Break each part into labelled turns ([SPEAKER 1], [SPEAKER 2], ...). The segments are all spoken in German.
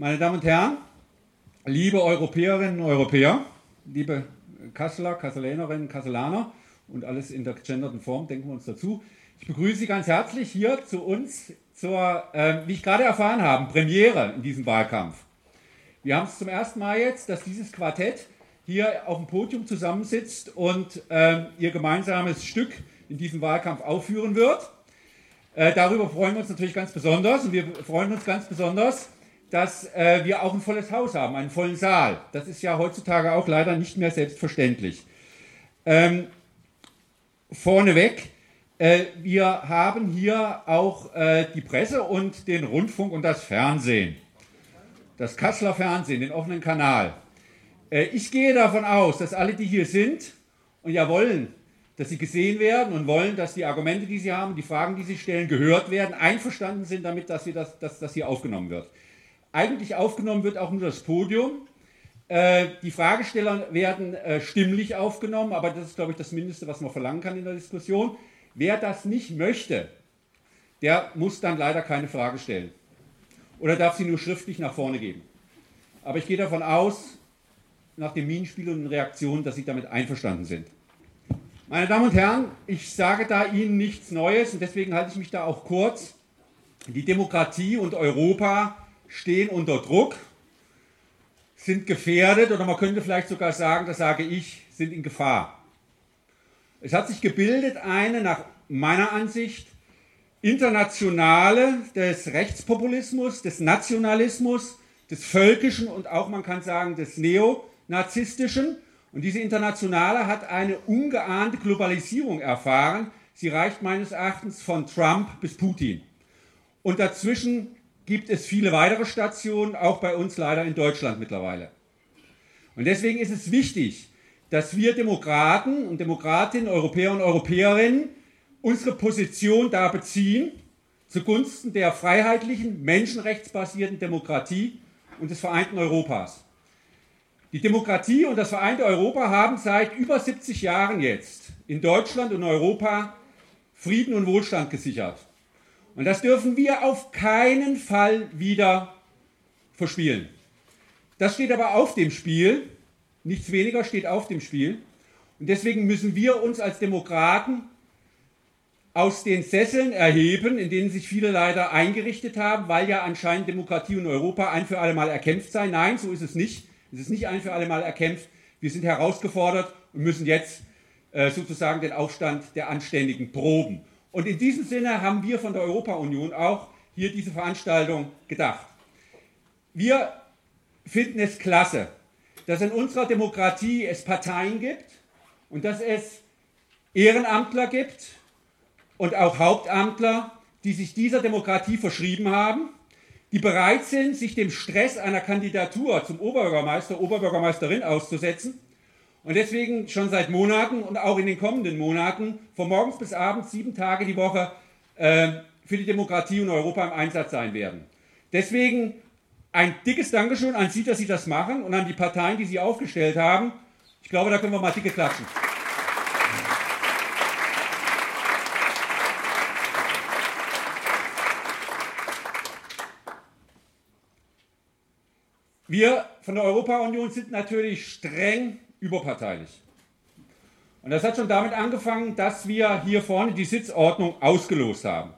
[SPEAKER 1] Meine Damen und Herren, liebe Europäerinnen und Europäer, liebe Kasseler, Kasselänerinnen, Kasselaner und alles in der gegenderten Form, denken wir uns dazu. Ich begrüße Sie ganz herzlich hier zu uns zur, äh, wie ich gerade erfahren habe, Premiere in diesem Wahlkampf. Wir haben es zum ersten Mal jetzt, dass dieses Quartett hier auf dem Podium zusammensitzt und äh, ihr gemeinsames Stück in diesem Wahlkampf aufführen wird. Äh, darüber freuen wir uns natürlich ganz besonders und wir freuen uns ganz besonders, dass äh, wir auch ein volles Haus haben, einen vollen Saal. Das ist ja heutzutage auch leider nicht mehr selbstverständlich. Ähm, vorneweg, äh, wir haben hier auch äh, die Presse und den Rundfunk und das Fernsehen. Das Kasseler Fernsehen, den offenen Kanal. Äh, ich gehe davon aus, dass alle, die hier sind und ja wollen, dass sie gesehen werden und wollen, dass die Argumente, die sie haben, die Fragen, die sie stellen, gehört werden, einverstanden sind damit, dass, sie das, dass das hier aufgenommen wird. Eigentlich aufgenommen wird auch nur das Podium. Äh, die Fragesteller werden äh, stimmlich aufgenommen, aber das ist, glaube ich, das Mindeste, was man verlangen kann in der Diskussion. Wer das nicht möchte, der muss dann leider keine Frage stellen. Oder darf sie nur schriftlich nach vorne geben. Aber ich gehe davon aus, nach dem Minenspiel und den Reaktionen, dass Sie damit einverstanden sind. Meine Damen und Herren, ich sage da Ihnen nichts Neues und deswegen halte ich mich da auch kurz. Die Demokratie und Europa stehen unter Druck, sind gefährdet oder man könnte vielleicht sogar sagen, das sage ich, sind in Gefahr. Es hat sich gebildet eine, nach meiner Ansicht, internationale des Rechtspopulismus, des Nationalismus, des Völkischen und auch, man kann sagen, des Neonazistischen. Und diese Internationale hat eine ungeahnte Globalisierung erfahren. Sie reicht meines Erachtens von Trump bis Putin. Und dazwischen gibt es viele weitere Stationen, auch bei uns leider in Deutschland mittlerweile. Und deswegen ist es wichtig, dass wir Demokraten und Demokratinnen, Europäer und Europäerinnen unsere Position da beziehen zugunsten der freiheitlichen, menschenrechtsbasierten Demokratie und des vereinten Europas. Die Demokratie und das vereinte Europa haben seit über 70 Jahren jetzt in Deutschland und Europa Frieden und Wohlstand gesichert. Und das dürfen wir auf keinen Fall wieder verspielen. Das steht aber auf dem Spiel. Nichts weniger steht auf dem Spiel. Und deswegen müssen wir uns als Demokraten aus den Sesseln erheben, in denen sich viele leider eingerichtet haben, weil ja anscheinend Demokratie und Europa ein für alle Mal erkämpft sei. Nein, so ist es nicht. Es ist nicht ein für alle Mal erkämpft. Wir sind herausgefordert und müssen jetzt äh, sozusagen den Aufstand der Anständigen proben. Und in diesem Sinne haben wir von der Europa-Union auch hier diese Veranstaltung gedacht. Wir finden es klasse, dass in unserer Demokratie es Parteien gibt und dass es Ehrenamtler gibt und auch Hauptamtler, die sich dieser Demokratie verschrieben haben, die bereit sind, sich dem Stress einer Kandidatur zum Oberbürgermeister, Oberbürgermeisterin auszusetzen und deswegen schon seit Monaten und auch in den kommenden Monaten von morgens bis abends sieben Tage die Woche äh, für die Demokratie und Europa im Einsatz sein werden. Deswegen ein dickes Dankeschön an Sie, dass Sie das machen und an die Parteien, die Sie aufgestellt haben. Ich glaube, da können wir mal dicke klatschen. Wir von der Europa-Union sind natürlich streng überparteilich. Und das hat schon damit angefangen, dass wir hier vorne die Sitzordnung ausgelost haben.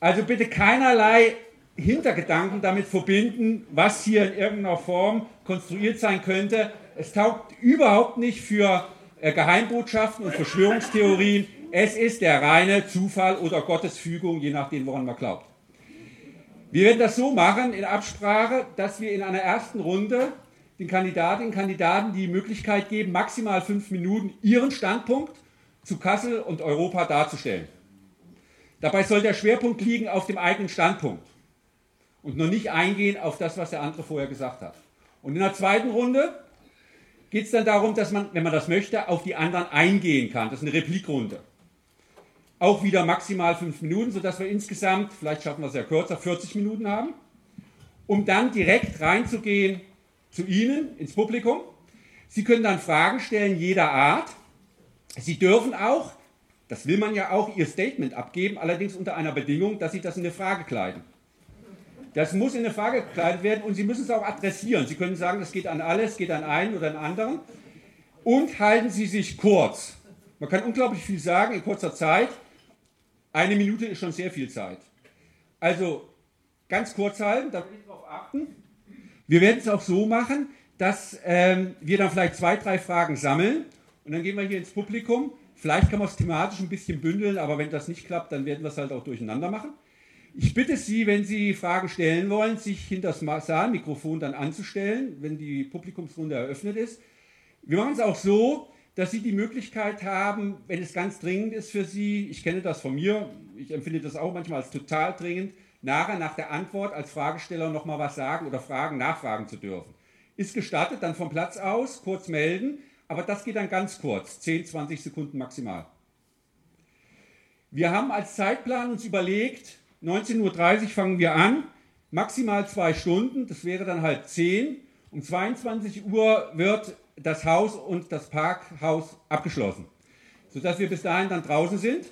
[SPEAKER 1] Also bitte keinerlei Hintergedanken damit verbinden, was hier in irgendeiner Form konstruiert sein könnte. Es taugt überhaupt nicht für äh, Geheimbotschaften und Verschwörungstheorien. Es ist der reine Zufall oder Gottesfügung, je nachdem, woran man glaubt. Wir werden das so machen in Absprache, dass wir in einer ersten Runde den Kandidatinnen und Kandidaten die Möglichkeit geben, maximal fünf Minuten ihren Standpunkt zu Kassel und Europa darzustellen. Dabei soll der Schwerpunkt liegen auf dem eigenen Standpunkt und noch nicht eingehen auf das, was der andere vorher gesagt hat. Und in der zweiten Runde geht es dann darum, dass man, wenn man das möchte, auf die anderen eingehen kann. Das ist eine Replikrunde. Auch wieder maximal fünf Minuten, sodass wir insgesamt, vielleicht schaffen wir es ja kürzer, 40 Minuten haben, um dann direkt reinzugehen zu Ihnen ins Publikum. Sie können dann Fragen stellen jeder Art. Sie dürfen auch, das will man ja auch, Ihr Statement abgeben, allerdings unter einer Bedingung, dass Sie das in eine Frage kleiden. Das muss in eine Frage gekleidet werden und Sie müssen es auch adressieren. Sie können sagen, das geht an alles, geht an einen oder an anderen. Und halten Sie sich kurz. Man kann unglaublich viel sagen in kurzer Zeit. Eine Minute ist schon sehr viel Zeit. Also ganz kurz halten, da will ich darauf achten. Wir werden es auch so machen, dass ähm, wir dann vielleicht zwei, drei Fragen sammeln und dann gehen wir hier ins Publikum. Vielleicht kann man es thematisch ein bisschen bündeln, aber wenn das nicht klappt, dann werden wir es halt auch durcheinander machen. Ich bitte Sie, wenn Sie Fragen stellen wollen, sich hinter das Saalmikrofon dann anzustellen, wenn die Publikumsrunde eröffnet ist. Wir machen es auch so, dass Sie die Möglichkeit haben, wenn es ganz dringend ist für Sie, ich kenne das von mir, ich empfinde das auch manchmal als total dringend, nachher nach der Antwort als Fragesteller nochmal was sagen oder Fragen nachfragen zu dürfen. Ist gestattet, dann vom Platz aus kurz melden, aber das geht dann ganz kurz, 10, 20 Sekunden maximal. Wir haben als Zeitplan uns überlegt, 19.30 Uhr fangen wir an, maximal zwei Stunden, das wäre dann halb 10. Um 22 Uhr wird das Haus und das Parkhaus abgeschlossen, sodass wir bis dahin dann draußen sind,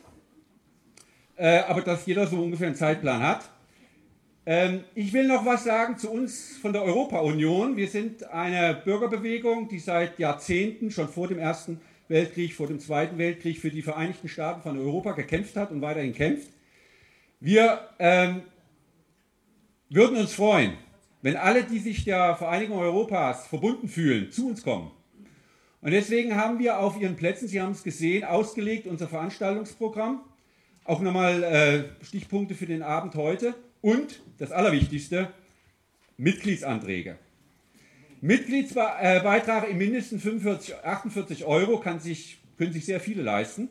[SPEAKER 1] äh, aber dass jeder so ungefähr einen Zeitplan hat. Ähm, ich will noch was sagen zu uns von der Europa-Union. Wir sind eine Bürgerbewegung, die seit Jahrzehnten, schon vor dem Ersten Weltkrieg, vor dem Zweiten Weltkrieg, für die Vereinigten Staaten von Europa gekämpft hat und weiterhin kämpft. Wir ähm, würden uns freuen, wenn alle, die sich der Vereinigung Europas verbunden fühlen, zu uns kommen. Und deswegen haben wir auf Ihren Plätzen, Sie haben es gesehen, ausgelegt unser Veranstaltungsprogramm. Auch nochmal äh, Stichpunkte für den Abend heute. Und das Allerwichtigste, Mitgliedsanträge. Mitgliedsbeitrag im mindestens 45, 48 Euro kann sich, können sich sehr viele leisten.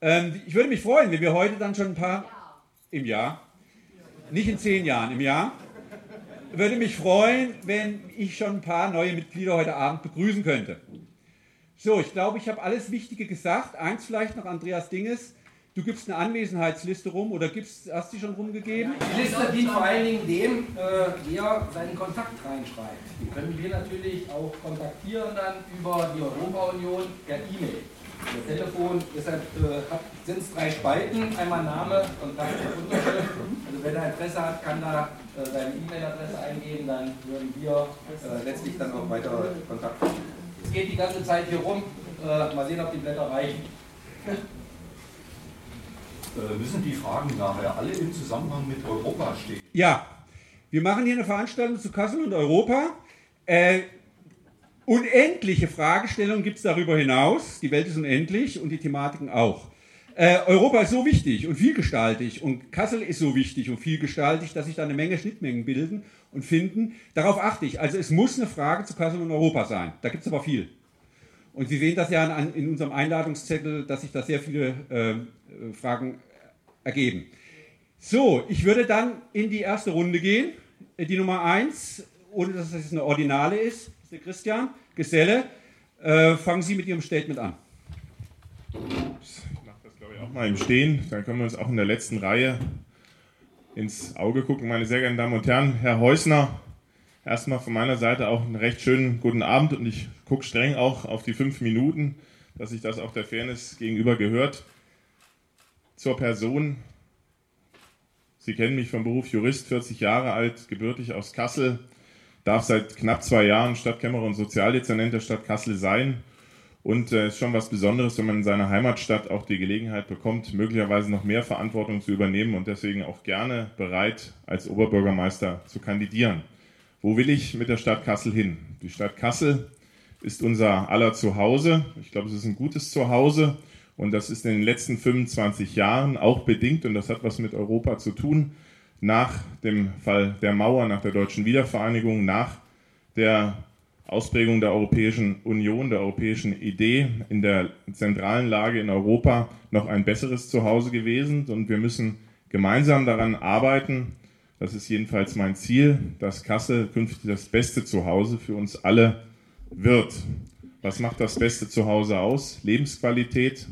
[SPEAKER 1] Ähm, ich würde mich freuen, wenn wir heute dann schon ein paar im Jahr. Nicht in zehn Jahren, im Jahr. Würde mich freuen, wenn ich schon ein paar neue Mitglieder heute Abend begrüßen könnte. So, ich glaube, ich habe alles Wichtige gesagt. Eins vielleicht noch, Andreas Dinges. Du gibst eine Anwesenheitsliste rum oder gibst, hast die schon rumgegeben?
[SPEAKER 2] Die Liste dient vor allen Dingen dem, äh, der seinen Kontakt reinschreibt. Die können wir natürlich auch kontaktieren dann über die Europa-Union per E-Mail. Das Telefon, deshalb äh, sind es drei Spalten, einmal Name, Kontakt und Unterschrift. Also wenn er Interesse hat, kann er äh, seine E-Mail-Adresse eingeben, dann würden wir äh, letztlich dann auch weitere Kontakte. Es geht die ganze Zeit hier rum, äh, mal sehen, ob die Blätter reichen.
[SPEAKER 3] Äh, müssen die Fragen nachher alle im Zusammenhang mit Europa stehen?
[SPEAKER 1] Ja, wir machen hier eine Veranstaltung zu Kassel und Europa. Äh, Unendliche Fragestellungen gibt es darüber hinaus. Die Welt ist unendlich und die Thematiken auch. Äh, Europa ist so wichtig und vielgestaltig und Kassel ist so wichtig und vielgestaltig, dass sich da eine Menge Schnittmengen bilden und finden. Darauf achte ich. Also es muss eine Frage zu Kassel und Europa sein. Da gibt es aber viel. Und Sie sehen das ja an, in unserem Einladungszettel, dass sich da sehr viele äh, Fragen ergeben. So, ich würde dann in die erste Runde gehen. Die Nummer eins, ohne dass es eine Ordinale ist, der Christian Geselle. Äh, fangen Sie mit Ihrem Statement an.
[SPEAKER 4] Ich mache das, glaube ich, auch mal im Stehen. Dann können wir uns auch in der letzten Reihe ins Auge gucken. Meine sehr geehrten Damen und Herren, Herr Heusner, erstmal von meiner Seite auch einen recht schönen guten Abend und ich gucke streng auch auf die fünf Minuten, dass sich das auch der Fairness gegenüber gehört. Zur Person. Sie kennen mich vom Beruf Jurist, 40 Jahre alt, gebürtig aus Kassel, darf seit knapp zwei Jahren Stadtkämmerer und Sozialdezernent der Stadt Kassel sein. Und es äh, ist schon was Besonderes, wenn man in seiner Heimatstadt auch die Gelegenheit bekommt, möglicherweise noch mehr Verantwortung zu übernehmen und deswegen auch gerne bereit, als Oberbürgermeister zu kandidieren. Wo will ich mit der Stadt Kassel hin? Die Stadt Kassel ist unser aller Zuhause. Ich glaube, es ist ein gutes Zuhause. Und das ist in den letzten 25 Jahren auch bedingt, und das hat was mit Europa zu tun, nach dem Fall der Mauer, nach der deutschen Wiedervereinigung, nach der Ausprägung der Europäischen Union, der europäischen Idee in der zentralen Lage in Europa noch ein besseres Zuhause gewesen. Und wir müssen gemeinsam daran arbeiten, das ist jedenfalls mein Ziel, dass Kassel künftig das beste Zuhause für uns alle wird. Was macht das beste Zuhause aus? Lebensqualität,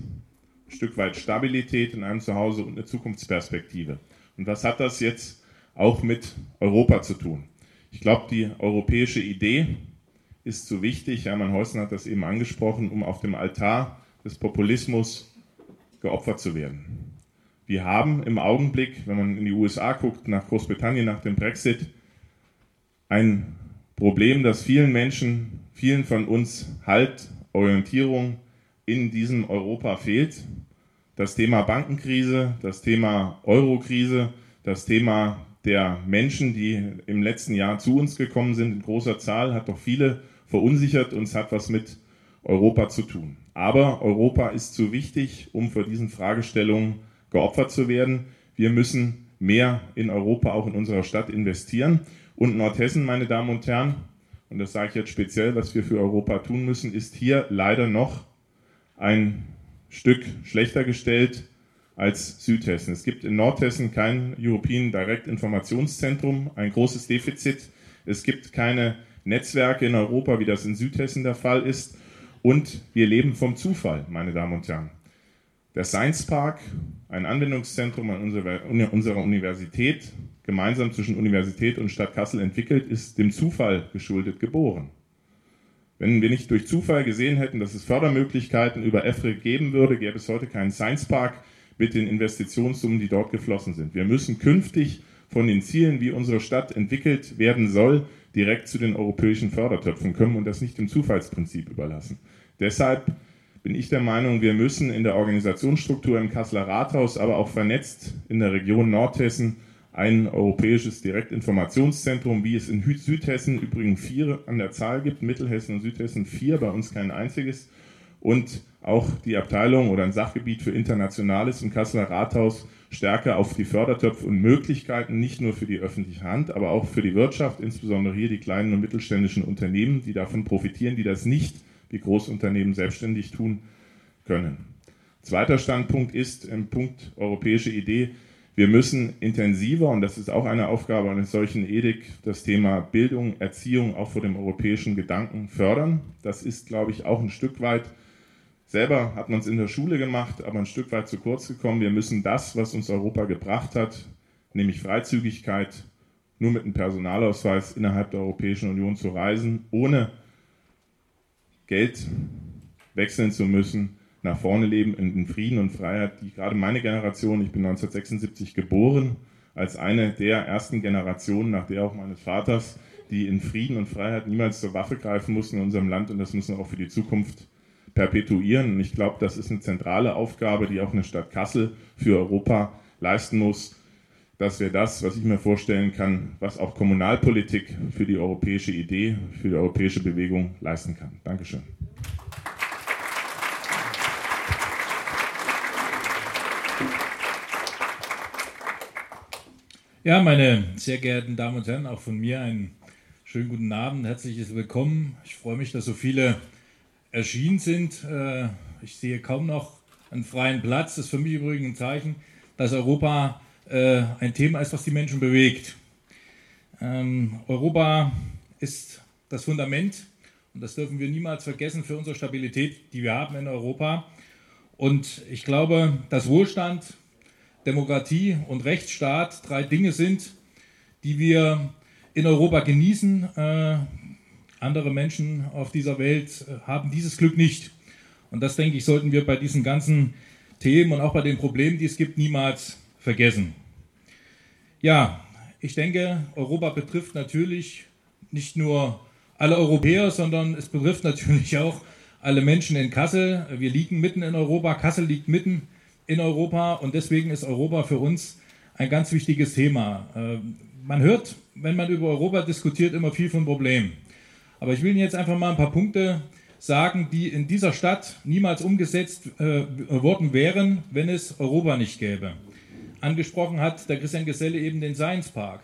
[SPEAKER 4] ein Stück weit Stabilität in einem Zuhause und eine Zukunftsperspektive. Und was hat das jetzt auch mit Europa zu tun? Ich glaube, die europäische Idee ist zu wichtig. Hermann Heusen hat das eben angesprochen, um auf dem Altar des Populismus geopfert zu werden. Wir haben im Augenblick, wenn man in die USA guckt, nach Großbritannien, nach dem Brexit, ein Problem, das vielen Menschen, vielen von uns Halt, Orientierung in diesem Europa fehlt. Das Thema Bankenkrise, das Thema Eurokrise, das Thema der Menschen, die im letzten Jahr zu uns gekommen sind in großer Zahl, hat doch viele verunsichert und es hat was mit Europa zu tun. Aber Europa ist zu wichtig, um vor diesen Fragestellungen geopfert zu werden. Wir müssen mehr in Europa, auch in unserer Stadt investieren. Und Nordhessen, meine Damen und Herren, und das sage ich jetzt speziell, was wir für Europa tun müssen, ist hier leider noch ein Stück schlechter gestellt als Südhessen. Es gibt in Nordhessen kein European Direct Informationszentrum, ein großes Defizit. Es gibt keine Netzwerke in Europa, wie das in Südhessen der Fall ist. Und wir leben vom Zufall, meine Damen und Herren. Der Science Park, ein Anwendungszentrum an unserer Universität, gemeinsam zwischen Universität und Stadt Kassel entwickelt, ist dem Zufall geschuldet geboren. Wenn wir nicht durch Zufall gesehen hätten, dass es Fördermöglichkeiten über EFRE geben würde, gäbe es heute keinen Science Park mit den Investitionssummen, die dort geflossen sind. Wir müssen künftig von den Zielen, wie unsere Stadt entwickelt werden soll, direkt zu den europäischen Fördertöpfen kommen und das nicht dem Zufallsprinzip überlassen. Deshalb bin ich der Meinung, wir müssen in der Organisationsstruktur im Kasseler Rathaus, aber auch vernetzt in der Region Nordhessen ein europäisches Direktinformationszentrum, wie es in Südhessen übrigens vier an der Zahl gibt, Mittelhessen und Südhessen vier, bei uns kein einziges. Und auch die Abteilung oder ein Sachgebiet für Internationales im Kasseler Rathaus stärker auf die Fördertöpfe und Möglichkeiten, nicht nur für die öffentliche Hand, aber auch für die Wirtschaft, insbesondere hier die kleinen und mittelständischen Unternehmen, die davon profitieren, die das nicht wie Großunternehmen selbstständig tun können. Zweiter Standpunkt ist im Punkt europäische Idee, wir müssen intensiver, und das ist auch eine Aufgabe eines solchen EDIC, das Thema Bildung, Erziehung auch vor dem europäischen Gedanken fördern. Das ist, glaube ich, auch ein Stück weit, selber hat man es in der Schule gemacht, aber ein Stück weit zu kurz gekommen. Wir müssen das, was uns Europa gebracht hat, nämlich Freizügigkeit, nur mit einem Personalausweis innerhalb der Europäischen Union zu reisen, ohne Geld wechseln zu müssen, nach vorne leben in Frieden und Freiheit, die gerade meine Generation, ich bin 1976 geboren, als eine der ersten Generationen, nach der auch meines Vaters, die in Frieden und Freiheit niemals zur Waffe greifen mussten in unserem Land und das müssen wir auch für die Zukunft perpetuieren. Und ich glaube, das ist eine zentrale Aufgabe, die auch eine Stadt Kassel für Europa leisten muss, dass wir das, was ich mir vorstellen kann, was auch Kommunalpolitik für die europäische Idee, für die europäische Bewegung leisten kann. Dankeschön.
[SPEAKER 5] Ja, meine sehr geehrten Damen und Herren, auch von mir einen schönen guten Abend, herzliches Willkommen. Ich freue mich, dass so viele erschienen sind. Äh, ich sehe kaum noch einen freien Platz. Das ist für mich übrigens ein Zeichen, dass Europa äh, ein Thema ist, was die Menschen bewegt. Ähm, Europa ist das Fundament und das dürfen wir niemals vergessen für unsere Stabilität, die wir haben in Europa. Und ich glaube, dass Wohlstand, Demokratie und Rechtsstaat drei Dinge sind, die wir in Europa genießen. Äh, andere Menschen auf dieser Welt äh, haben dieses Glück nicht. Und das, denke ich, sollten wir bei diesen ganzen Themen und auch bei den Problemen, die es gibt, niemals vergessen. Ja, ich denke, Europa betrifft natürlich nicht nur alle Europäer, sondern es betrifft natürlich auch alle Menschen in Kassel. Wir liegen mitten in Europa, Kassel liegt mitten in Europa und deswegen ist Europa für uns ein ganz wichtiges Thema. Äh, man hört, wenn man über Europa diskutiert, immer viel von Problemen. Aber ich will Ihnen jetzt einfach mal ein paar Punkte sagen, die in dieser Stadt niemals umgesetzt äh, worden wären, wenn es Europa nicht gäbe. Angesprochen hat der Christian Geselle eben den Science Park.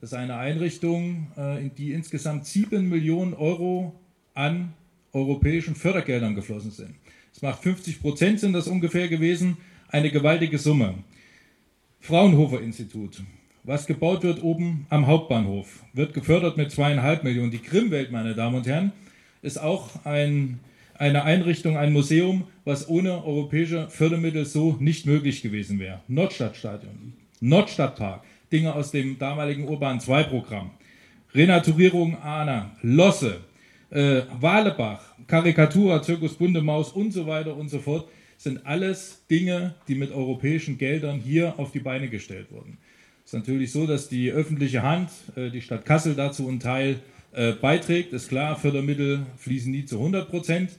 [SPEAKER 5] Das ist eine Einrichtung, äh, in die insgesamt 7 Millionen Euro an europäischen Fördergeldern geflossen sind. Macht 50 Prozent sind das ungefähr gewesen, eine gewaltige Summe. Fraunhofer Institut, was gebaut wird oben am Hauptbahnhof, wird gefördert mit zweieinhalb Millionen. Die Grimmwelt, meine Damen und Herren, ist auch ein, eine Einrichtung, ein Museum, was ohne europäische Fördermittel so nicht möglich gewesen wäre. Nordstadtstadion, Nordstadtpark, Dinge aus dem damaligen Urban 2 Programm, Renaturierung Ahna, Losse, äh, Walebach, Karikatura, Zirkus Bunde Maus und so weiter und so fort, sind alles Dinge, die mit europäischen Geldern hier auf die Beine gestellt wurden. Es ist natürlich so, dass die öffentliche Hand, äh, die Stadt Kassel dazu einen Teil äh, beiträgt. Ist klar, Fördermittel fließen nie zu 100 Prozent.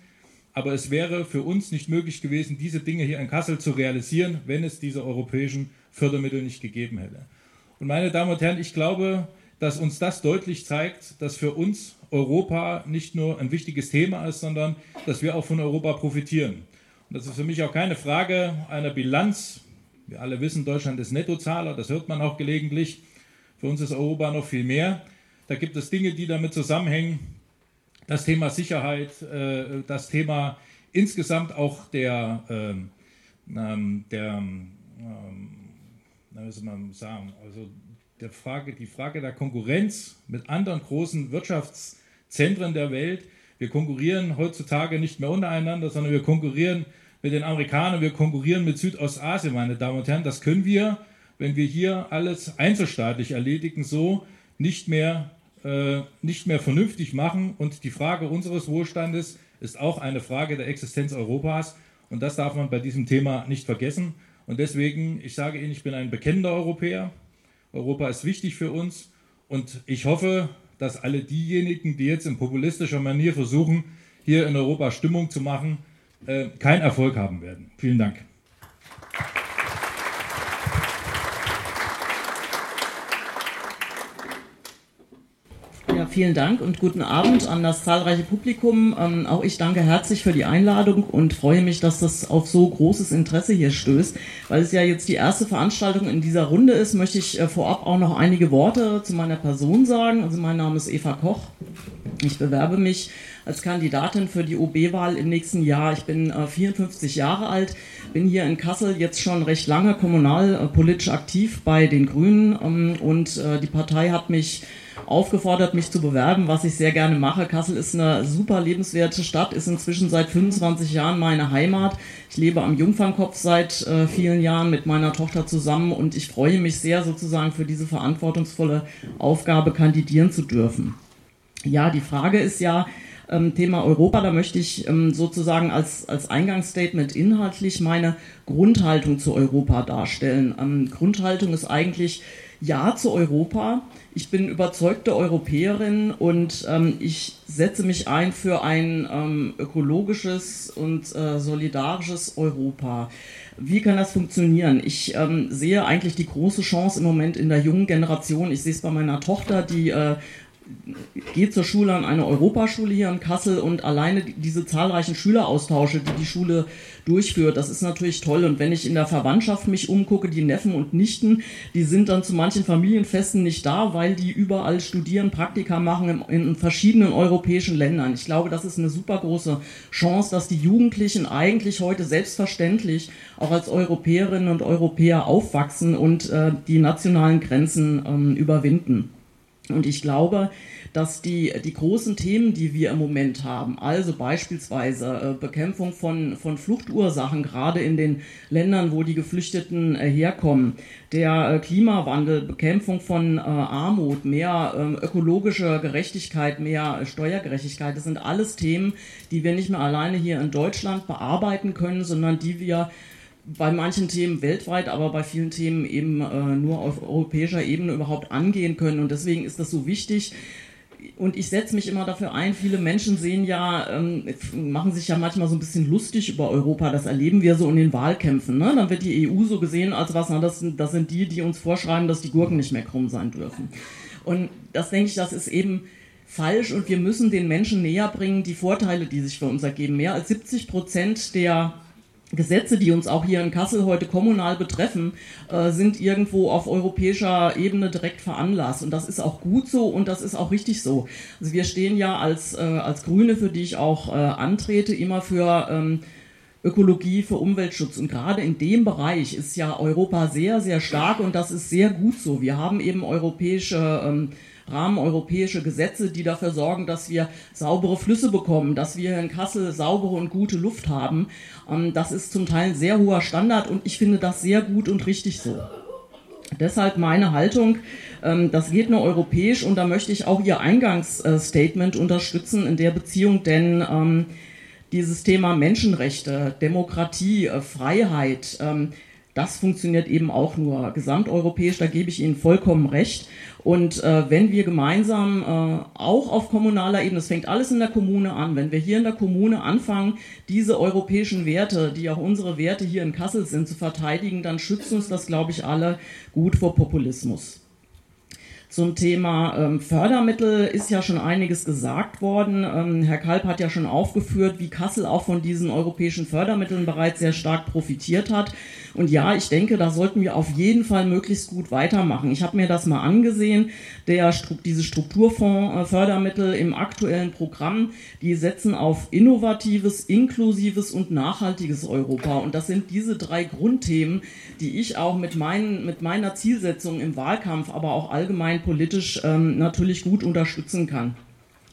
[SPEAKER 5] Aber es wäre für uns nicht möglich gewesen, diese Dinge hier in Kassel zu realisieren, wenn es diese europäischen Fördermittel nicht gegeben hätte. Und meine Damen und Herren, ich glaube, dass uns das deutlich zeigt, dass für uns Europa nicht nur ein wichtiges Thema ist, sondern dass wir auch von Europa profitieren. Und das ist für mich auch keine Frage einer Bilanz. Wir alle wissen, Deutschland ist Nettozahler, das hört man auch gelegentlich. Für uns ist Europa noch viel mehr. Da gibt es Dinge, die damit zusammenhängen. Das Thema Sicherheit, äh, das Thema insgesamt auch der, ähm, ähm der ähm, wie soll man sagen, also der Frage, die Frage der Konkurrenz mit anderen großen Wirtschaftszentren der Welt. Wir konkurrieren heutzutage nicht mehr untereinander, sondern wir konkurrieren mit den Amerikanern, wir konkurrieren mit Südostasien, meine Damen und Herren. Das können wir, wenn wir hier alles einzelstaatlich erledigen, so nicht mehr, äh, nicht mehr vernünftig machen. Und die Frage unseres Wohlstandes ist auch eine Frage der Existenz Europas. Und das darf man bei diesem Thema nicht vergessen. Und deswegen, ich sage Ihnen, ich bin ein bekennender Europäer. Europa ist wichtig für uns. Und ich hoffe, dass alle diejenigen, die jetzt in populistischer Manier versuchen, hier in Europa Stimmung zu machen, äh, keinen Erfolg haben werden. Vielen Dank.
[SPEAKER 6] Ja, vielen Dank und guten Abend an das zahlreiche Publikum. Ähm, auch ich danke herzlich für die Einladung und freue mich, dass das auf so großes Interesse hier stößt. Weil es ja jetzt die erste Veranstaltung in dieser Runde ist, möchte ich äh, vorab auch noch einige Worte zu meiner Person sagen. Also mein Name ist Eva Koch. Ich bewerbe mich als Kandidatin für die OB-Wahl im nächsten Jahr. Ich bin äh, 54 Jahre alt, bin hier in Kassel jetzt schon recht lange kommunalpolitisch äh, aktiv bei den Grünen ähm, und äh, die Partei hat mich aufgefordert, mich zu bewerben, was ich sehr gerne mache. Kassel ist eine super lebenswerte Stadt, ist inzwischen seit 25 Jahren meine Heimat. Ich lebe am Jungfernkopf seit äh, vielen Jahren mit meiner Tochter zusammen und ich freue mich sehr, sozusagen für diese verantwortungsvolle Aufgabe kandidieren zu dürfen. Ja, die Frage ist ja, ähm, Thema Europa, da möchte ich ähm, sozusagen als, als Eingangsstatement inhaltlich meine Grundhaltung zu Europa darstellen. Ähm, Grundhaltung ist eigentlich Ja zu Europa. Ich bin überzeugte Europäerin und ähm, ich setze mich ein für ein ähm, ökologisches und äh, solidarisches Europa. Wie kann das funktionieren? Ich ähm, sehe eigentlich die große Chance im Moment in der jungen Generation. Ich sehe es bei meiner Tochter, die äh, geht zur Schule an eine Europaschule hier in Kassel und alleine diese zahlreichen Schüleraustausche, die die Schule durchführt, das ist natürlich toll. Und wenn ich in der Verwandtschaft mich umgucke, die Neffen und Nichten, die sind dann zu manchen Familienfesten nicht da, weil die überall studieren, Praktika machen in, verschiedenen europäischen Ländern. Ich glaube, das ist eine super große Chance, dass die Jugendlichen eigentlich heute selbstverständlich auch als Europäerinnen und Europäer aufwachsen und äh, die nationalen Grenzen ähm, überwinden. Und ich glaube, dass die, die großen Themen, die wir im Moment haben, also beispielsweise äh, Bekämpfung von, von Fluchtursachen, gerade in den Ländern, wo die Geflüchteten äh, herkommen, der äh, Klimawandel, Bekämpfung von Armut, mehr ähm, ökologische Gerechtigkeit, mehr Steuergerechtigkeit, das sind alles Themen, die wir nicht mehr alleine hier in Deutschland bearbeiten können, sondern die wir bei manchen Themen weltweit, aber bei vielen Themen eben äh, nur auf europäischer Ebene überhaupt angehen können. Und deswegen ist das so wichtig. Und ich setze mich immer dafür ein, viele Menschen sehen ja, ähm, machen sich ja manchmal so ein bisschen lustig über Europa. Das erleben wir so in den Wahlkämpfen. Ne? Dann wird die EU so gesehen, als was, na, das, das sind die, die uns vorschreiben, dass die Gurken nicht mehr krumm sein dürfen. Und das denke ich, das ist eben falsch und wir müssen den Menschen näher bringen, die Vorteile, die sich für uns ergeben. Mehr als 70 Prozent der Gesetze, die uns auch hier in Kassel heute kommunal betreffen, äh, sind irgendwo auf europäischer Ebene direkt veranlasst. Und das ist auch gut so und das ist auch richtig so. Also wir stehen ja als, äh, als Grüne, für die ich auch äh, antrete, immer für ähm, Ökologie, für Umweltschutz. Und gerade in dem Bereich ist ja Europa sehr, sehr stark und das ist sehr gut so. Wir haben eben europäische ähm, Rahmen europäische Gesetze, die dafür sorgen, dass wir saubere Flüsse bekommen, dass wir in Kassel saubere und gute Luft haben. Ähm, das ist zum Teil ein sehr hoher Standard und ich finde das sehr gut und richtig so. Deshalb meine Haltung, ähm, das geht nur europäisch und da möchte ich auch Ihr Eingangsstatement unterstützen in der Beziehung, denn ähm, dieses Thema Menschenrechte, Demokratie, äh, Freiheit, das funktioniert eben auch nur gesamteuropäisch, da gebe ich Ihnen vollkommen recht. Und äh, wenn wir gemeinsam äh, auch auf kommunaler Ebene, es fängt alles in der Kommune an, wenn wir hier in der Kommune anfangen, diese europäischen Werte, die auch unsere Werte hier in Kassel sind, zu verteidigen, dann schützt uns das, glaube ich, alle gut vor Populismus. Zum Thema ähm, Fördermittel ist ja schon einiges gesagt worden. Ähm, Herr Kalb hat ja schon aufgeführt, wie Kassel auch von diesen europäischen Fördermitteln bereits sehr stark profitiert hat. Und ja, ich denke, da sollten wir auf jeden Fall möglichst gut weitermachen. Ich habe mir das mal angesehen. Der, diese Strukturfonds-Fördermittel im aktuellen Programm, die setzen auf innovatives, inklusives und nachhaltiges Europa. Und das sind diese drei Grundthemen, die ich auch mit, meinen, mit meiner Zielsetzung im Wahlkampf, aber auch allgemein politisch ähm, natürlich gut unterstützen kann.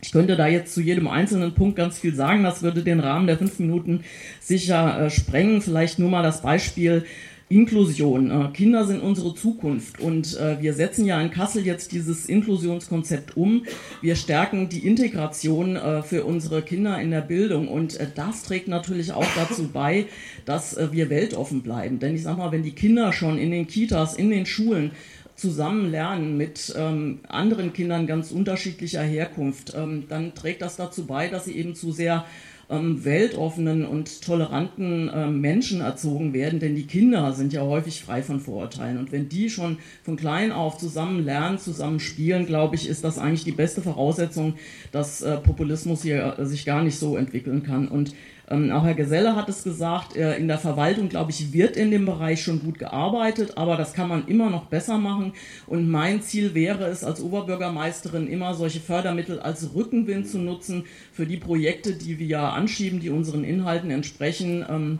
[SPEAKER 6] Ich könnte da jetzt zu jedem einzelnen Punkt ganz viel sagen. Das würde den Rahmen der fünf Minuten sicher äh, sprengen. Vielleicht nur mal das Beispiel Inklusion. Äh, Kinder sind unsere Zukunft und äh, wir setzen ja in Kassel jetzt dieses Inklusionskonzept um. Wir stärken die Integration äh, für unsere Kinder in der Bildung und äh, das trägt natürlich auch dazu bei, dass äh, wir weltoffen bleiben. Denn ich sag mal, wenn die Kinder schon in den Kitas, in den Schulen zusammen lernen mit ähm, anderen Kindern ganz unterschiedlicher Herkunft, ähm, dann trägt das dazu bei, dass sie eben zu sehr ähm, weltoffenen und toleranten ähm, Menschen erzogen werden, denn die Kinder sind ja häufig frei von Vorurteilen. Und wenn die schon von klein auf zusammen lernen, zusammen spielen, glaube ich, ist das eigentlich die beste Voraussetzung, dass äh, Populismus hier äh, sich gar nicht so entwickeln kann. Und ähm, auch Herr Geselle hat es gesagt, äh, in der Verwaltung, glaube ich, wird in dem Bereich schon gut gearbeitet, aber das kann man immer noch besser machen. Und mein Ziel wäre es, als Oberbürgermeisterin immer solche Fördermittel als Rückenwind zu nutzen für die Projekte, die wir anschieben, die unseren Inhalten entsprechen ähm,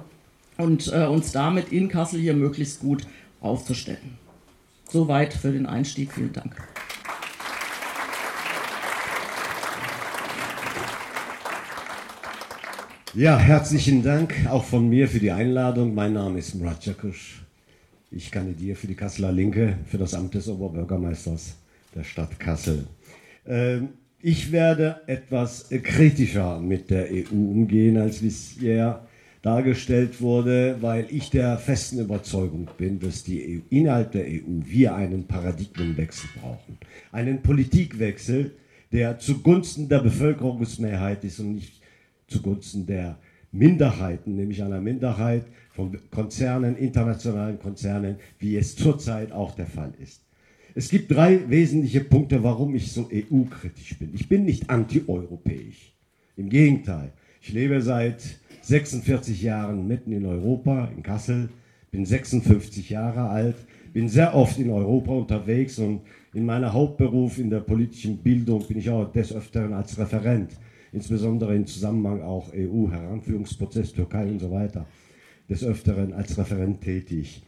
[SPEAKER 6] und äh, uns damit in Kassel hier möglichst gut aufzustellen. Soweit für den Einstieg. Vielen Dank.
[SPEAKER 7] Ja, herzlichen Dank auch von mir für die Einladung. Mein Name ist Murat Jakusch. Ich kandidiere für die Kasseler Linke für das Amt des Oberbürgermeisters der Stadt Kassel. Ähm, ich werde etwas kritischer mit der EU umgehen, als bisher dargestellt wurde, weil ich der festen Überzeugung bin, dass die EU, innerhalb der EU wir einen Paradigmenwechsel brauchen. Einen Politikwechsel, der zugunsten der Bevölkerungsmehrheit ist und nicht zugunsten der Minderheiten, nämlich einer Minderheit von Konzernen, internationalen Konzernen, wie es zurzeit auch der Fall ist. Es gibt drei wesentliche Punkte, warum ich so EU-kritisch bin. Ich bin nicht anti-europäisch. Im Gegenteil. Ich lebe seit 46 Jahren mitten in Europa, in Kassel, bin 56 Jahre alt, bin sehr oft in Europa unterwegs und in meinem Hauptberuf in der politischen Bildung bin ich auch des Öfteren als Referent insbesondere im Zusammenhang auch EU-Heranführungsprozess, Türkei und so weiter, des Öfteren als Referent tätig.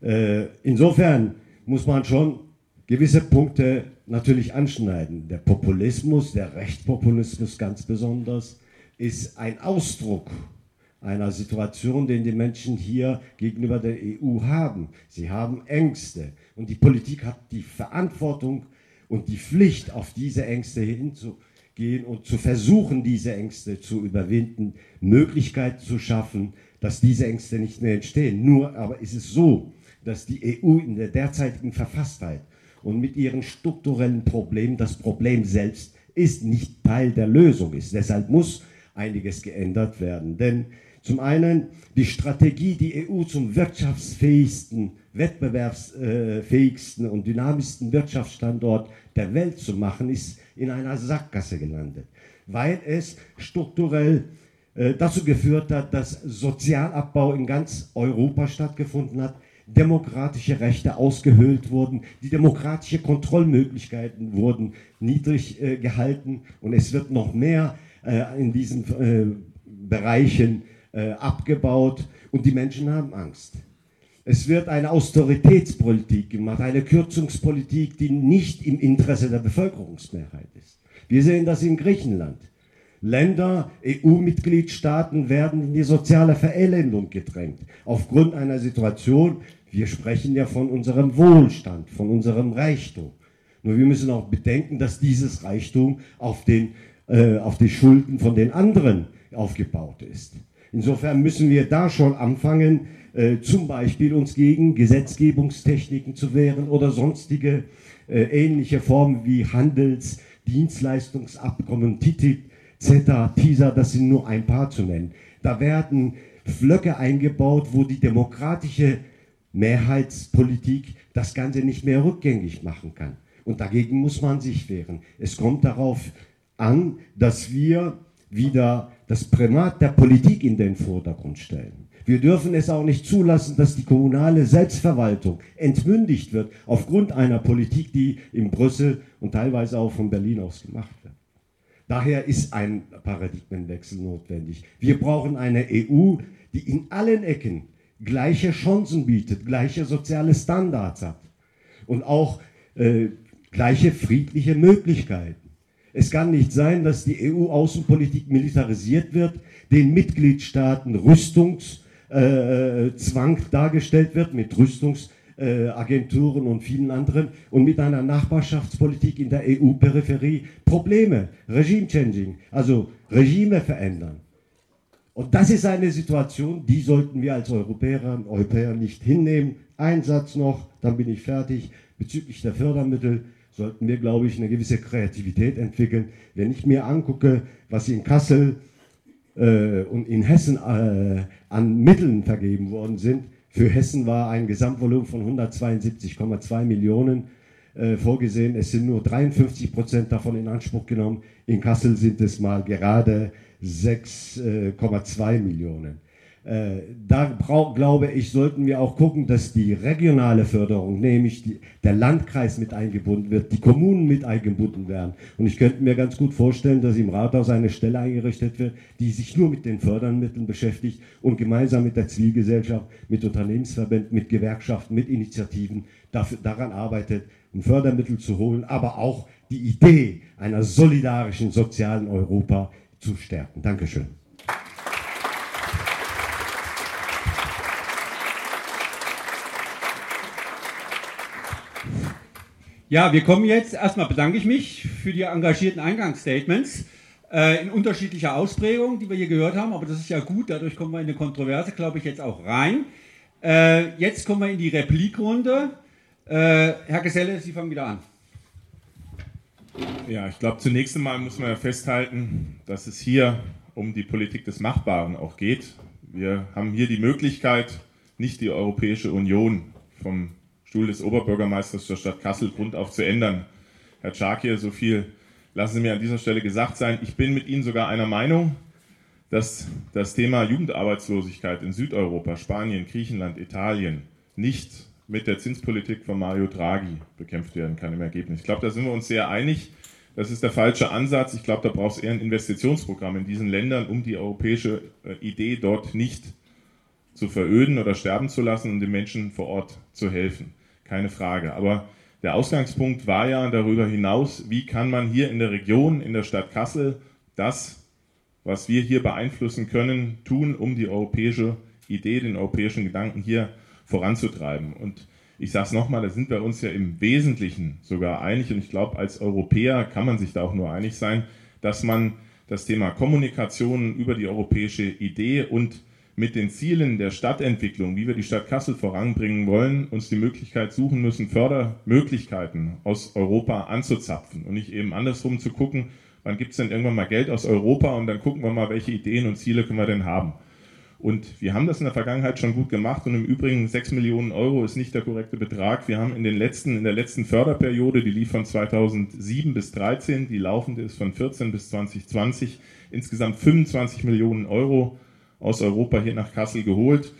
[SPEAKER 7] Äh, insofern muss man schon gewisse Punkte natürlich anschneiden. Der Populismus, der Rechtspopulismus ganz besonders, ist ein Ausdruck einer Situation, den die Menschen hier gegenüber der EU haben. Sie haben Ängste und die Politik hat die Verantwortung und die Pflicht, auf diese Ängste hinzuweisen gehen und zu versuchen, diese Ängste zu überwinden, Möglichkeiten zu schaffen, dass diese Ängste nicht mehr entstehen. Nur aber ist es so, dass die EU in der derzeitigen Verfasstheit und mit ihren strukturellen Problemen, das Problem selbst ist nicht Teil der Lösung ist. Deshalb muss einiges geändert werden. Denn zum einen die Strategie, die EU zum wirtschaftsfähigsten, wettbewerbsfähigsten und dynamischsten Wirtschaftsstandort der Welt zu machen, ist in einer Sackgasse gelandet, weil es strukturell äh, dazu geführt hat, dass Sozialabbau in ganz Europa stattgefunden hat, demokratische Rechte ausgehöhlt wurden, die demokratische Kontrollmöglichkeiten wurden niedrig äh, gehalten und es wird noch mehr äh, in diesen Bereichen abgebaut und die Menschen haben Angst. Es wird eine Austeritätspolitik gemacht, eine Kürzungspolitik, die nicht im Interesse der Bevölkerungsmehrheit ist. Wir sehen das in Griechenland. Länder, EU-Mitgliedstaaten werden in die soziale Verelendung gedrängt. Aufgrund einer Situation, wir sprechen ja von unserem Wohlstand, von unserem Reichtum. Nur wir müssen auch bedenken, dass dieses Reichtum auf den äh, auf die Schulden von den anderen aufgebaut ist. Insofern müssen wir da schon anfangen, äh, zum Beispiel uns gegen Gesetzgebungstechniken zu wehren oder sonstige äh, ähnliche Formen wie Handels-, Dienstleistungsabkommen, TTIP, CETA, TISA, das sind nur ein paar zu nennen. Da werden Flöcke eingebaut, wo die demokratische Mehrheitspolitik das Ganze nicht mehr rückgängig machen kann. Und dagegen muss man sich wehren. Es kommt darauf an, dass wir wieder das Primat der Politik in den Vordergrund stellen. Wir dürfen es auch nicht zulassen, dass die kommunale Selbstverwaltung entmündigt wird aufgrund einer Politik, die in Brüssel und teilweise auch von Berlin aus gemacht wird. Daher ist ein Paradigmenwechsel notwendig. Wir brauchen eine EU, die in allen Ecken gleiche Chancen bietet, gleiche soziale Standards hat und auch äh, gleiche friedliche Möglichkeiten. Es kann nicht sein, dass die EU-Außenpolitik militarisiert wird, den Mitgliedstaaten Rüstungszwang äh, dargestellt wird mit Rüstungsagenturen äh, und vielen anderen und mit einer Nachbarschaftspolitik in der EU-Peripherie Probleme, Regime-Changing, also Regime verändern. Und das ist eine Situation, die sollten wir als Europäer und Europäer nicht hinnehmen. Ein Satz noch, dann bin ich fertig. Bezüglich der Fördermittel sollten wir, glaube ich, eine gewisse Kreativität entwickeln. Wenn ich mir angucke, was in Kassel äh, und in Hessen äh, an Mitteln vergeben worden sind, für Hessen war ein Gesamtvolumen von 172,2 Millionen äh, vorgesehen. Es sind nur 53 Prozent davon in Anspruch genommen. In Kassel sind es mal gerade 6,2 Millionen. Äh, da glaube ich, sollten wir auch gucken, dass die regionale Förderung, nämlich die, der Landkreis mit eingebunden wird, die Kommunen mit eingebunden werden. Und ich könnte mir ganz gut vorstellen, dass im Rathaus eine Stelle eingerichtet wird, die sich nur mit den Fördermitteln beschäftigt und gemeinsam mit der Zivilgesellschaft, mit Unternehmensverbänden, mit Gewerkschaften, mit Initiativen dafür, daran arbeitet, um Fördermittel zu holen, aber auch die Idee einer solidarischen sozialen Europa zu stärken. Dankeschön.
[SPEAKER 1] Ja, wir kommen jetzt, erstmal bedanke ich mich für die engagierten Eingangsstatements äh, in unterschiedlicher Ausprägung, die wir hier gehört haben, aber das ist ja gut, dadurch kommen wir in eine Kontroverse, glaube ich, jetzt auch rein. Äh, jetzt kommen wir in die Replikrunde. Äh, Herr Geselle, Sie fangen wieder an.
[SPEAKER 4] Ja, ich glaube, zunächst einmal muss man ja festhalten, dass es hier um die Politik des Machbaren auch geht. Wir haben hier die Möglichkeit, nicht die Europäische Union vom Stuhl des Oberbürgermeisters der Stadt Kassel grundauf zu ändern. Herr Czakir, so viel lassen Sie mir an dieser Stelle gesagt sein. Ich bin mit Ihnen sogar einer Meinung, dass das Thema Jugendarbeitslosigkeit in Südeuropa, Spanien, Griechenland, Italien nicht mit der Zinspolitik von Mario Draghi bekämpft werden kann im Ergebnis. Ich glaube, da sind wir uns sehr einig. Das ist der falsche Ansatz. Ich glaube, da braucht es eher ein Investitionsprogramm in diesen Ländern, um die europäische äh, Idee dort nicht zu veröden oder sterben zu lassen und den Menschen vor Ort zu helfen keine Frage. Aber der Ausgangspunkt war ja darüber hinaus, wie kann man hier in der Region, in der Stadt Kassel, das, was wir hier beeinflussen können, tun, um die europäische Idee, den europäischen Gedanken hier voranzutreiben. Und ich sage es nochmal, da sind wir uns ja im Wesentlichen sogar einig und ich glaube, als Europäer kann man sich da auch nur einig sein, dass man das Thema Kommunikation über die europäische Idee und mit den Zielen der Stadtentwicklung, wie wir die Stadt Kassel voranbringen wollen, uns die Möglichkeit suchen müssen, Fördermöglichkeiten aus Europa anzuzapfen und nicht eben andersrum zu gucken, wann gibt es denn irgendwann mal Geld aus Europa und dann gucken wir mal, welche Ideen und Ziele können wir denn haben. Und wir haben das in der Vergangenheit schon gut gemacht und im Übrigen 6 Millionen Euro ist nicht der korrekte Betrag. Wir haben in, den letzten, in der letzten Förderperiode, die lief von 2007 bis 2013, die laufende ist von 14 bis 2020, insgesamt 25 Millionen Euro aus Europa hier nach Kassel geholt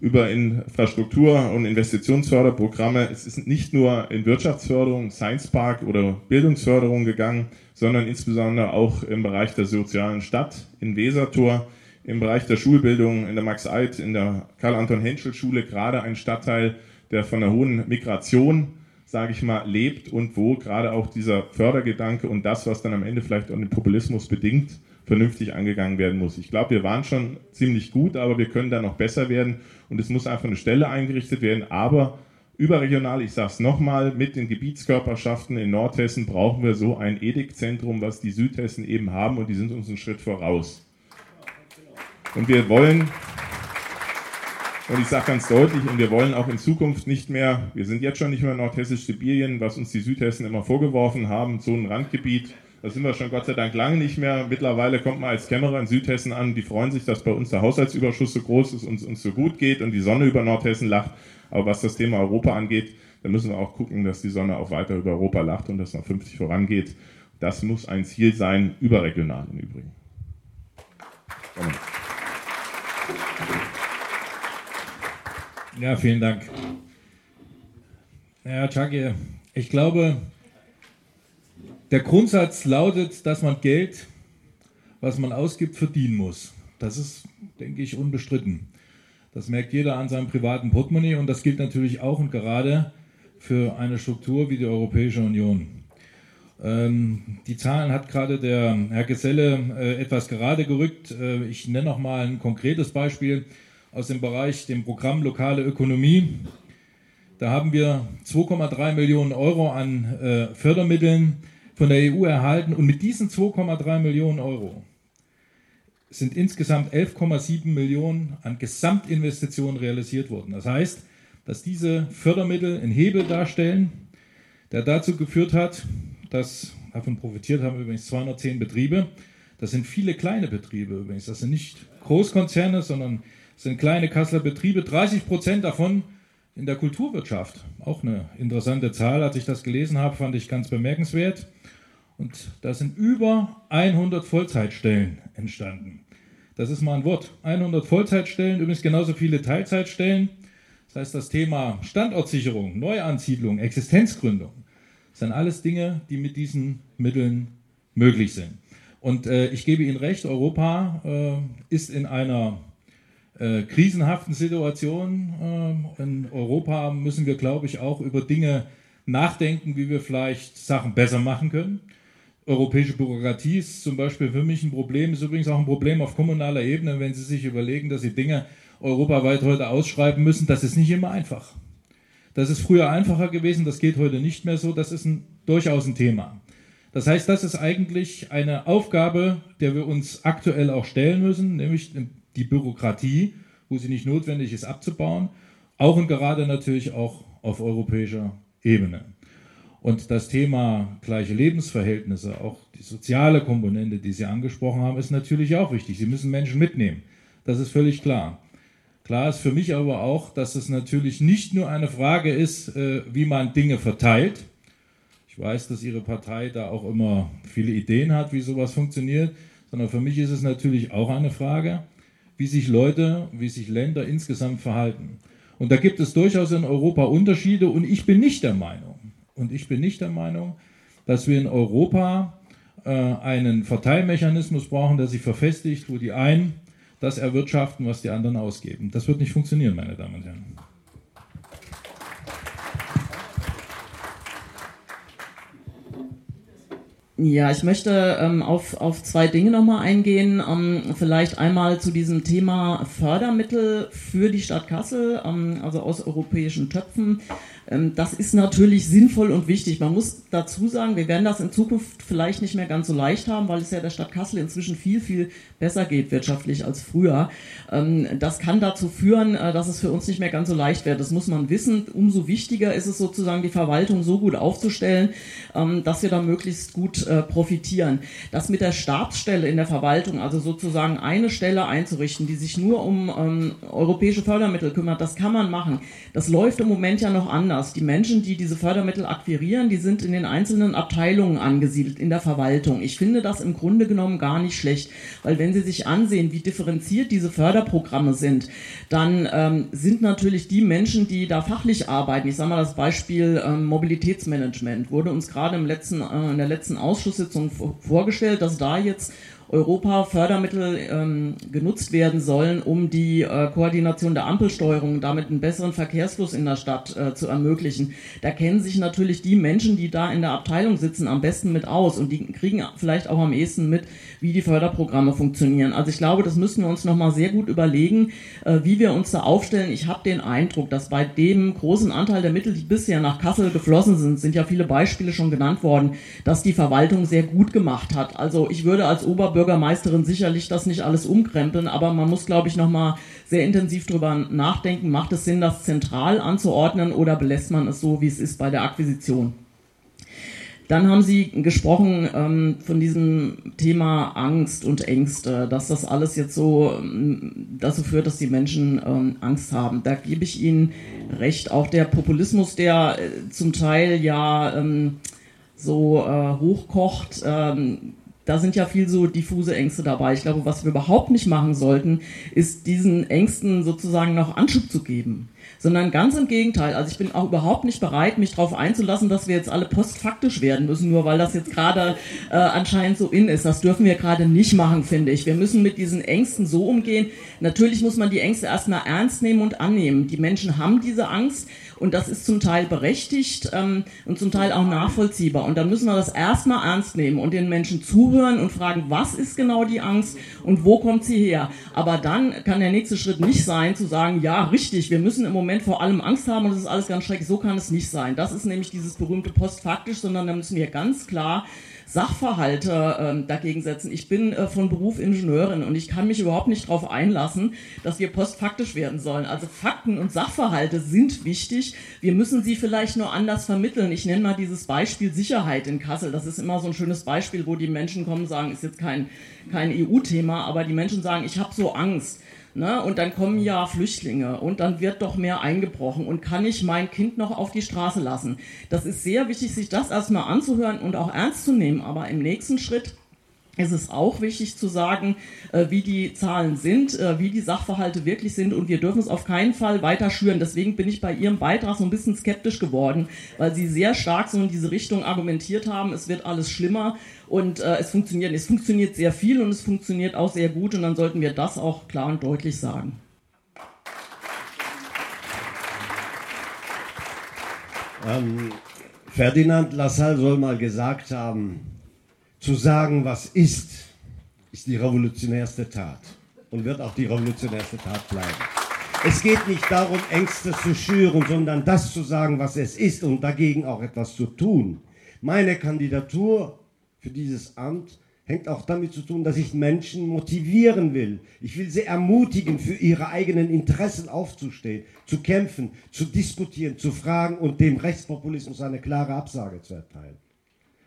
[SPEAKER 4] über Infrastruktur- und Investitionsförderprogramme. Es ist nicht nur in Wirtschaftsförderung, Science Park oder Bildungsförderung gegangen, sondern insbesondere auch im Bereich der sozialen Stadt in Wesertor, im Bereich der Schulbildung in der Max-Eid, in der Karl-Anton-Henschel-Schule, gerade ein Stadtteil, der von einer hohen Migration, sage ich mal, lebt und wo gerade auch dieser Fördergedanke und das, was dann am Ende vielleicht auch den Populismus bedingt, vernünftig angegangen werden muss. Ich glaube, wir waren schon ziemlich gut, aber wir können da noch besser werden und es muss einfach eine Stelle eingerichtet werden, aber überregional, ich sage es nochmal, mit den Gebietskörperschaften in Nordhessen brauchen wir so ein EDIC-Zentrum, was die Südhessen eben haben und die sind uns einen Schritt voraus. Und wir wollen, und ich sage ganz deutlich, und wir wollen auch in Zukunft nicht mehr, wir sind jetzt schon nicht mehr Nordhessisch-Sibirien, was uns die Südhessen immer vorgeworfen haben, so ein Randgebiet. Da sind wir schon Gott sei Dank lange nicht mehr. Mittlerweile kommt man als Kämmerer in Südhessen an, die freuen sich, dass bei uns der Haushaltsüberschuss so groß ist und uns so gut geht und die Sonne über Nordhessen lacht. Aber was das Thema Europa angeht, da müssen wir auch gucken, dass die Sonne auch weiter über Europa lacht und dass noch 50 vorangeht. Das muss ein Ziel sein, überregional im Übrigen.
[SPEAKER 5] Ja, vielen Dank. Ja, Chucky, ich glaube, der Grundsatz lautet, dass man Geld, was man ausgibt, verdienen muss. Das ist, denke ich, unbestritten. Das merkt jeder an seinem privaten Portemonnaie und das gilt natürlich auch und gerade für eine Struktur wie die Europäische Union. Ähm, die Zahlen hat gerade der Herr Geselle äh, etwas gerade gerückt. Äh, ich nenne noch mal ein konkretes Beispiel aus dem Bereich dem Programm Lokale Ökonomie. Da haben wir 2,3 Millionen Euro an äh, Fördermitteln von der EU erhalten und mit diesen 2,3 Millionen Euro sind insgesamt 11,7 Millionen an Gesamtinvestitionen realisiert worden. Das heißt, dass diese Fördermittel einen Hebel darstellen, der dazu geführt hat, dass davon profitiert haben übrigens 210 Betriebe. Das sind viele kleine Betriebe übrigens. Das sind nicht Großkonzerne, sondern sind kleine Kasseler Betriebe. 30 Prozent davon in der Kulturwirtschaft. Auch eine interessante Zahl. Als ich das gelesen habe, fand ich ganz bemerkenswert. Und da sind über 100 Vollzeitstellen entstanden. Das ist mal ein Wort. 100 Vollzeitstellen, übrigens genauso viele Teilzeitstellen. Das heißt, das Thema Standortsicherung, Neuansiedlung, Existenzgründung, sind alles Dinge, die mit diesen Mitteln möglich sind. Und äh, ich gebe Ihnen recht, Europa äh, ist in einer äh, krisenhaften Situation. Äh, in Europa müssen wir, glaube ich, auch über Dinge nachdenken, wie wir vielleicht Sachen besser machen können europäische Bürokratie ist zum Beispiel für mich ein Problem, ist übrigens auch ein Problem auf kommunaler Ebene, wenn Sie sich überlegen, dass Sie Dinge europaweit heute ausschreiben müssen, das ist nicht immer einfach. Das ist früher einfacher gewesen, das geht heute nicht mehr so, das ist ein, durchaus ein Thema. Das heißt, das ist eigentlich eine Aufgabe, der wir uns aktuell auch stellen müssen, nämlich die Bürokratie, wo sie nicht notwendig ist, abzubauen, auch und gerade natürlich auch auf europäischer Ebene. Und das Thema gleiche Lebensverhältnisse, auch die soziale Komponente, die Sie angesprochen haben, ist natürlich auch wichtig. Sie müssen Menschen mitnehmen. Das ist völlig klar. Klar ist für mich aber auch, dass es natürlich nicht nur eine Frage ist, äh, wie man Dinge verteilt. Ich weiß, dass Ihre Partei da auch immer viele Ideen hat, wie sowas funktioniert, sondern für mich ist es natürlich auch eine Frage, wie sich Leute, wie sich Länder insgesamt verhalten. Und da gibt es durchaus in Europa Unterschiede und ich bin nicht der Meinung, und ich bin nicht der Meinung, dass wir in Europa äh, einen Verteilmechanismus brauchen, der sich verfestigt, wo die einen das erwirtschaften, was die anderen ausgeben. Das wird nicht funktionieren, meine Damen und Herren.
[SPEAKER 6] Ja, ich möchte ähm, auf, auf zwei Dinge nochmal eingehen. Ähm, vielleicht einmal zu diesem Thema Fördermittel für die Stadt Kassel, ähm, also aus europäischen Töpfen. Ähm, das ist natürlich sinnvoll und wichtig. Man muss dazu sagen, wir werden das in Zukunft vielleicht nicht mehr ganz so leicht haben, weil es ja der Stadt Kassel inzwischen viel, viel besser geht wirtschaftlich als früher. Ähm, das kann dazu führen, äh, dass es für uns nicht mehr ganz so leicht wird. Das muss man wissen. Umso wichtiger ist es sozusagen, die Verwaltung so gut aufzustellen, ähm, dass wir da möglichst gut äh, profitieren. Das mit der Stabsstelle in der Verwaltung, also sozusagen eine Stelle einzurichten, die sich nur um europäische Fördermittel kümmert, das kann man machen. Das läuft im Moment ja noch anders anders. Die Menschen, die diese Fördermittel akquirieren, die sind in den einzelnen Abteilungen angesiedelt, in der Verwaltung. Ich finde das im Grunde genommen gar nicht schlecht, weil wenn Sie sich ansehen, wie differenziert diese Förderprogramme sind, dann ähm, sind natürlich die Menschen, die da fachlich arbeiten, ich sage mal das Beispiel ähm, Mobilitätsmanagement, wurde uns gerade im letzten, äh, in der letzten Ausschusssitzung vorgestellt, dass da jetzt Europa Fördermittel ähm, genutzt werden sollen, um die äh, Koordination der Ampelsteuerung, damit einen besseren Verkehrsfluss in der Stadt äh, zu ermöglichen. Da kennen sich natürlich die Menschen, die da in der Abteilung sitzen, am besten mit aus und die kriegen vielleicht auch am ehesten mit, wie die Förderprogramme funktionieren. Also ich glaube, das müssen wir uns nochmal sehr gut überlegen, äh, wie wir uns da aufstellen. Ich habe den Eindruck, dass bei dem großen Anteil der Mittel, die bisher nach Kassel geflossen sind, sind ja viele Beispiele schon genannt worden, dass die Verwaltung sehr gut gemacht hat. Also ich würde als Oberbürgermeisterin sicherlich das nicht alles umkrempeln, aber man muss, glaube ich, nochmal sehr intensiv darüber nachdenken, macht es Sinn, das zentral anzuordnen oder belässt man es so, wie es ist bei der Akquisition? Dann haben Sie gesprochen ähm, von diesem Thema Angst und Ängste, dass das alles jetzt so ähm, dazu führt, dass die Menschen ähm, Angst haben. Da gebe ich Ihnen recht. Auch der Populismus, der äh, zum Teil ja ähm, so äh, hochkocht, ähm, da sind ja viel so diffuse Ängste dabei. Ich glaube, was wir überhaupt nicht machen sollten, ist diesen Ängsten sozusagen noch Anschub zu geben sondern ganz im Gegenteil. Also ich bin auch überhaupt nicht bereit, mich darauf einzulassen, dass wir jetzt alle postfaktisch werden müssen, nur weil das jetzt gerade äh, anscheinend so in ist. Das dürfen wir gerade nicht machen, finde ich. Wir müssen mit diesen Ängsten so umgehen. Natürlich muss man die Ängste erstmal ernst nehmen und annehmen. Die Menschen haben diese Angst und das ist zum Teil berechtigt ähm, und zum Teil auch nachvollziehbar. Und dann müssen wir das erstmal ernst nehmen und den Menschen zuhören und fragen, was ist genau die Angst und wo kommt sie her. Aber dann kann der nächste Schritt nicht sein, zu sagen, ja, richtig, wir müssen im Moment vor allem Angst haben und es ist alles ganz schrecklich. So kann es nicht sein. Das ist nämlich dieses berühmte Postfaktisch, sondern da müssen wir ganz klar Sachverhalte ähm, dagegen setzen. Ich bin äh, von Beruf Ingenieurin und ich kann mich überhaupt nicht darauf einlassen, dass wir postfaktisch werden sollen. Also Fakten und Sachverhalte sind wichtig. Wir müssen sie vielleicht nur anders vermitteln. Ich nenne mal dieses Beispiel Sicherheit in Kassel. Das ist immer so ein schönes Beispiel, wo die Menschen kommen, sagen, ist jetzt kein, kein EU-Thema, aber die Menschen sagen, ich habe so Angst. Ne? Und dann kommen ja Flüchtlinge und dann wird doch mehr eingebrochen und kann ich mein Kind noch auf die Straße lassen. Das ist sehr wichtig, sich das erstmal anzuhören und auch ernst zu nehmen. Aber im nächsten Schritt es ist auch wichtig zu sagen, äh, wie die Zahlen sind, äh, wie die Sachverhalte wirklich sind und wir dürfen es auf keinen Fall weiter schüren. Deswegen bin ich bei Ihrem Beitrag so ein bisschen skeptisch geworden, weil Sie sehr stark so in diese Richtung argumentiert haben, es wird alles schlimmer und äh, es funktioniert. Es funktioniert sehr viel und es funktioniert auch sehr gut und dann sollten wir das auch klar und deutlich sagen.
[SPEAKER 7] Ähm, Ferdinand Lassalle soll mal gesagt haben, zu sagen, was ist, ist die revolutionärste Tat und wird auch die revolutionärste Tat bleiben. Es geht nicht darum, Ängste zu schüren, sondern das zu sagen, was es ist und dagegen auch etwas zu tun. Meine Kandidatur für dieses Amt hängt auch damit zu tun, dass ich Menschen motivieren will. Ich will sie ermutigen, für ihre eigenen Interessen aufzustehen, zu kämpfen, zu diskutieren, zu fragen und dem Rechtspopulismus eine klare Absage zu erteilen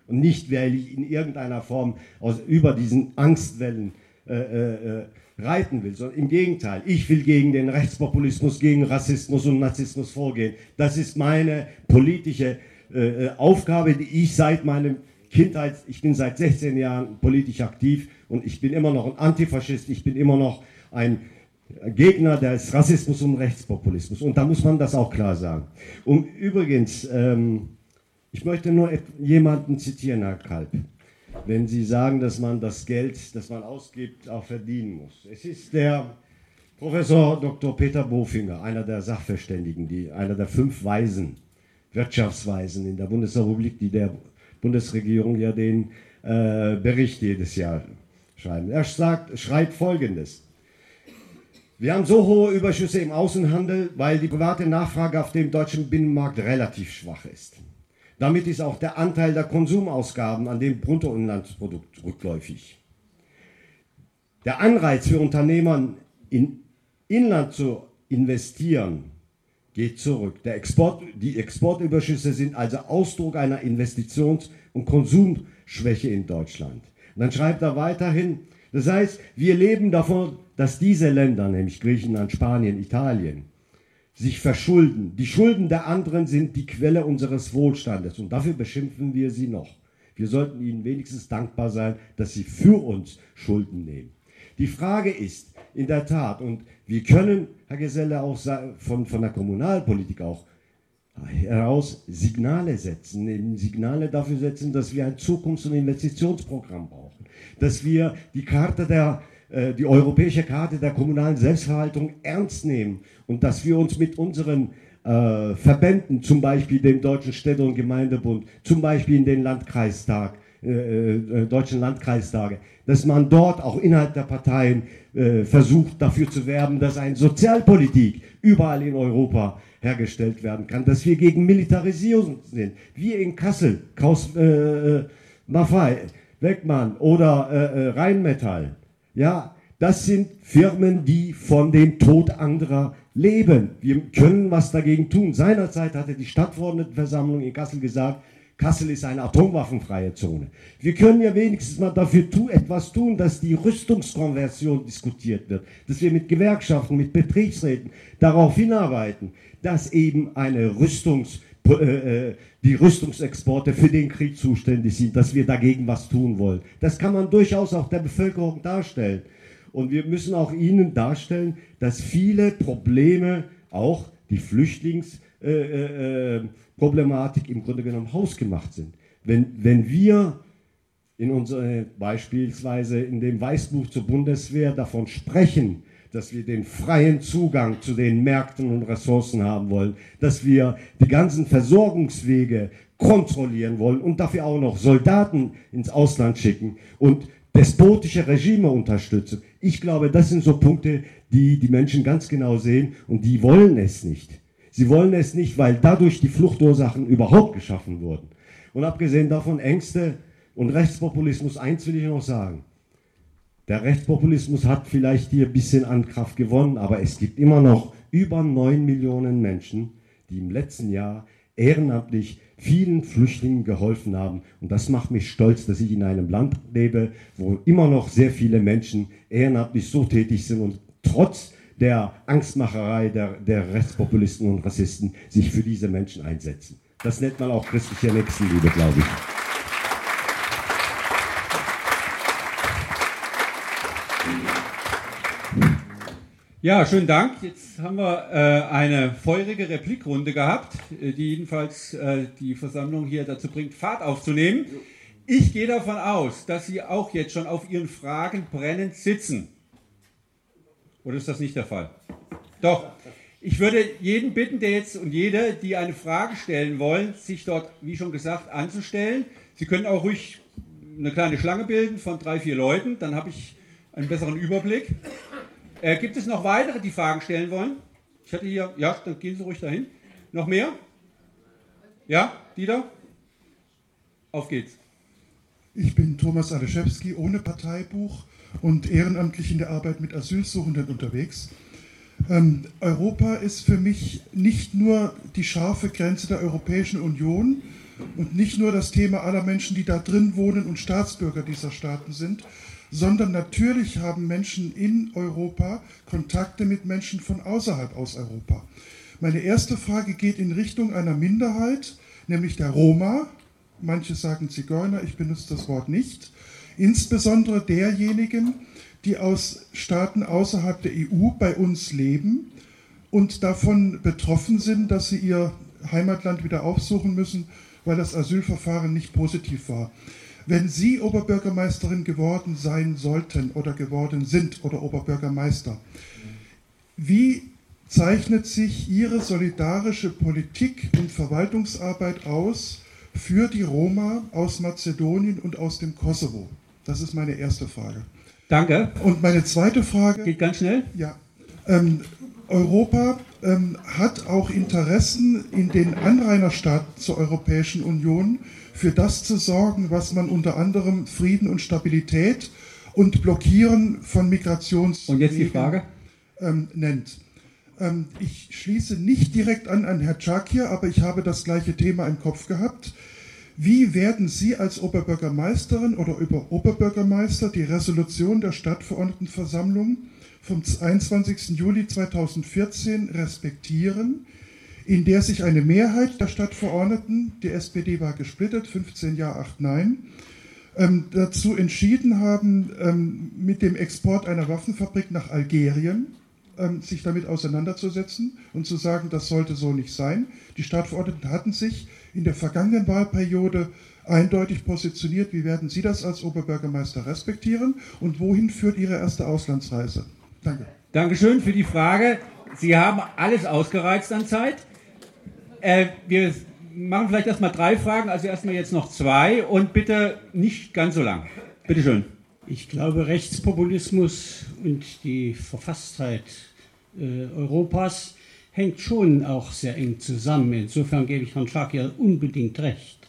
[SPEAKER 7] und nicht, weil ich in irgendeiner Form aus, über diesen Angstwellen äh, äh, äh, reiten will, sondern im Gegenteil. Ich will gegen den Rechtspopulismus, gegen Rassismus und Narzissmus vorgehen. Das ist meine politische äh, äh, Aufgabe, die ich seit meinem Kindheit, ich bin seit 16 Jahren politisch aktiv und ich bin immer noch ein Antifaschist, ich bin immer noch ein Gegner des Rassismus und Rechtspopulismus. Und da muss man das auch klar sagen. Und übrigens, ähm, ich möchte nur jemanden zitieren, Herr Kalb. Wenn Sie sagen, dass man das Geld, das man ausgibt, auch verdienen muss. Es ist der Professor Dr. Peter Bofinger, einer der Sachverständigen, die, einer der fünf Weisen, Wirtschaftsweisen in der Bundesrepublik, die der Bundesregierung ja den äh, Bericht jedes Jahr schreiben. Er sagt, schreibt Folgendes. Wir haben so hohe Überschüsse im Außenhandel, weil die private Nachfrage auf dem deutschen Binnenmarkt relativ schwach ist. Damit ist auch der Anteil der Konsumausgaben an dem Bruttoinlandsprodukt rückläufig. Der Anreiz für Unternehmer, in Inland zu investieren, geht zurück. Der Export, die Exportüberschüsse sind also Ausdruck einer Investitions- und Konsumschwäche in Deutschland. Und dann schreibt er weiterhin, das heißt, wir leben davon, dass diese Länder, nämlich Griechenland, Spanien, Italien, sich verschulden. Die Schulden der anderen sind die Quelle unseres Wohlstandes und dafür beschimpfen wir sie noch. Wir sollten ihnen wenigstens dankbar sein, dass sie für uns Schulden nehmen. Die Frage ist in der Tat, und wir können, Herr Geselle, auch von, von der Kommunalpolitik auch heraus Signale setzen, Signale dafür setzen, dass wir ein Zukunfts- und Investitionsprogramm brauchen. dass wir die Karte der die europäische Karte der kommunalen Selbstverwaltung ernst nehmen und dass wir uns mit unseren äh, Verbänden, zum Beispiel dem Deutschen Städte- und Gemeindebund, zum Beispiel in den Landkreistag, äh, äh, Deutschen Landkreistage, dass man dort auch innerhalb der Parteien äh, versucht dafür zu werben, dass eine Sozialpolitik überall in Europa hergestellt werden kann, dass wir gegen Militarisierung sind. Wir in Kassel, Kraus, äh, Maffei, Beckmann oder äh, Rheinmetall, ja, das sind Firmen, die von dem Tod anderer leben. Wir können was dagegen tun. Seinerzeit hatte die Stadtverordnetenversammlung in Kassel gesagt, Kassel ist eine atomwaffenfreie Zone. Wir können ja wenigstens mal dafür tu, etwas tun, dass die Rüstungskonversion diskutiert wird, dass wir mit Gewerkschaften, mit Betriebsräten darauf hinarbeiten, dass eben eine Rüstungs, die Rüstungsexporte für den Krieg zuständig sind, dass wir dagegen was tun wollen. Das kann man durchaus auch der Bevölkerung darstellen. Und wir müssen auch ihnen darstellen, dass viele Probleme, auch die Flüchtlingsproblematik, äh, äh, im Grunde genommen hausgemacht sind. Wenn, wenn wir in unserer, beispielsweise in dem Weißbuch zur Bundeswehr davon sprechen, dass wir den freien Zugang zu den Märkten und Ressourcen haben wollen, dass wir die ganzen Versorgungswege kontrollieren wollen und dafür auch noch Soldaten ins Ausland schicken und despotische Regime unterstützen. Ich glaube, das sind so Punkte, die die Menschen ganz genau sehen und die wollen es nicht. Sie wollen es nicht, weil dadurch die Fluchtursachen überhaupt geschaffen wurden. Und abgesehen davon Ängste und Rechtspopulismus, eins will ich noch sagen. Der Rechtspopulismus hat vielleicht hier ein bisschen an Kraft gewonnen, aber es gibt immer noch über 9 Millionen Menschen, die im letzten Jahr ehrenamtlich vielen Flüchtlingen geholfen haben. Und das macht mich stolz, dass ich in einem Land lebe, wo immer noch sehr viele Menschen ehrenamtlich so tätig sind und trotz der Angstmacherei der, der Rechtspopulisten und Rassisten sich für diese Menschen einsetzen. Das nennt man auch christliche Nächstenliebe, glaube ich.
[SPEAKER 1] Ja, schönen Dank. Jetzt haben wir äh, eine feurige Replikrunde gehabt, äh, die jedenfalls äh, die Versammlung hier dazu bringt, Fahrt aufzunehmen. Ich gehe davon aus, dass Sie auch jetzt schon auf Ihren Fragen brennend sitzen. Oder ist das nicht der Fall? Doch. Ich würde jeden bitten, der jetzt und jede, die eine Frage stellen wollen, sich dort, wie schon gesagt, anzustellen. Sie können auch ruhig eine kleine Schlange bilden von drei, vier Leuten, dann habe ich einen besseren Überblick. Äh, gibt es noch weitere, die Fragen stellen wollen? Ich hatte hier, ja, dann gehen Sie ruhig dahin. Noch mehr? Ja, Dieter? Auf geht's.
[SPEAKER 8] Ich bin Thomas Aleschewski, ohne Parteibuch und ehrenamtlich in der Arbeit mit Asylsuchenden unterwegs. Ähm, Europa ist für mich nicht nur die scharfe Grenze der Europäischen Union und nicht nur das Thema aller Menschen, die da drin wohnen und Staatsbürger dieser Staaten sind, sondern natürlich haben Menschen in Europa Kontakte mit Menschen von außerhalb aus Europa. Meine erste Frage geht in Richtung einer Minderheit, nämlich der Roma. Manche sagen Zigeuner, ich benutze das Wort nicht. Insbesondere derjenigen, die aus Staaten außerhalb der EU bei uns leben und davon betroffen sind, dass sie ihr Heimatland wieder aufsuchen müssen, weil das Asylverfahren nicht positiv war. Wenn Sie Oberbürgermeisterin geworden sein sollten oder geworden sind oder Oberbürgermeister, wie zeichnet sich Ihre solidarische Politik und Verwaltungsarbeit aus für die Roma aus Mazedonien und aus dem Kosovo? Das ist meine erste Frage.
[SPEAKER 1] Danke.
[SPEAKER 8] Und meine zweite Frage.
[SPEAKER 1] Geht ganz schnell.
[SPEAKER 8] Ja. Ähm, Europa ähm, hat auch Interessen in den Anrainerstaaten zur Europäischen Union für das zu sorgen, was man unter anderem Frieden und Stabilität und Blockieren von Migrations
[SPEAKER 1] und jetzt die Frage
[SPEAKER 8] ähm, nennt. Ähm, ich schließe nicht direkt an an Herr Czakir, aber ich habe das gleiche Thema im Kopf gehabt. Wie werden Sie als Oberbürgermeisterin oder über Oberbürgermeister die Resolution der Stadtverordnetenversammlung vom 21. Juli 2014 respektieren, in der sich eine Mehrheit der Stadtverordneten, die SPD war gesplittert, 15 Ja, 8 Nein, ähm, dazu entschieden haben, ähm, mit dem Export einer Waffenfabrik nach Algerien ähm, sich damit auseinanderzusetzen und zu sagen, das sollte so nicht sein. Die Stadtverordneten hatten sich in der vergangenen Wahlperiode eindeutig positioniert. Wie werden Sie das als Oberbürgermeister respektieren und wohin führt Ihre erste Auslandsreise? Danke.
[SPEAKER 1] Dankeschön für die Frage. Sie haben alles ausgereizt an Zeit. Äh, wir machen vielleicht erstmal drei Fragen, also erstmal jetzt noch zwei und bitte nicht ganz so lang. Bitte schön.
[SPEAKER 9] Ich glaube, Rechtspopulismus und die Verfasstheit äh, Europas hängt schon auch sehr eng zusammen. Insofern gebe ich Herrn Schakir unbedingt recht.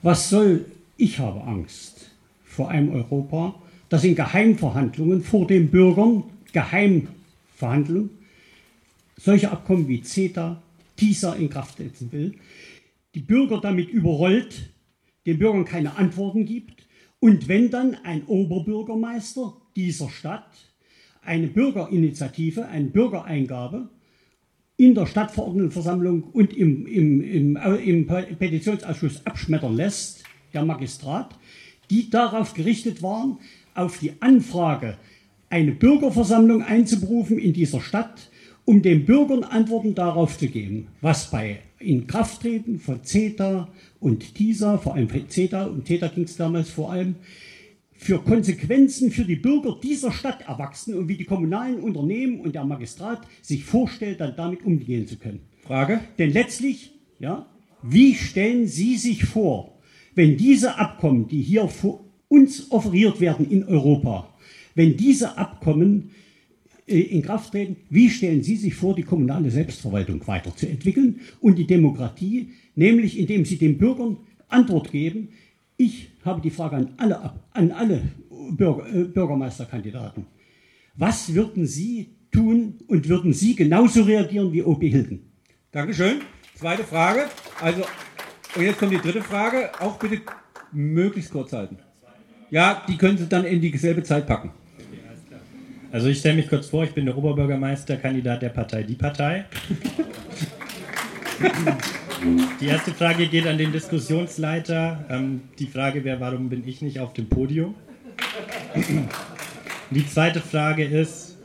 [SPEAKER 9] Was soll, ich habe Angst vor einem Europa, das in Geheimverhandlungen vor den Bürgern, Geheimverhandlungen, solche Abkommen wie CETA, TISA in Kraft setzen will, die Bürger damit überrollt, den Bürgern keine Antworten gibt und wenn dann ein Oberbürgermeister dieser Stadt eine Bürgerinitiative, eine Bürgereingabe in der Stadtverordnetenversammlung und im, im, im, im Petitionsausschuss abschmettern lässt, der Magistrat, die darauf gerichtet waren, auf die Anfrage, eine Bürgerversammlung einzuberufen in dieser Stadt, um den Bürgern Antworten darauf zu geben, was bei Inkrafttreten von CETA und TISA, vor allem CETA, und CETA ging es damals vor allem, für Konsequenzen für die Bürger dieser Stadt erwachsen und wie die kommunalen Unternehmen und der Magistrat sich vorstellt, dann damit umgehen zu können.
[SPEAKER 1] Frage?
[SPEAKER 9] Denn letztlich, ja, wie stellen Sie sich vor, wenn diese Abkommen, die hier uns offeriert werden in Europa, wenn diese Abkommen in Kraft treten, wie stellen Sie sich vor, die kommunale Selbstverwaltung weiterzuentwickeln und die Demokratie, nämlich indem Sie den Bürgern Antwort geben, ich habe die Frage an alle, an alle Bürger, äh, Bürgermeisterkandidaten. Was würden Sie tun und würden Sie genauso reagieren wie O.P. Hilden?
[SPEAKER 1] Dankeschön. Zweite Frage. Also, und jetzt kommt die dritte Frage. Auch bitte möglichst kurz halten. Ja, die können Sie dann in dieselbe Zeit packen.
[SPEAKER 10] Also ich stelle mich kurz vor, ich bin der Oberbürgermeisterkandidat der Partei Die Partei. Die erste Frage geht an den Diskussionsleiter. Ähm, die Frage wäre, warum bin ich nicht auf dem Podium? Die zweite Frage ist,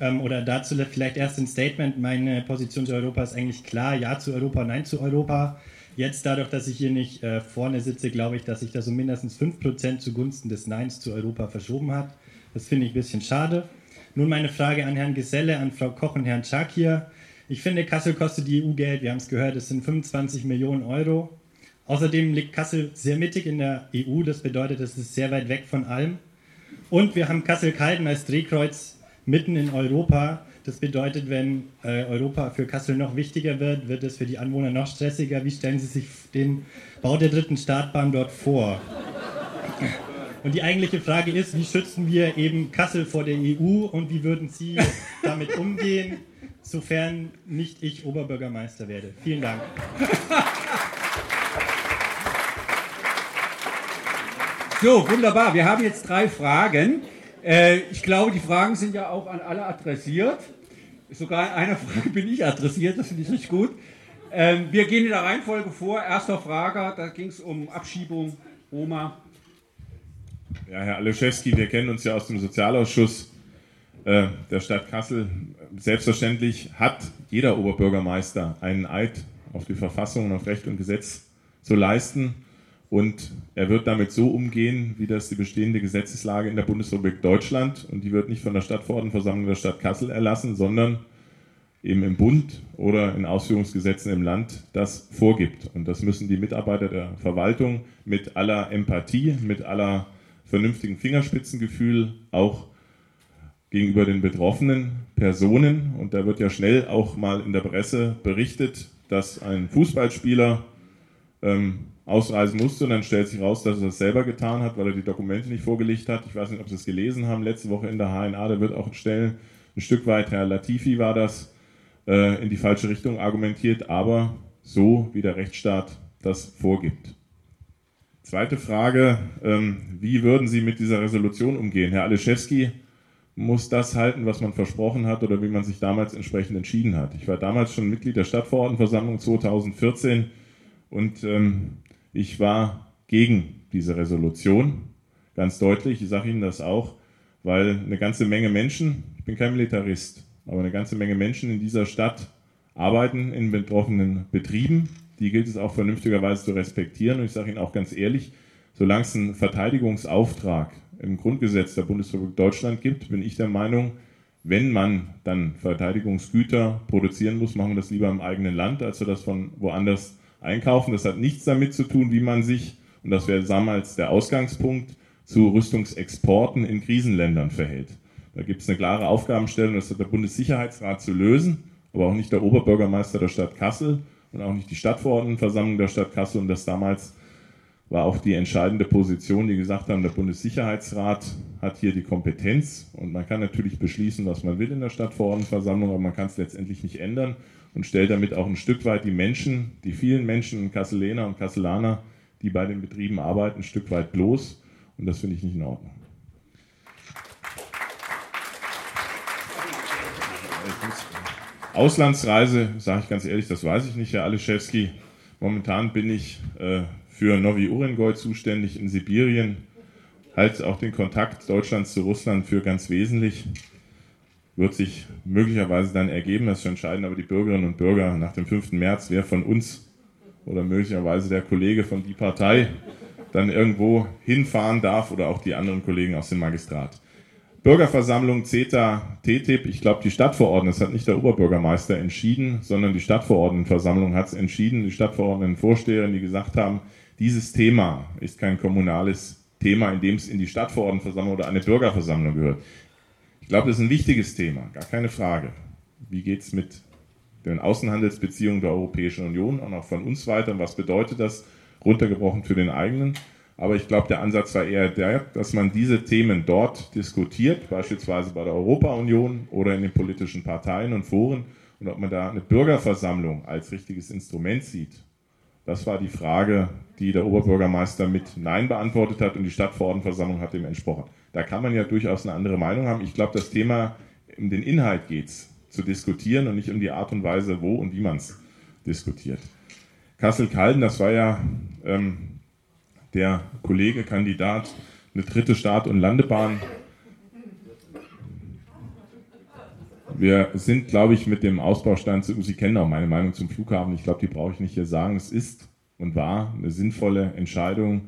[SPEAKER 10] ähm, oder dazu vielleicht erst ein Statement, meine Position zu Europa ist eigentlich klar, ja zu Europa, nein zu Europa. Jetzt dadurch, dass ich hier nicht äh, vorne sitze, glaube ich, dass sich da so mindestens 5% zugunsten des Neins zu Europa verschoben hat. Das finde ich ein bisschen schade. Nun meine Frage an Herrn Geselle, an Frau Koch und Herrn Schakir. Ich finde, Kassel kostet die EU-Geld, wir haben es gehört, es sind 25 Millionen Euro. Außerdem liegt Kassel sehr mittig in der EU, das bedeutet, es ist sehr weit weg von allem. Und wir haben Kassel-Calden als Drehkreuz mitten in Europa. Das bedeutet, wenn äh, Europa für Kassel noch wichtiger wird, wird es für die Anwohner noch stressiger. Wie stellen Sie sich den Bau der dritten Startbahn dort vor? Und die eigentliche Frage ist, wie schützen wir eben Kassel vor der EU und wie würden Sie damit umgehen? sofern nicht ich Oberbürgermeister werde. Vielen Dank.
[SPEAKER 1] So, wunderbar. Wir haben jetzt drei Fragen. Äh, ich glaube, die Fragen sind ja auch an alle adressiert. Sogar in einer Frage bin ich adressiert, das finde ich richtig gut. Ähm, wir gehen in der Reihenfolge vor. Erster Frage, da ging es um Abschiebung, Roma.
[SPEAKER 4] Ja, Herr Aleschewski, wir kennen uns ja aus dem Sozialausschuss äh, der Stadt Kassel. Selbstverständlich hat jeder Oberbürgermeister einen Eid auf die Verfassung und auf Recht und Gesetz zu leisten. Und er wird damit so umgehen, wie das die bestehende Gesetzeslage in der Bundesrepublik Deutschland und die wird nicht von der Stadtverordnetenversammlung der Stadt Kassel erlassen, sondern eben im Bund oder in Ausführungsgesetzen im Land das vorgibt. Und das müssen die Mitarbeiter der Verwaltung mit aller Empathie, mit aller vernünftigen Fingerspitzengefühl auch gegenüber den betroffenen Personen. Und da wird ja schnell auch mal in der Presse berichtet, dass ein Fußballspieler ähm, ausreisen musste und dann stellt sich raus, dass er das selber getan hat, weil er die Dokumente nicht vorgelegt hat. Ich weiß nicht, ob Sie es gelesen haben, letzte Woche in der HNA, da wird auch Stellen ein Stück weit, Herr Latifi war das, äh, in die falsche Richtung argumentiert, aber so wie der Rechtsstaat das vorgibt. Zweite Frage, ähm, wie würden Sie mit dieser Resolution umgehen? Herr Aleschewski muss das halten, was man versprochen hat oder wie man sich damals entsprechend entschieden hat. Ich war damals schon Mitglied der Stadtverordnetenversammlung 2014 und ähm, ich war gegen diese Resolution, ganz deutlich. Ich sage Ihnen das auch, weil eine ganze Menge Menschen, ich bin kein Militarist, aber eine ganze Menge Menschen in dieser Stadt arbeiten in betroffenen Betrieben Die gilt es auch vernünftigerweise zu respektieren. Und ich sage Ihnen auch ganz ehrlich, solange es einen Verteidigungsauftrag im Grundgesetz der Bundesrepublik Deutschland gibt, bin ich der Meinung, wenn man dann Verteidigungsgüter produzieren muss, machen wir das lieber im eigenen Land, als wir das von woanders einkaufen. Das hat nichts damit zu tun, wie man sich, und das wäre damals der Ausgangspunkt, zu Rüstungsexporten in Krisenländern verhält. Da gibt es eine klare Aufgabenstellung, das hat der Bundessicherheitsrat zu lösen, aber auch nicht der Oberbürgermeister der Stadt Kassel und auch nicht die Stadtverordnetenversammlung der Stadt Kassel. Und das damals war auch die entscheidende Position, die gesagt haben, der Bundessicherheitsrat hat hier die Kompetenz und man kann natürlich beschließen, was man will in der Stadtverordnetenversammlung, aber man kann es letztendlich nicht ändern und stellt damit auch ein Stück weit die Menschen, die vielen Menschen, Kasselener und Kasselaner, die bei den Betrieben arbeiten, ein Stück weit bloß. Und das finde ich nicht in Ordnung. Auslandsreise, sage ich ganz ehrlich, das weiß ich nicht, Herr Aleschewski. Momentan bin ich äh, für Novi Urengoy zuständig in Sibirien. Halte auch den Kontakt Deutschlands zu Russland für ganz wesentlich. Wird sich möglicherweise dann ergeben, das entscheiden aber die Bürgerinnen und Bürger nach dem 5. März, wer von uns oder möglicherweise der Kollege von die Partei dann irgendwo hinfahren darf oder auch die anderen Kollegen aus dem Magistrat. Bürgerversammlung, CETA, TTIP, ich glaube, die Stadtverordneten, das hat nicht der Oberbürgermeister entschieden, sondern die Stadtverordnetenversammlung hat es entschieden, die Stadtverordnetenvorsteherin, die gesagt haben, dieses Thema ist kein kommunales Thema, in dem es in die Stadtverordnetenversammlung oder eine Bürgerversammlung gehört. Ich glaube, das ist ein wichtiges Thema, gar keine Frage. Wie geht es mit den Außenhandelsbeziehungen der Europäischen Union und auch von uns weiter? Und was bedeutet das runtergebrochen für den eigenen? Aber ich glaube, der Ansatz war eher der, dass man diese Themen dort diskutiert, beispielsweise bei der Europa-Union oder in den politischen Parteien und Foren, und ob man da eine Bürgerversammlung als richtiges Instrument sieht. Das war die Frage, die der Oberbürgermeister mit Nein beantwortet hat und die Stadtverordnetenversammlung hat dem entsprochen. Da kann man ja durchaus eine andere Meinung haben. Ich glaube, das Thema, um den Inhalt geht es, zu diskutieren und nicht um die Art und Weise, wo und wie man es diskutiert. Kassel-Calden, das war ja ähm, der Kollege, Kandidat, eine dritte Start- und Landebahn. Wir sind, glaube ich, mit dem Ausbaustand, Sie kennen auch meine Meinung zum Flughafen, ich glaube, die brauche ich nicht hier sagen. Es ist und war eine sinnvolle Entscheidung.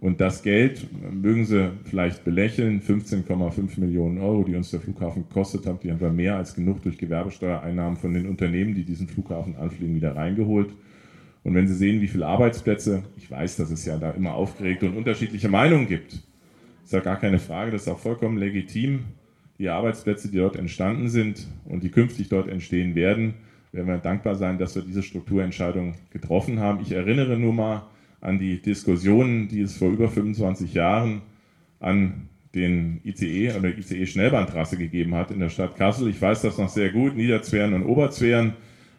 [SPEAKER 4] Und das Geld, mögen Sie vielleicht belächeln, 15,5 Millionen Euro, die uns der Flughafen gekostet hat, die haben wir mehr als genug durch Gewerbesteuereinnahmen von den Unternehmen, die diesen Flughafen anfliegen, wieder reingeholt. Und wenn Sie sehen, wie viele Arbeitsplätze, ich weiß, dass es ja da immer aufgeregte und unterschiedliche Meinungen gibt, ist ja gar keine Frage, das ist auch vollkommen legitim. Die Arbeitsplätze, die dort entstanden sind und die künftig dort entstehen werden, werden wir dankbar sein, dass wir diese Strukturentscheidung getroffen haben. Ich erinnere nur mal an die Diskussionen, die es vor über 25 Jahren an den ICE oder ICE-Schnellbahntrasse gegeben hat in der Stadt Kassel. Ich weiß das noch sehr gut. Niederzweren und Oberzweren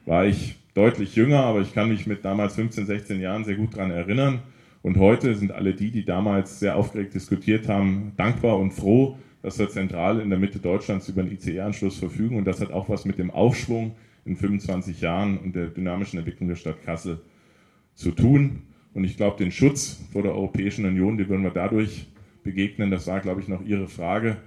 [SPEAKER 4] war ich deutlich jünger, aber ich kann mich mit damals 15, 16 Jahren sehr gut daran erinnern. Und heute sind alle die, die damals sehr aufgeregt diskutiert haben, dankbar und froh, dass wir zentral in der Mitte Deutschlands über einen ICE-Anschluss verfügen. Und das hat auch was mit dem Aufschwung in 25 Jahren und der dynamischen Entwicklung der Stadt Kassel zu tun. Und ich glaube, den Schutz vor der Europäischen Union, den würden wir dadurch begegnen, das war, glaube ich, noch Ihre Frage,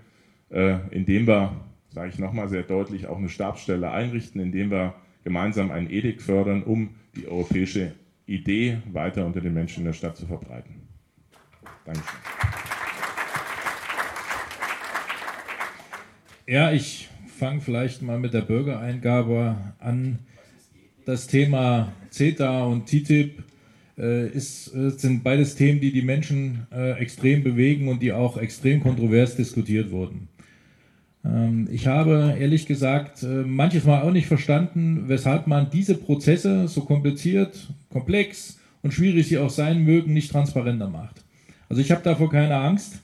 [SPEAKER 4] äh, indem wir, sage ich nochmal sehr deutlich, auch eine Stabsstelle einrichten, indem wir gemeinsam einen Edikt fördern, um die europäische Idee weiter unter den Menschen in der Stadt zu verbreiten. Dankeschön.
[SPEAKER 5] Ja, ich fange vielleicht mal mit der Bürgereingabe an. Das Thema CETA und TTIP äh, ist, äh, sind beides Themen, die die Menschen äh, extrem bewegen und die auch extrem kontrovers diskutiert wurden. Ähm, ich habe ehrlich gesagt äh, manches Mal auch nicht verstanden, weshalb man diese Prozesse so kompliziert, komplex und schwierig sie auch sein mögen, nicht transparenter macht. Also ich habe davor keine Angst.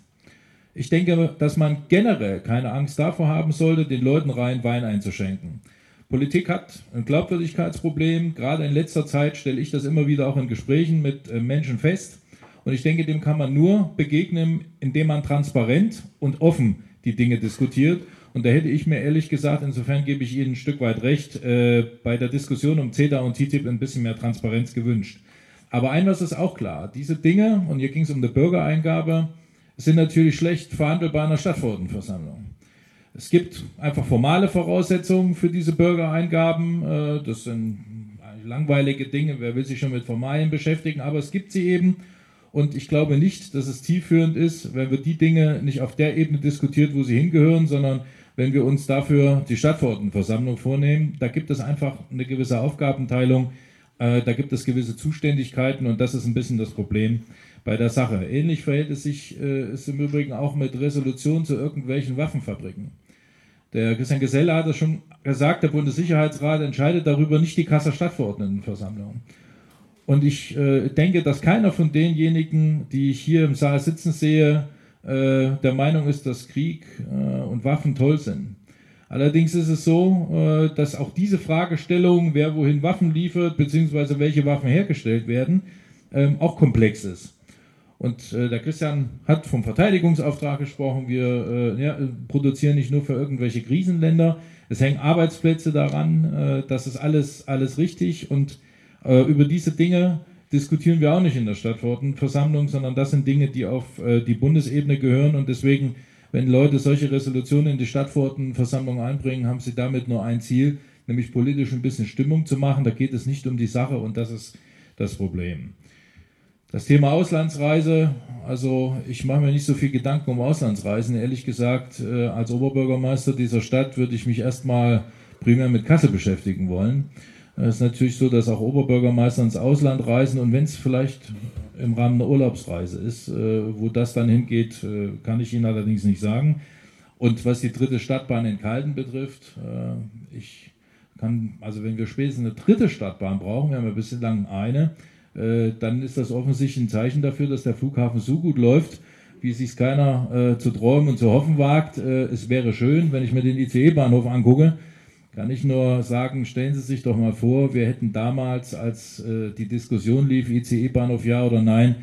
[SPEAKER 5] Ich denke, dass man generell keine Angst davor haben sollte, den Leuten rein Wein einzuschenken. Politik hat ein Glaubwürdigkeitsproblem. Gerade in letzter Zeit stelle ich das immer wieder auch in Gesprächen mit äh, Menschen fest. Und ich denke, dem kann man nur begegnen, indem man transparent und offen die Dinge diskutiert. Und da hätte ich mir ehrlich gesagt, insofern gebe ich Ihnen ein Stück weit recht, äh, bei der Diskussion um CETA und TTIP ein bisschen mehr Transparenz gewünscht. Aber ein was ist auch klar, diese Dinge, und hier ging es um die Bürgereingabe, sind natürlich schlecht verhandelbar in der Stadtverordnetenversammlung. Es gibt einfach formale Voraussetzungen für diese Bürgereingaben. Äh, das sind langweilige Dinge, wer will sich schon mit Formalien beschäftigen, aber es gibt sie eben. Und ich glaube nicht, dass es zielführend ist, wenn wir die Dinge nicht auf der Ebene diskutiert, wo sie hingehören, sondern wenn wir uns dafür die Stadtverordnetenversammlung vornehmen. Da gibt es einfach eine gewisse Aufgabenteilung, äh, da gibt es gewisse Zuständigkeiten und das ist ein bisschen das Problem bei der Sache. Ähnlich verhält es sich äh, ist im Übrigen auch mit Resolutionen zu irgendwelchen Waffenfabriken. Der Christian Geselle hat es schon gesagt, der Bundessicherheitsrat entscheidet darüber nicht die Kasser Stadtverordnetenversammlung. Und ich äh, denke, dass keiner von denjenigen, die ich hier im Saal sitzen sehe, äh, der Meinung ist, dass Krieg äh, und Waffen toll sind. Allerdings ist es so, äh, dass auch diese Fragestellung, wer wohin Waffen liefert, beziehungsweise welche Waffen hergestellt werden, ähm, auch komplex ist. Und äh, der Christian hat vom Verteidigungsauftrag gesprochen. Wir äh, ja, produzieren nicht nur für irgendwelche Krisenländer. Es hängen Arbeitsplätze daran. Das ist alles, alles richtig. Und äh, über diese Dinge diskutieren wir auch nicht in der Stadtverordnetenversammlung, sondern das sind Dinge, die auf äh, die Bundesebene gehören. Und deswegen, wenn Leute solche Resolutionen in die Stadtverordnetenversammlung einbringen, haben sie damit nur ein Ziel, nämlich politisch ein bisschen Stimmung zu machen. Da geht es nicht um die Sache und das ist das Problem. Das Thema Auslandsreise, also ich mache mir nicht so viel Gedanken um Auslandsreisen. Ehrlich gesagt, äh, als Oberbürgermeister dieser Stadt würde ich mich erstmal primär mit Kassel beschäftigen wollen. Es ist natürlich so, dass auch Oberbürgermeister ins Ausland reisen und wenn es vielleicht im Rahmen einer Urlaubsreise ist, äh, wo das dann hingeht, äh, kann ich Ihnen allerdings nicht sagen. Und was die dritte Stadtbahn in Kalden betrifft, ich kann, also wenn wir spätestens eine dritte Stadtbahn brauchen, wir haben ja bislang eine, äh, dann ist das offensichtlich ein Zeichen dafür, dass der Flughafen so gut läuft, wie es sich keiner äh, zu träumen und zu hoffen wagt. Äh, es wäre schön, wenn ich mir den ICE-Bahnhof angucke, kann ich nur sagen, stellen Sie sich doch mal vor, wir hätten damals, als äh, die Diskussion lief, ICE-Bahnhof ja oder nein,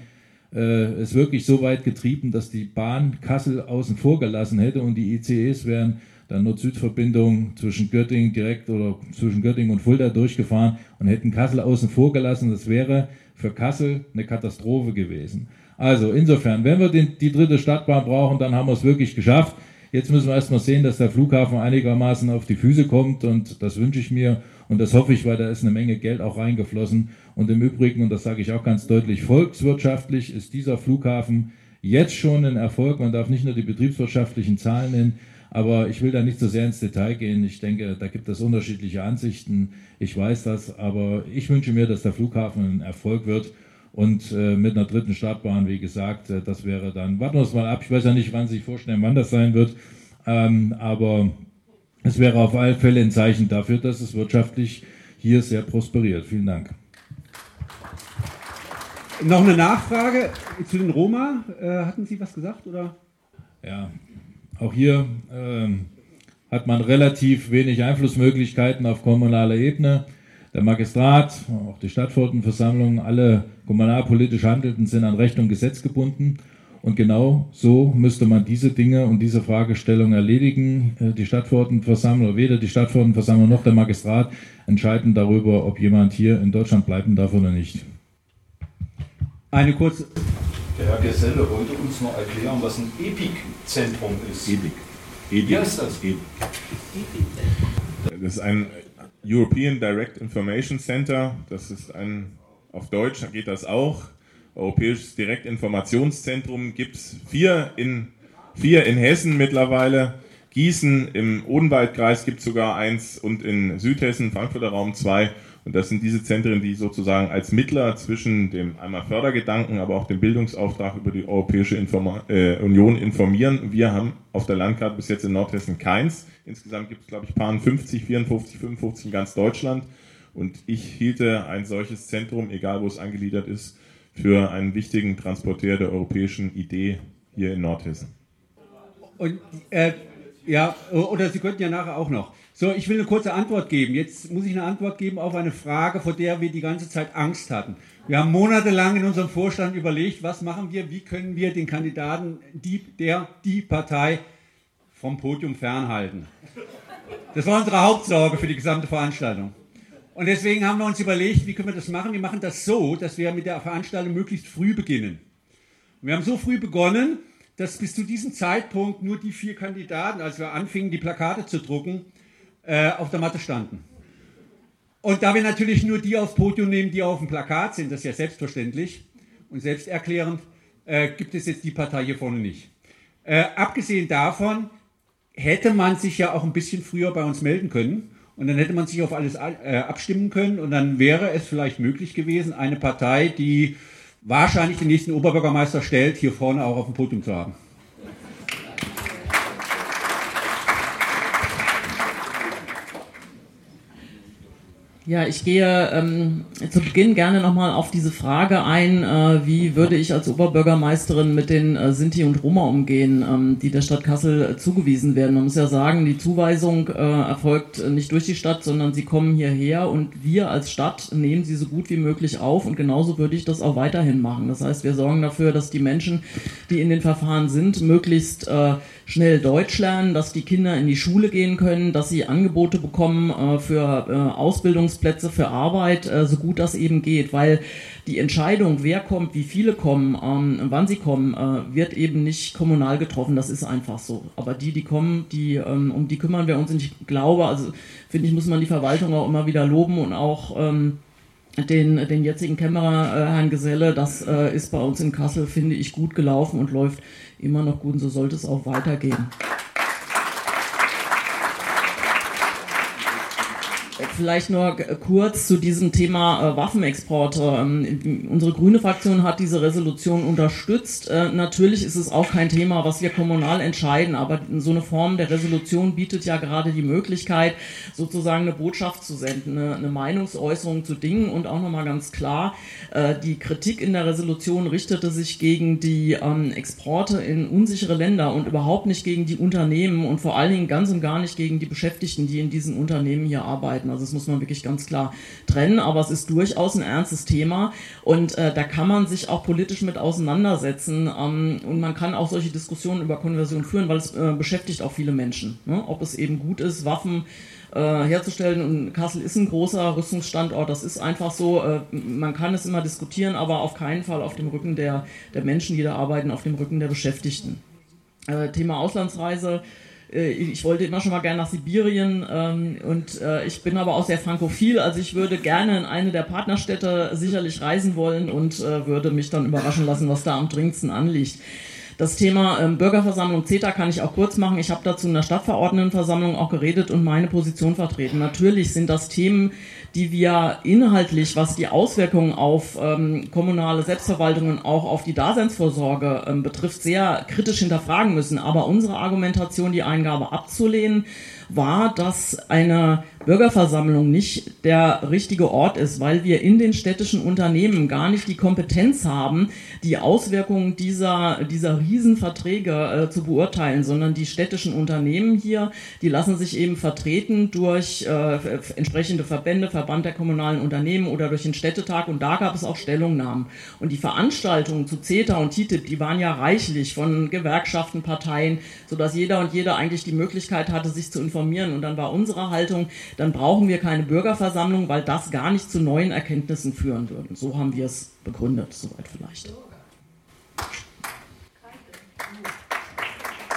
[SPEAKER 5] äh, es wirklich so weit getrieben, dass die Bahn Kassel außen vor gelassen hätte und die ICEs wären dann Nord-Süd-Verbindung zwischen Göttingen direkt oder zwischen Göttingen und Fulda durchgefahren und hätten Kassel außen vor gelassen. Das wäre für Kassel eine Katastrophe gewesen. Also insofern, wenn wir den, die dritte Stadtbahn brauchen, dann haben wir es wirklich geschafft. Jetzt müssen wir erstmal sehen, dass der Flughafen einigermaßen auf die Füße kommt und das wünsche ich mir und das hoffe ich, weil da ist eine Menge Geld auch reingeflossen. Und im Übrigen, und das sage ich auch ganz deutlich, volkswirtschaftlich ist dieser Flughafen jetzt schon ein Erfolg. Man darf nicht nur die betriebswirtschaftlichen Zahlen nennen, aber ich will da nicht so sehr ins Detail gehen. Ich denke, da gibt es unterschiedliche Ansichten. Ich weiß das, aber ich wünsche mir, dass der Flughafen ein Erfolg wird. Und äh, mit einer dritten Startbahn, wie gesagt, äh, das wäre dann, warten wir es mal ab. Ich weiß ja nicht, wann Sie sich vorstellen, wann das sein wird. Ähm, aber es wäre auf alle Fälle ein Zeichen dafür, dass es wirtschaftlich hier sehr prosperiert. Vielen Dank.
[SPEAKER 1] Noch eine Nachfrage zu den Roma. Äh, hatten Sie was gesagt? Oder?
[SPEAKER 5] Ja, auch hier ähm, hat man relativ wenig Einflussmöglichkeiten auf kommunaler Ebene. Der Magistrat, auch die Stadtverordnetenversammlung, alle kommunalpolitisch Handelnden sind an Recht und Gesetz gebunden. Und genau so müsste man diese Dinge und diese Fragestellung erledigen. Äh, die Stadtverordnetenversammlung, weder die Stadtverordnetenversammlung noch der Magistrat entscheiden darüber, ob jemand hier in Deutschland bleiben darf oder nicht.
[SPEAKER 1] Eine kurze
[SPEAKER 3] der Herr Geselle wollte uns noch erklären, was ein EPIC-Zentrum ist. EPIC. EPIC. Wie heißt das? EPIC.
[SPEAKER 4] Das ist ein European Direct Information Center. Das ist ein, auf Deutsch geht das auch. Europäisches Direktinformationszentrum gibt es vier in, vier in Hessen mittlerweile. Gießen im Odenwaldkreis gibt es sogar eins und in Südhessen, Frankfurter Raum zwei und das sind diese Zentren, die sozusagen als Mittler zwischen dem einmal Fördergedanken, aber auch dem Bildungsauftrag über die Europäische Informa äh, Union informieren. Wir haben auf der Landkarte bis jetzt in Nordhessen keins. Insgesamt gibt es, glaube ich, paar 50, 54, 55 in ganz Deutschland. Und ich hielte ein solches Zentrum, egal wo es angegliedert ist, für einen wichtigen Transporteur der europäischen Idee hier in Nordhessen.
[SPEAKER 1] Und äh, ja, oder Sie könnten ja nachher auch noch. So, ich will eine kurze Antwort geben. Jetzt muss ich eine Antwort geben auf eine Frage, vor der wir die ganze Zeit Angst hatten. Wir haben monatelang in unserem Vorstand überlegt, was machen wir, wie können wir den Kandidaten, die, der, die Partei vom Podium fernhalten. Das war unsere Hauptsorge für die gesamte Veranstaltung. Und deswegen haben wir uns überlegt, wie können wir das machen? Wir machen das so, dass wir mit der Veranstaltung möglichst früh beginnen. wir haben so früh begonnen, dass bis zu diesem Zeitpunkt nur die vier Kandidaten, als wir anfingen, die Plakate zu drucken, äh, auf der Matte standen. Und da wir natürlich nur die aufs Podium nehmen, die auf dem Plakat sind, das ist ja selbstverständlich und selbsterklärend, äh, gibt es jetzt die Partei hier vorne nicht. Äh, abgesehen davon hätte man sich ja auch ein bisschen früher bei uns melden können und dann hätte man sich auf alles äh, abstimmen können und dann wäre es vielleicht möglich gewesen, eine Partei, die wahrscheinlich den nächsten Oberbürgermeister stellt, hier vorne auch auf dem Podium zu haben.
[SPEAKER 6] Ja, ich gehe ähm, zu Beginn gerne nochmal auf diese Frage ein, äh, wie würde ich als Oberbürgermeisterin mit den äh, Sinti und Roma umgehen, ähm, die der Stadt Kassel äh, zugewiesen werden. Man muss ja sagen, die Zuweisung äh, erfolgt nicht durch die Stadt, sondern sie kommen hierher und wir als Stadt nehmen sie so gut wie möglich auf und genauso würde ich das auch weiterhin machen. Das heißt, wir sorgen dafür, dass die Menschen, die in den Verfahren sind, möglichst äh, schnell Deutsch lernen, dass die Kinder in die Schule gehen können, dass sie Angebote bekommen äh, für äh, Ausbildungsplätze, für Arbeit, äh, so gut das eben geht, weil die Entscheidung, wer kommt, wie viele kommen, ähm, wann sie kommen, äh, wird eben nicht kommunal getroffen. Das ist einfach so. Aber die, die kommen, die, ähm, um die kümmern wir uns. Und ich glaube, also finde ich, muss man die Verwaltung auch immer wieder loben und auch ähm, den, den jetzigen Kämmerer, äh, Herrn Geselle, das äh, ist bei uns in Kassel, finde ich, gut gelaufen und läuft immer noch gut und so sollte es auch weitergehen. Vielleicht nur kurz zu diesem Thema äh, Waffenexporte. Ähm, unsere grüne Fraktion hat diese Resolution unterstützt. Äh, natürlich ist es auch kein Thema, was wir kommunal entscheiden, aber so eine Form der Resolution bietet ja gerade die Möglichkeit, sozusagen eine Botschaft zu senden, eine, eine Meinungsäußerung zu Dingen und auch nochmal ganz klar, äh, die Kritik in der Resolution richtete sich gegen die ähm, Exporte in unsichere Länder und überhaupt nicht gegen die Unternehmen und vor allen Dingen ganz und gar nicht gegen die Beschäftigten, die in diesen Unternehmen hier arbeiten. Also das muss man wirklich ganz klar trennen, aber es ist durchaus ein ernstes Thema und äh, da kann man sich auch politisch mit auseinandersetzen ähm, und man kann auch solche Diskussionen über Konversion führen, weil es äh, beschäftigt auch viele Menschen. Ne? Ob es eben gut ist, Waffen äh, herzustellen. Und Kassel ist ein großer Rüstungsstandort, das ist einfach so. Äh, man kann es immer diskutieren, aber auf keinen Fall auf dem Rücken der, der Menschen, die da arbeiten, auf dem Rücken der Beschäftigten. Äh, Thema Auslandsreise ich wollte immer schon mal gerne nach Sibirien ähm, und äh, ich bin aber auch sehr frankophil, also ich würde gerne in eine der Partnerstädte sicherlich reisen wollen und äh, würde mich dann überraschen lassen, was da am dringendsten anliegt. Das Thema ähm, Bürgerversammlung CETA kann ich auch kurz machen. Ich habe dazu in der Stadtverordnetenversammlung auch geredet und meine Position vertreten. Natürlich sind das Themen, die wir inhaltlich, was die Auswirkungen auf ähm, kommunale Selbstverwaltungen, auch auf die Daseinsvorsorge ähm, betrifft, sehr kritisch hinterfragen müssen. Aber unsere Argumentation, die Eingabe abzulehnen, war, dass eine Bürgerversammlung nicht der richtige Ort ist, weil wir in den städtischen Unternehmen gar nicht die Kompetenz haben, die Auswirkungen dieser, dieser Riesenverträge äh, zu beurteilen, sondern die städtischen Unternehmen hier, die lassen sich eben vertreten durch äh, entsprechende Verbände, Verband der kommunalen Unternehmen oder durch den Städtetag und da gab es auch Stellungnahmen. Und die Veranstaltungen zu CETA und TTIP, die waren ja reichlich von Gewerkschaften, Parteien, sodass jeder und jede eigentlich die Möglichkeit hatte, sich zu informieren. Und dann war unsere Haltung, dann brauchen wir keine Bürgerversammlung, weil das gar nicht zu neuen Erkenntnissen führen würde. So haben wir es begründet, soweit vielleicht.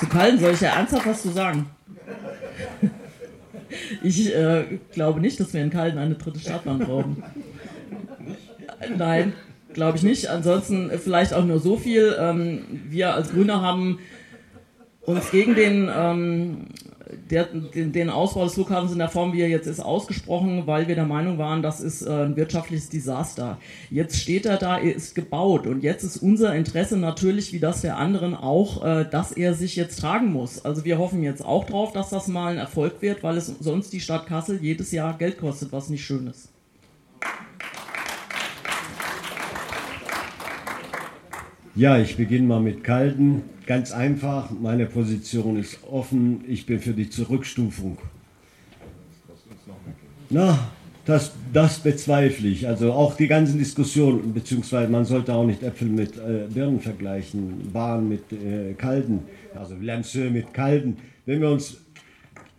[SPEAKER 6] Zu Kalten soll ich ja ernsthaft was zu sagen? Ich äh, glaube nicht, dass wir in Kalten eine dritte Stadtbahn brauchen. Nein, glaube ich nicht. Ansonsten vielleicht auch nur so viel. Ähm, wir als Grüne haben uns gegen den ähm, der, den, Ausbau des Flughafens in der Form, wie er jetzt ist, ausgesprochen, weil wir der Meinung waren, das ist äh, ein wirtschaftliches Desaster. Jetzt steht er da, er ist gebaut und jetzt ist unser Interesse natürlich, wie das der anderen auch, äh, dass er sich jetzt tragen muss. Also wir hoffen jetzt auch drauf, dass das mal ein Erfolg wird, weil es sonst die Stadt Kassel jedes Jahr Geld kostet, was nicht schön ist.
[SPEAKER 7] Ja, ich beginne mal mit Kalten. Ganz einfach, meine Position ist offen. Ich bin für die Zurückstufung. Na, das, das bezweifle ich. Also auch die ganzen Diskussionen, beziehungsweise man sollte auch nicht Äpfel mit äh, Birnen vergleichen, Bahn mit äh, Kalten, also Lemsö mit Kalten. Wenn wir uns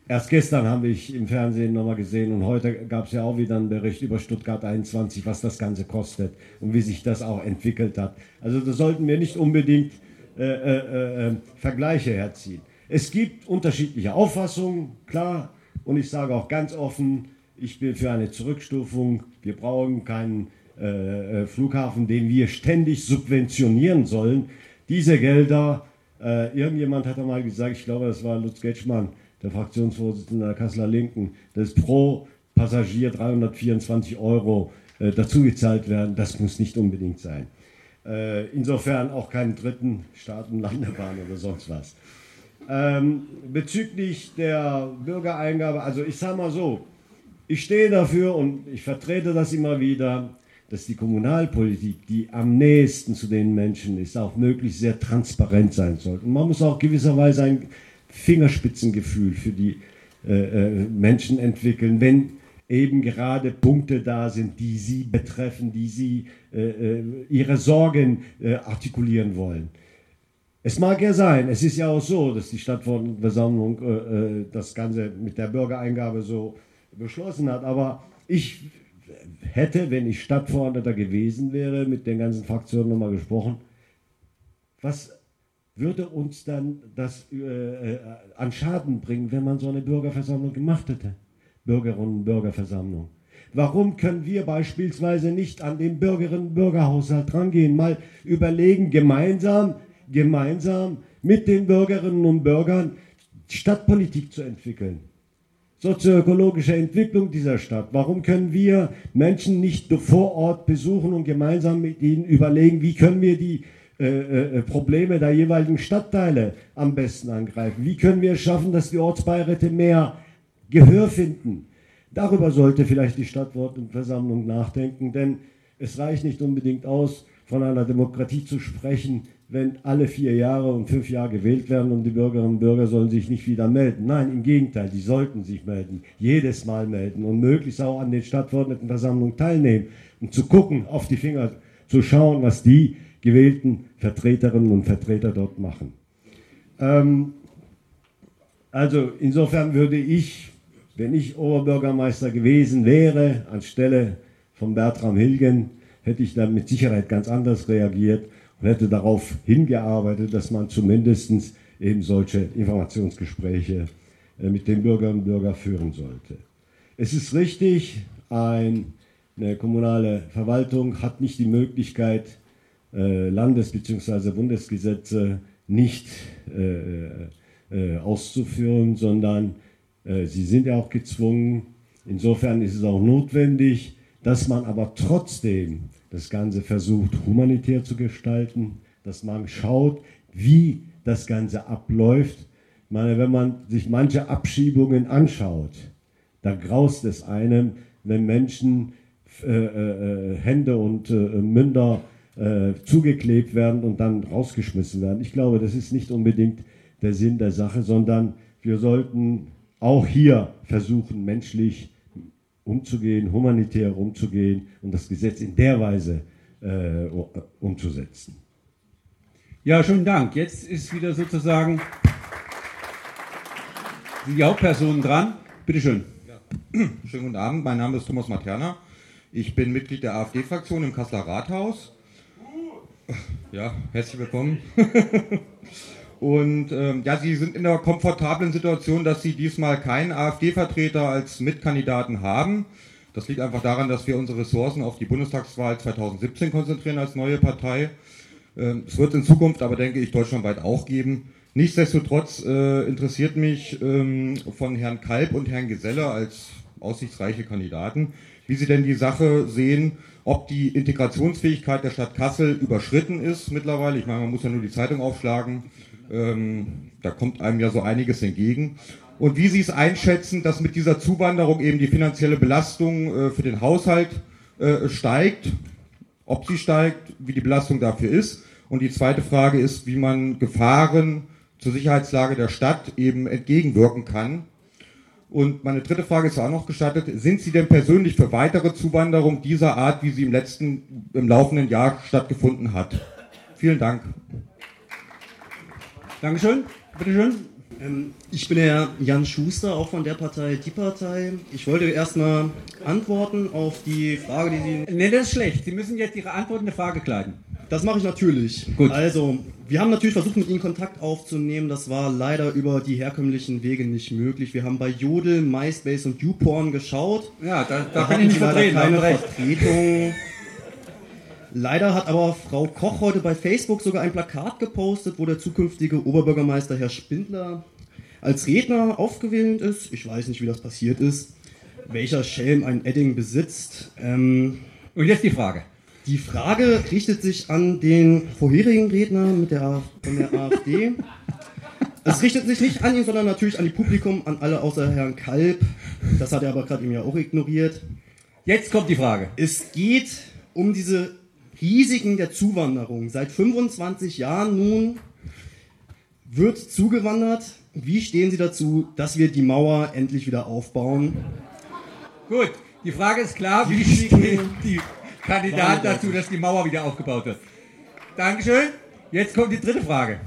[SPEAKER 7] Erst gestern habe ich im Fernsehen nochmal gesehen und heute gab es ja auch wieder einen Bericht über Stuttgart 21, was das Ganze kostet und wie sich das auch entwickelt hat. Also da sollten wir nicht unbedingt äh, äh, äh, Vergleiche herziehen. Es gibt unterschiedliche Auffassungen, klar, und ich sage auch ganz offen, Ich bin für eine Zurückstufung. Wir brauchen keinen äh, äh, Flughafen, den wir ständig subventionieren sollen. Diese Gelder, äh, irgendjemand hat einmal gesagt, ich glaube, das war Lutz Getschmann, der Fraktionsvorsitzende der Kasseler Linken, dass pro Passagier 324 Euro äh, dazugezahlt werden. Das muss nicht unbedingt sein. Äh, insofern auch keinen dritten Staatenlandebahn oder sonst was. Ähm, bezüglich der Bürgereingabe, also ich sage mal so, ich stehe dafür und ich vertrete das immer wieder, dass die Kommunalpolitik, die am nächsten zu den Menschen ist, auch möglichst sehr transparent sein sollte. Und man muss auch gewisserweise ein Fingerspitzengefühl für die äh, äh, Menschen entwickeln, wenn eben gerade Punkte da sind, die sie betreffen, die sie äh, äh ihre Sorgen äh, artikulieren wollen. Es mag ja sein, es ist ja auch so, dass die Stadtversammlung äh, das Ganze mit der Bürgereingabe so beschlossen hat, aber ich hätte, wenn ich Stadtverordneter gewesen wäre, mit den ganzen Fraktionen nochmal gesprochen, was würde uns dann das äh, äh, an Schaden bringen, wenn man so eine Bürgerversammlung gemacht hätte? Bürgerinnen und Bürgerversammlung. Warum können wir beispielsweise nicht an den Bürgerinnen und Bürgerhaushalt rangehen, mal überlegen, gemeinsam, gemeinsam mit den Bürgerinnen und Bürgern Stadtpolitik zu entwickeln? sozioökologische Entwicklung dieser Stadt? Warum können wir Menschen nicht vor Ort besuchen und gemeinsam mit ihnen überlegen, wie können wir die äh, äh, Probleme der jeweiligen Stadtteile am besten angreifen? Wie können wir es schaffen, dass die Ortsbeiräte mehr Gehör finden? Darüber sollte vielleicht die Stadtversammlung nachdenken, denn es reicht nicht unbedingt aus, von einer Demokratie zu sprechen, wenn alle vier Jahre und fünf Jahre gewählt werden und die Bürgerinnen und Bürger sollen sich nicht wieder melden. Nein, im Gegenteil, die sollten sich melden, jedes Mal melden und möglichst auch an den Stadtverordnetenversammlungen teilnehmen, um zu gucken, auf die Finger zu schauen, was die gewählten Vertreterinnen und Vertreter dort machen. Ähm, also insofern würde ich, wenn ich Oberbürgermeister gewesen wäre, anstelle von Bertram Hilgen, hätte ich dann mit Sicherheit ganz anders reagiert und hätte darauf hingearbeitet, dass man zumindest eben solche Informationsgespräche äh, mit den Bürgerinnen und Bürgern führen sollte. Es ist richtig, eine kommunale Verwaltung hat nicht die Möglichkeit, Landes- bzw. Bundesgesetze nicht äh, auszuführen, sondern sie sind ja auch gezwungen. Insofern ist es auch notwendig, dass man aber trotzdem das Ganze versucht humanitär zu gestalten, dass man schaut, wie das Ganze abläuft. Ich meine, wenn man sich manche Abschiebungen anschaut, da graust es einem, wenn Menschen äh, äh, Hände und äh, Münder äh, zugeklebt werden und dann rausgeschmissen werden. Ich glaube, das ist nicht unbedingt der Sinn der Sache, sondern wir sollten auch hier versuchen, menschlich umzugehen, humanitär umzugehen und das Gesetz in der Weise äh, umzusetzen.
[SPEAKER 1] Ja, schönen Dank. Jetzt ist wieder sozusagen die Hauptperson dran. Bitte schön.
[SPEAKER 11] Ja. Schönen guten Abend, mein Name ist Thomas Materna. Ich bin Mitglied der AfD-Fraktion im Kasseler Rathaus. Ja, herzlich willkommen. Und ähm, ja, Sie sind in der komfortablen Situation, dass Sie diesmal keinen AfD-Vertreter als Mitkandidaten haben. Das liegt einfach daran, dass wir unsere Ressourcen auf die Bundestagswahl 2017 konzentrieren als neue Partei. Ähm, es wird in Zukunft aber, denke ich, deutschlandweit auch geben. Nichtsdestotrotz äh, interessiert mich ähm, von Herrn Kalb und Herrn Geselle als aussichtsreiche Kandidaten, wie Sie denn die Sache sehen, ob die Integrationsfähigkeit der Stadt Kassel überschritten ist mittlerweile. Ich meine, man muss ja nur die Zeitung aufschlagen. Ähm, da kommt einem ja so einiges entgegen. Und wie Sie es einschätzen, dass mit dieser Zuwanderung eben die finanzielle Belastung äh, für den Haushalt äh, steigt, ob sie steigt, wie die Belastung dafür ist. Und die zweite Frage ist, wie man Gefahren zur Sicherheitslage der Stadt eben entgegenwirken kann. Und meine dritte Frage ist auch noch gestattet. Sind Sie denn persönlich für weitere Zuwanderung dieser Art, wie sie im letzten, im laufenden Jahr stattgefunden hat? Vielen Dank.
[SPEAKER 1] Dankeschön. Bitte schön.
[SPEAKER 12] Ähm, ich bin der Jan Schuster, auch von der Partei Die Partei. Ich wollte erstmal antworten auf die Frage, die Sie.
[SPEAKER 1] Nee, das ist schlecht. Sie müssen jetzt Ihre Antwort in eine Frage kleiden.
[SPEAKER 12] Das mache ich natürlich.
[SPEAKER 1] Gut.
[SPEAKER 12] Also, wir haben natürlich versucht, mit Ihnen Kontakt aufzunehmen. Das war leider über die herkömmlichen Wege nicht möglich. Wir haben bei Jodel, MySpace und YouPorn geschaut.
[SPEAKER 1] Ja, da, da, kann ich nicht vertreten.
[SPEAKER 12] keine. Vertretung. Leider hat aber Frau Koch heute bei Facebook sogar ein Plakat gepostet, wo der zukünftige Oberbürgermeister Herr Spindler als Redner aufgewählt ist. Ich weiß nicht, wie das passiert ist. Welcher Schelm ein Edding besitzt. Ähm,
[SPEAKER 1] Und jetzt die Frage.
[SPEAKER 12] Die Frage richtet sich an den vorherigen Redner mit der, von der AfD. Es richtet sich nicht an ihn, sondern natürlich an die Publikum, an alle außer Herrn Kalb. Das hat er aber gerade eben ja auch ignoriert.
[SPEAKER 1] Jetzt kommt die Frage.
[SPEAKER 12] Es geht um diese Risiken der Zuwanderung. Seit 25 Jahren nun wird zugewandert. Wie stehen Sie dazu, dass wir die Mauer endlich wieder aufbauen?
[SPEAKER 1] Gut, die Frage ist klar, wie stehen die Kandidaten dazu, dass die Mauer wieder aufgebaut wird? Dankeschön. Jetzt kommt die dritte Frage.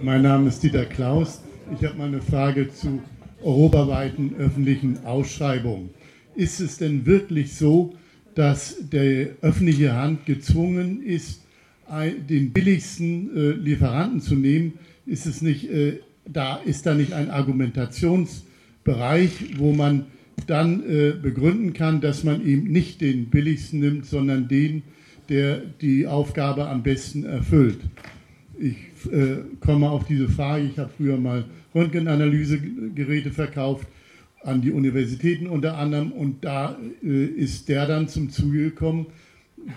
[SPEAKER 13] Mein Name ist Dieter Klaus. Ich habe mal eine Frage zu europaweiten öffentlichen Ausschreibungen. Ist es denn wirklich so, dass die öffentliche Hand gezwungen ist, den billigsten äh, Lieferanten zu nehmen? Ist es nicht, äh, da ist da nicht ein Argumentationsbereich, wo man dann äh, begründen kann, dass man eben nicht den billigsten nimmt, sondern den, der die Aufgabe am besten erfüllt? Ich äh, komme auf diese Frage. Ich habe früher mal Röntgenanalysegeräte verkauft an die Universitäten unter anderem und da äh, ist der dann zum Zuge gekommen,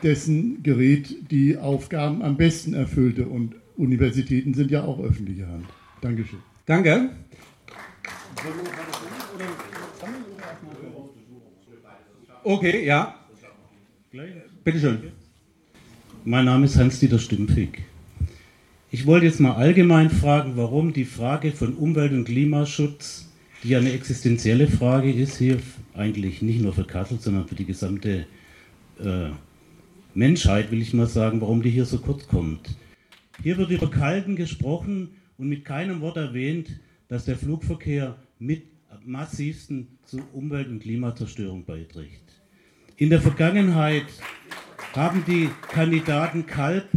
[SPEAKER 13] dessen Gerät die Aufgaben am besten erfüllte. Und Universitäten sind ja auch öffentliche Hand. Dankeschön.
[SPEAKER 1] Danke. Okay, ja. Bitte schön.
[SPEAKER 14] Mein Name ist Hans-Dieter Stümpfig. Ich wollte jetzt mal allgemein fragen, warum die Frage von Umwelt- und Klimaschutz, die ja eine existenzielle Frage ist, hier eigentlich nicht nur für Kassel, sondern für die gesamte äh, Menschheit, will ich mal sagen, warum die hier so kurz kommt. Hier wird über Kalten gesprochen und mit keinem Wort erwähnt, dass der Flugverkehr mit massivsten zur Umwelt- und Klimazerstörung beiträgt. In der Vergangenheit haben die Kandidaten Kalb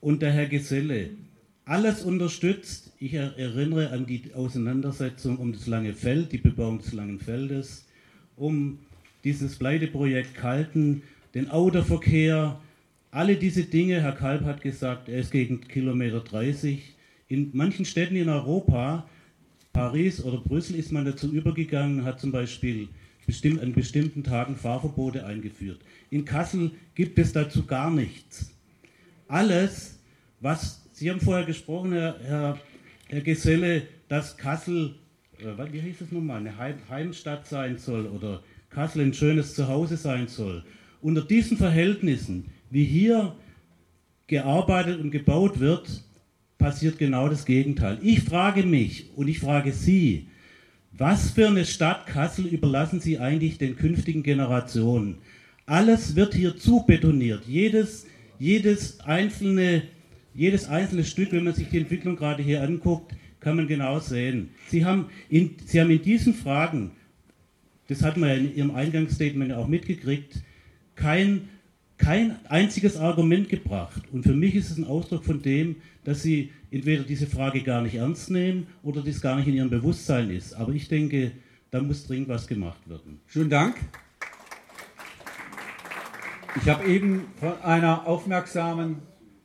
[SPEAKER 14] und der Herr Geselle alles unterstützt. Ich er- erinnere an die Auseinandersetzung um das Lange Feld, die Bebauung des Langen Feldes, um dieses Pleiteprojekt Kalten, den Autoverkehr, alle diese Dinge. Herr Kalb hat gesagt, er ist gegen Kilometer 30. In manchen Städten in Europa, Paris oder Brüssel, ist man dazu übergegangen, hat zum Beispiel bestimmt, an bestimmten Tagen Fahrverbote eingeführt. In Kassel gibt es dazu gar nichts. Alles, was Sie haben vorher gesprochen, Herr, Herr, Herr Geselle, dass Kassel, äh, wie hieß es nochmal, eine Heim, Heimstadt sein soll oder Kassel ein schönes Zuhause sein soll. Unter diesen Verhältnissen, wie hier gearbeitet und gebaut wird, passiert genau das Gegenteil. Ich frage mich und ich frage Sie, was für eine Stadt Kassel überlassen Sie eigentlich den künftigen Generationen? Alles wird hier zubetoniert. Jedes, jedes, einzelne, jedes einzelne Stück, wenn man sich die Entwicklung gerade hier anguckt, kann man genau sehen. Sie haben in, Sie haben in diesen Fragen, das hat man ja in Ihrem Eingangsstatement auch mitgekriegt, kein, kein einziges Argument gebracht. Und für mich ist es ein Ausdruck von dem, dass Sie entweder diese Frage gar nicht ernst nehmen oder das gar nicht in Ihrem Bewusstsein ist. Aber ich denke, da muss dringend was gemacht werden.
[SPEAKER 1] Schönen Dank. Ich habe eben von einer aufmerksamen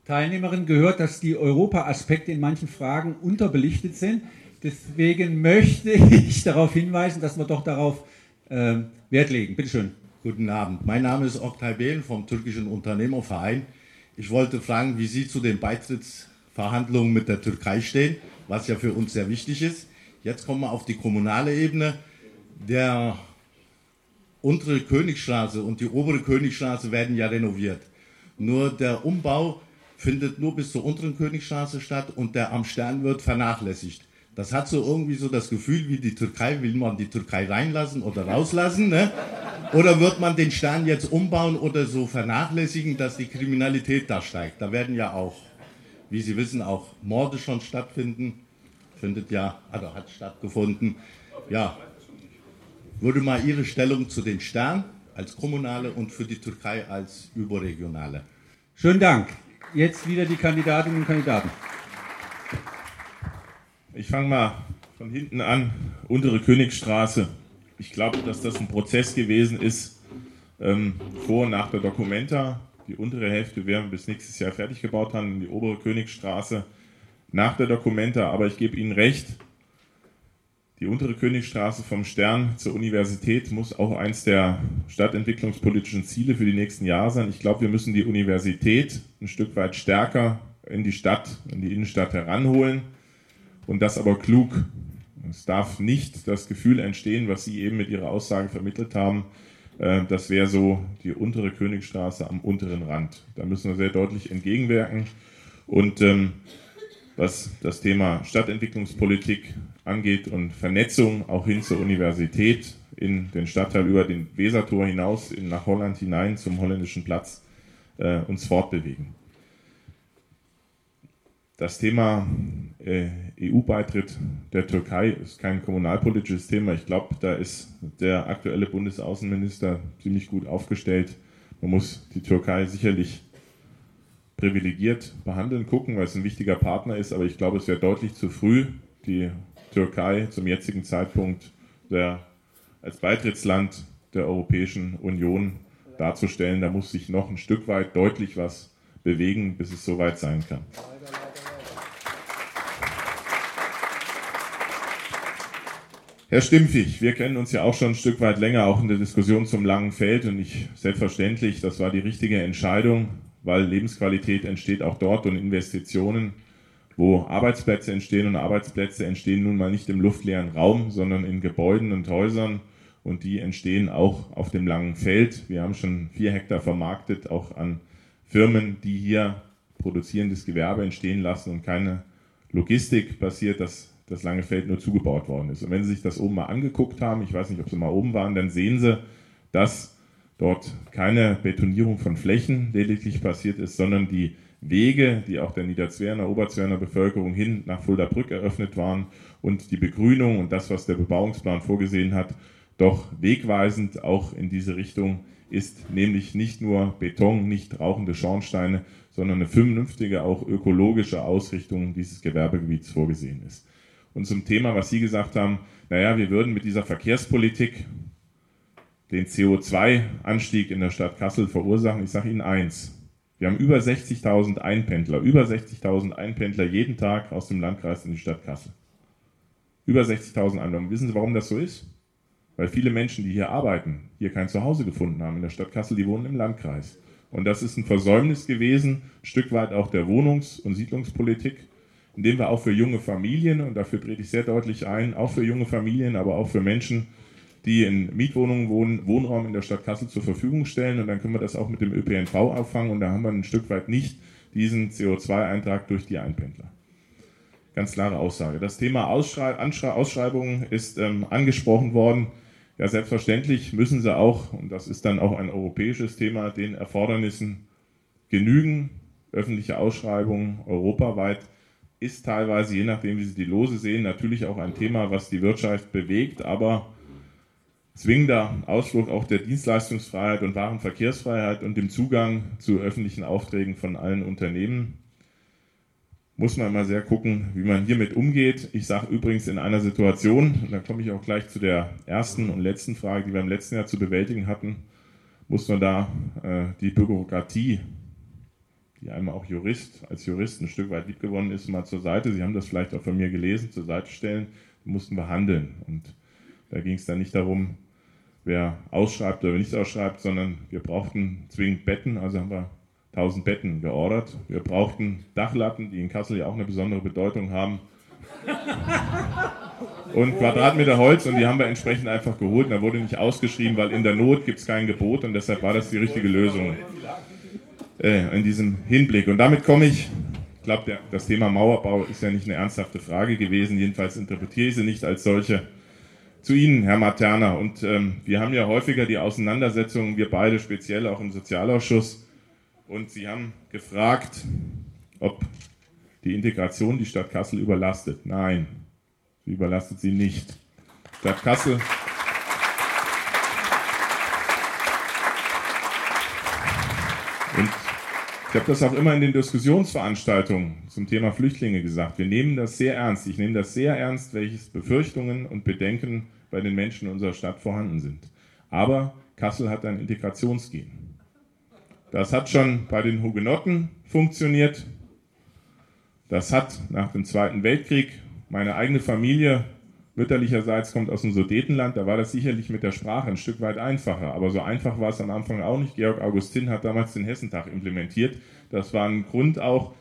[SPEAKER 1] Teilnehmerin gehört, dass die Europa-Aspekte in manchen Fragen unterbelichtet sind. Deswegen möchte ich darauf hinweisen, dass wir doch darauf äh, Wert legen. Bitte schön.
[SPEAKER 11] Guten Abend. Mein Name ist Oktay Behlen vom türkischen Unternehmerverein. Ich wollte fragen, wie Sie zu den Beitrittsverhandlungen mit der Türkei stehen, was ja für uns sehr wichtig ist. Jetzt kommen wir auf die kommunale Ebene. Der untere Königstraße und die obere Königstraße werden ja renoviert. Nur der Umbau findet nur bis zur unteren Königstraße statt und der am Stern wird vernachlässigt. Das hat so irgendwie so das Gefühl wie die Türkei, will man die Türkei reinlassen oder rauslassen, ne? Oder wird man den Stern jetzt umbauen oder so vernachlässigen, dass die Kriminalität da steigt? Da werden ja auch, wie Sie wissen, auch Morde schon stattfinden. Findet ja, also hat stattgefunden. Ja, würde mal Ihre Stellung zu den Sternen als kommunale und für die Türkei als überregionale.
[SPEAKER 1] Schönen Dank. Jetzt wieder die Kandidatinnen und Kandidaten.
[SPEAKER 4] Ich fange mal von hinten an. Untere Königstraße. Ich glaube, dass das ein Prozess gewesen ist, ähm, vor und nach der Documenta. Die untere Hälfte werden wir bis nächstes Jahr fertig gebaut haben, die obere Königstraße nach der Documenta. Aber ich gebe Ihnen recht, die untere Königstraße vom Stern zur Universität muss auch eins der stadtentwicklungspolitischen Ziele für die nächsten Jahre sein. Ich glaube, wir müssen die Universität ein Stück weit stärker in die Stadt, in die Innenstadt heranholen und das aber klug. Es darf nicht das Gefühl entstehen, was Sie eben mit Ihrer Aussage vermittelt haben, das wäre so die untere Königstraße am unteren Rand. Da müssen wir sehr deutlich entgegenwirken. Und ähm, was das Thema Stadtentwicklungspolitik angeht und Vernetzung auch hin zur Universität in den Stadtteil über den Wesertor hinaus in, nach Holland hinein zum holländischen Platz äh, uns fortbewegen. Das Thema äh, EU-Beitritt der Türkei ist kein kommunalpolitisches Thema. Ich glaube, da ist der aktuelle Bundesaußenminister ziemlich gut aufgestellt. Man muss die Türkei sicherlich privilegiert behandeln, gucken, weil es ein wichtiger Partner ist. Aber ich glaube, es wäre deutlich zu früh, die Türkei zum jetzigen Zeitpunkt der, als Beitrittsland der Europäischen Union darzustellen. Da muss sich noch ein Stück weit deutlich was bewegen, bis es soweit sein kann. Herr Stimpfig, wir kennen uns ja auch schon ein Stück weit länger, auch in der Diskussion zum langen Feld. Und ich selbstverständlich, das war die richtige Entscheidung, weil Lebensqualität entsteht auch dort und Investitionen, wo Arbeitsplätze entstehen. Und Arbeitsplätze entstehen nun mal nicht im luftleeren Raum, sondern in Gebäuden und Häusern. Und die entstehen auch auf dem langen Feld. Wir haben schon vier Hektar vermarktet, auch an Firmen, die hier produzierendes Gewerbe entstehen lassen und keine Logistik passiert, dass das lange Feld nur zugebaut worden ist. Und wenn Sie sich das oben mal angeguckt haben, ich weiß nicht, ob Sie mal oben waren, dann sehen Sie, dass dort keine Betonierung von Flächen lediglich passiert ist, sondern die Wege, die auch der Niederzwerner, Oberzwerner Bevölkerung hin nach Fuldabrück eröffnet waren und die Begrünung und das, was der Bebauungsplan vorgesehen hat, doch wegweisend auch in diese Richtung ist, nämlich nicht nur Beton, nicht rauchende Schornsteine, sondern eine vernünftige, auch ökologische Ausrichtung dieses Gewerbegebiets vorgesehen ist. Und zum Thema, was Sie gesagt haben, naja, wir würden mit dieser Verkehrspolitik den CO2-Anstieg in der Stadt Kassel verursachen. Ich sage Ihnen eins. Wir haben über 60.000 Einpendler, über 60.000 Einpendler jeden Tag aus dem Landkreis in die Stadt Kassel. Über 60.000 Einwohner. Wissen Sie, warum das so ist? Weil viele Menschen, die hier arbeiten, hier kein Zuhause gefunden haben in der Stadt Kassel, die wohnen im Landkreis. Und das ist ein Versäumnis gewesen, ein Stück weit auch der Wohnungs- und Siedlungspolitik, indem wir auch für junge Familien, und dafür trete ich sehr deutlich ein, auch für junge Familien, aber auch für Menschen, die in Mietwohnungen wohnen, Wohnraum in der Stadt Kassel zur Verfügung stellen und dann können wir das auch mit dem ÖPNV auffangen und da haben wir ein Stück weit nicht diesen CO2-Eintrag durch die Einpendler. Ganz klare Aussage. Das Thema Ausschrei Ausschreibungen ist ähm, angesprochen worden. Ja, selbstverständlich müssen sie auch, und das ist dann auch ein europäisches Thema, den Erfordernissen genügen. Öffentliche Ausschreibungen europaweit ist teilweise, je nachdem, wie Sie die Lose sehen, natürlich auch ein Thema, was die Wirtschaft bewegt, aber zwingender Ausdruck auch der Dienstleistungsfreiheit und Warenverkehrsfreiheit und dem Zugang zu öffentlichen Aufträgen von allen Unternehmen. Muss man mal sehr gucken, wie man hiermit umgeht. Ich sage übrigens in einer Situation, und dann komme ich auch gleich zu der ersten und letzten Frage, die wir im letzten Jahr zu bewältigen hatten, muss man da äh, die Bürokratie, die einmal auch Jurist, als Jurist ein Stück weit liebgewonnen ist, mal zur Seite, Sie haben das vielleicht auch von mir gelesen, zur Seite stellen, mussten wir handeln. Und da ging es dann nicht darum, wer ausschreibt oder nicht ausschreibt, sondern wir brauchten zwingend Betten, also haben wir 1000 Betten geordert. Wir brauchten Dachlatten, die in Kassel ja auch eine besondere Bedeutung haben. Und Quadratmeter Holz und die haben wir entsprechend einfach geholt. Und da wurde nicht ausgeschrieben, weil in der Not gibt es kein Gebot und deshalb war das die richtige Lösung äh, in diesem Hinblick. Und damit komme ich, ich glaube, das Thema Mauerbau ist ja nicht eine ernsthafte Frage gewesen. Jedenfalls interpretiere ich sie nicht als solche zu Ihnen, Herr Materna. Und ähm, wir haben ja häufiger die Auseinandersetzungen, wir beide speziell auch im Sozialausschuss. Und Sie haben gefragt, ob die Integration die Stadt Kassel überlastet. Nein, sie überlastet sie nicht. Stadt Kassel. Und Ich habe das auch immer in den Diskussionsveranstaltungen zum Thema Flüchtlinge gesagt. Wir nehmen das sehr ernst. Ich nehme das sehr ernst, welche Befürchtungen und Bedenken bei den Menschen in unserer Stadt vorhanden sind. Aber Kassel hat ein Integrationsgen. Das hat schon bei den Hugenotten funktioniert. Das hat nach dem Zweiten Weltkrieg meine eigene Familie mütterlicherseits kommt aus dem Sudetenland, da war das sicherlich mit der Sprache ein Stück weit einfacher. Aber so einfach war es am Anfang auch nicht. Georg Augustin hat damals den Hessentag implementiert. Das war ein Grund auch,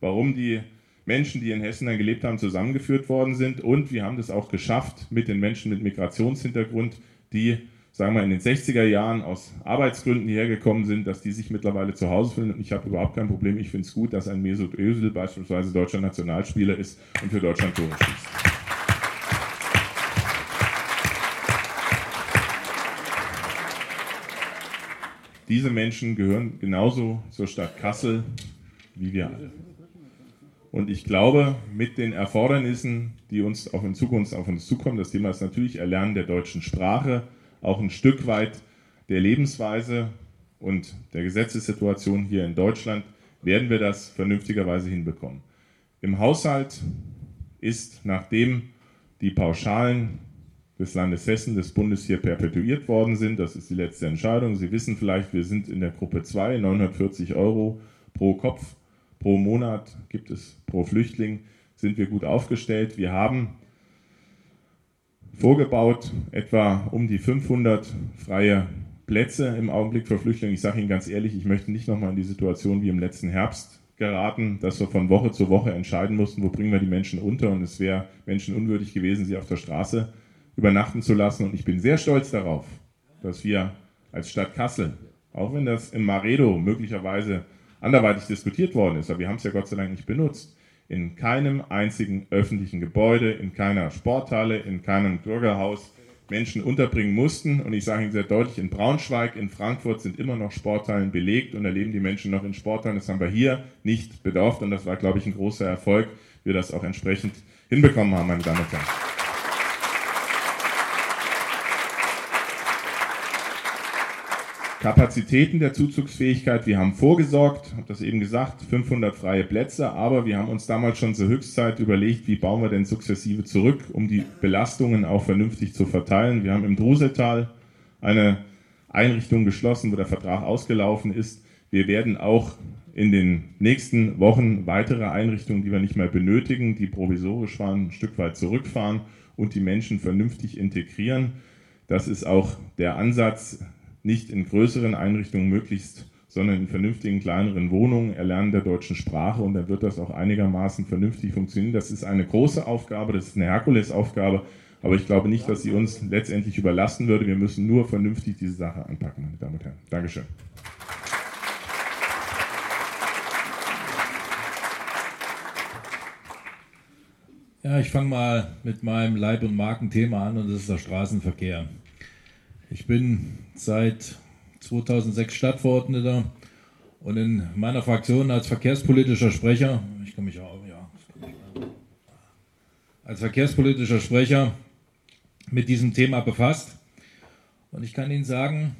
[SPEAKER 4] warum die Menschen, die in Hessen dann gelebt haben, zusammengeführt worden sind. Und wir haben das auch geschafft mit den Menschen mit Migrationshintergrund, die, sagen wir, in den 60er Jahren aus Arbeitsgründen hierher gekommen sind, dass die sich mittlerweile zu Hause fühlen. Und ich habe überhaupt kein Problem. Ich finde es gut, dass ein Mesut Özil beispielsweise deutscher Nationalspieler ist und für Deutschland Tore schießt. Diese Menschen gehören genauso zur Stadt Kassel wie wir alle. Und ich glaube, mit den Erfordernissen, die uns auch in Zukunft auf uns zukommen, das Thema ist natürlich Erlernen der deutschen Sprache, auch ein Stück weit der Lebensweise und der Gesetzessituation hier in Deutschland, werden wir das vernünftigerweise hinbekommen. Im Haushalt ist, nachdem die Pauschalen des Landes Hessen, des Bundes hier perpetuiert worden sind. Das ist die letzte Entscheidung. Sie wissen vielleicht, wir sind in der Gruppe 2, 940 Euro pro Kopf, pro Monat gibt es pro Flüchtling, sind wir gut aufgestellt. Wir haben vorgebaut etwa um die 500 freie Plätze im Augenblick für Flüchtlinge. Ich sage Ihnen ganz ehrlich, ich möchte nicht nochmal in die Situation wie im letzten Herbst geraten, dass wir von Woche zu Woche entscheiden mussten, wo bringen wir die Menschen unter. Und es wäre menschenunwürdig gewesen, sie auf der Straße übernachten zu lassen. Und ich bin sehr stolz darauf, dass wir als Stadt Kassel, auch wenn das im Maredo möglicherweise anderweitig diskutiert worden ist, aber wir haben es ja Gott sei Dank nicht benutzt, in keinem einzigen öffentlichen Gebäude, in keiner Sporthalle, in keinem Bürgerhaus Menschen unterbringen mussten. Und ich sage Ihnen sehr deutlich, in Braunschweig, in Frankfurt sind immer noch Sporthallen belegt und erleben die Menschen noch in Sporthallen. Das haben wir hier nicht bedurft und das war, glaube ich, ein großer Erfolg, wir das auch entsprechend hinbekommen haben, meine Damen und Herren. Kapazitäten der Zuzugsfähigkeit, wir haben vorgesorgt, habe das eben gesagt, 500 freie Plätze, aber wir haben uns damals schon zur Höchstzeit überlegt, wie bauen wir denn sukzessive zurück, um die Belastungen auch vernünftig zu verteilen. Wir haben im Druseltal eine Einrichtung geschlossen, wo der Vertrag ausgelaufen ist. Wir werden auch in den nächsten Wochen weitere Einrichtungen, die wir nicht mehr benötigen, die provisorisch waren, ein Stück weit zurückfahren und die Menschen vernünftig integrieren. Das ist auch der Ansatz nicht in größeren Einrichtungen möglichst, sondern in vernünftigen kleineren Wohnungen, Erlernen der deutschen Sprache und dann wird das auch einigermaßen vernünftig funktionieren. Das ist eine große Aufgabe, das ist eine Herkulesaufgabe, aber ich glaube nicht, dass sie uns letztendlich überlasten würde. Wir müssen nur vernünftig diese Sache anpacken, meine Damen und Herren. Dankeschön.
[SPEAKER 5] Ja, ich fange mal mit meinem Leib- und Markenthema an und das ist der Straßenverkehr. Ich bin seit 2006 Stadtverordneter und in meiner Fraktion als verkehrspolitischer Sprecher, ich kann mich auch, ja, als verkehrspolitischer Sprecher mit diesem Thema befasst. Und ich kann Ihnen sagen,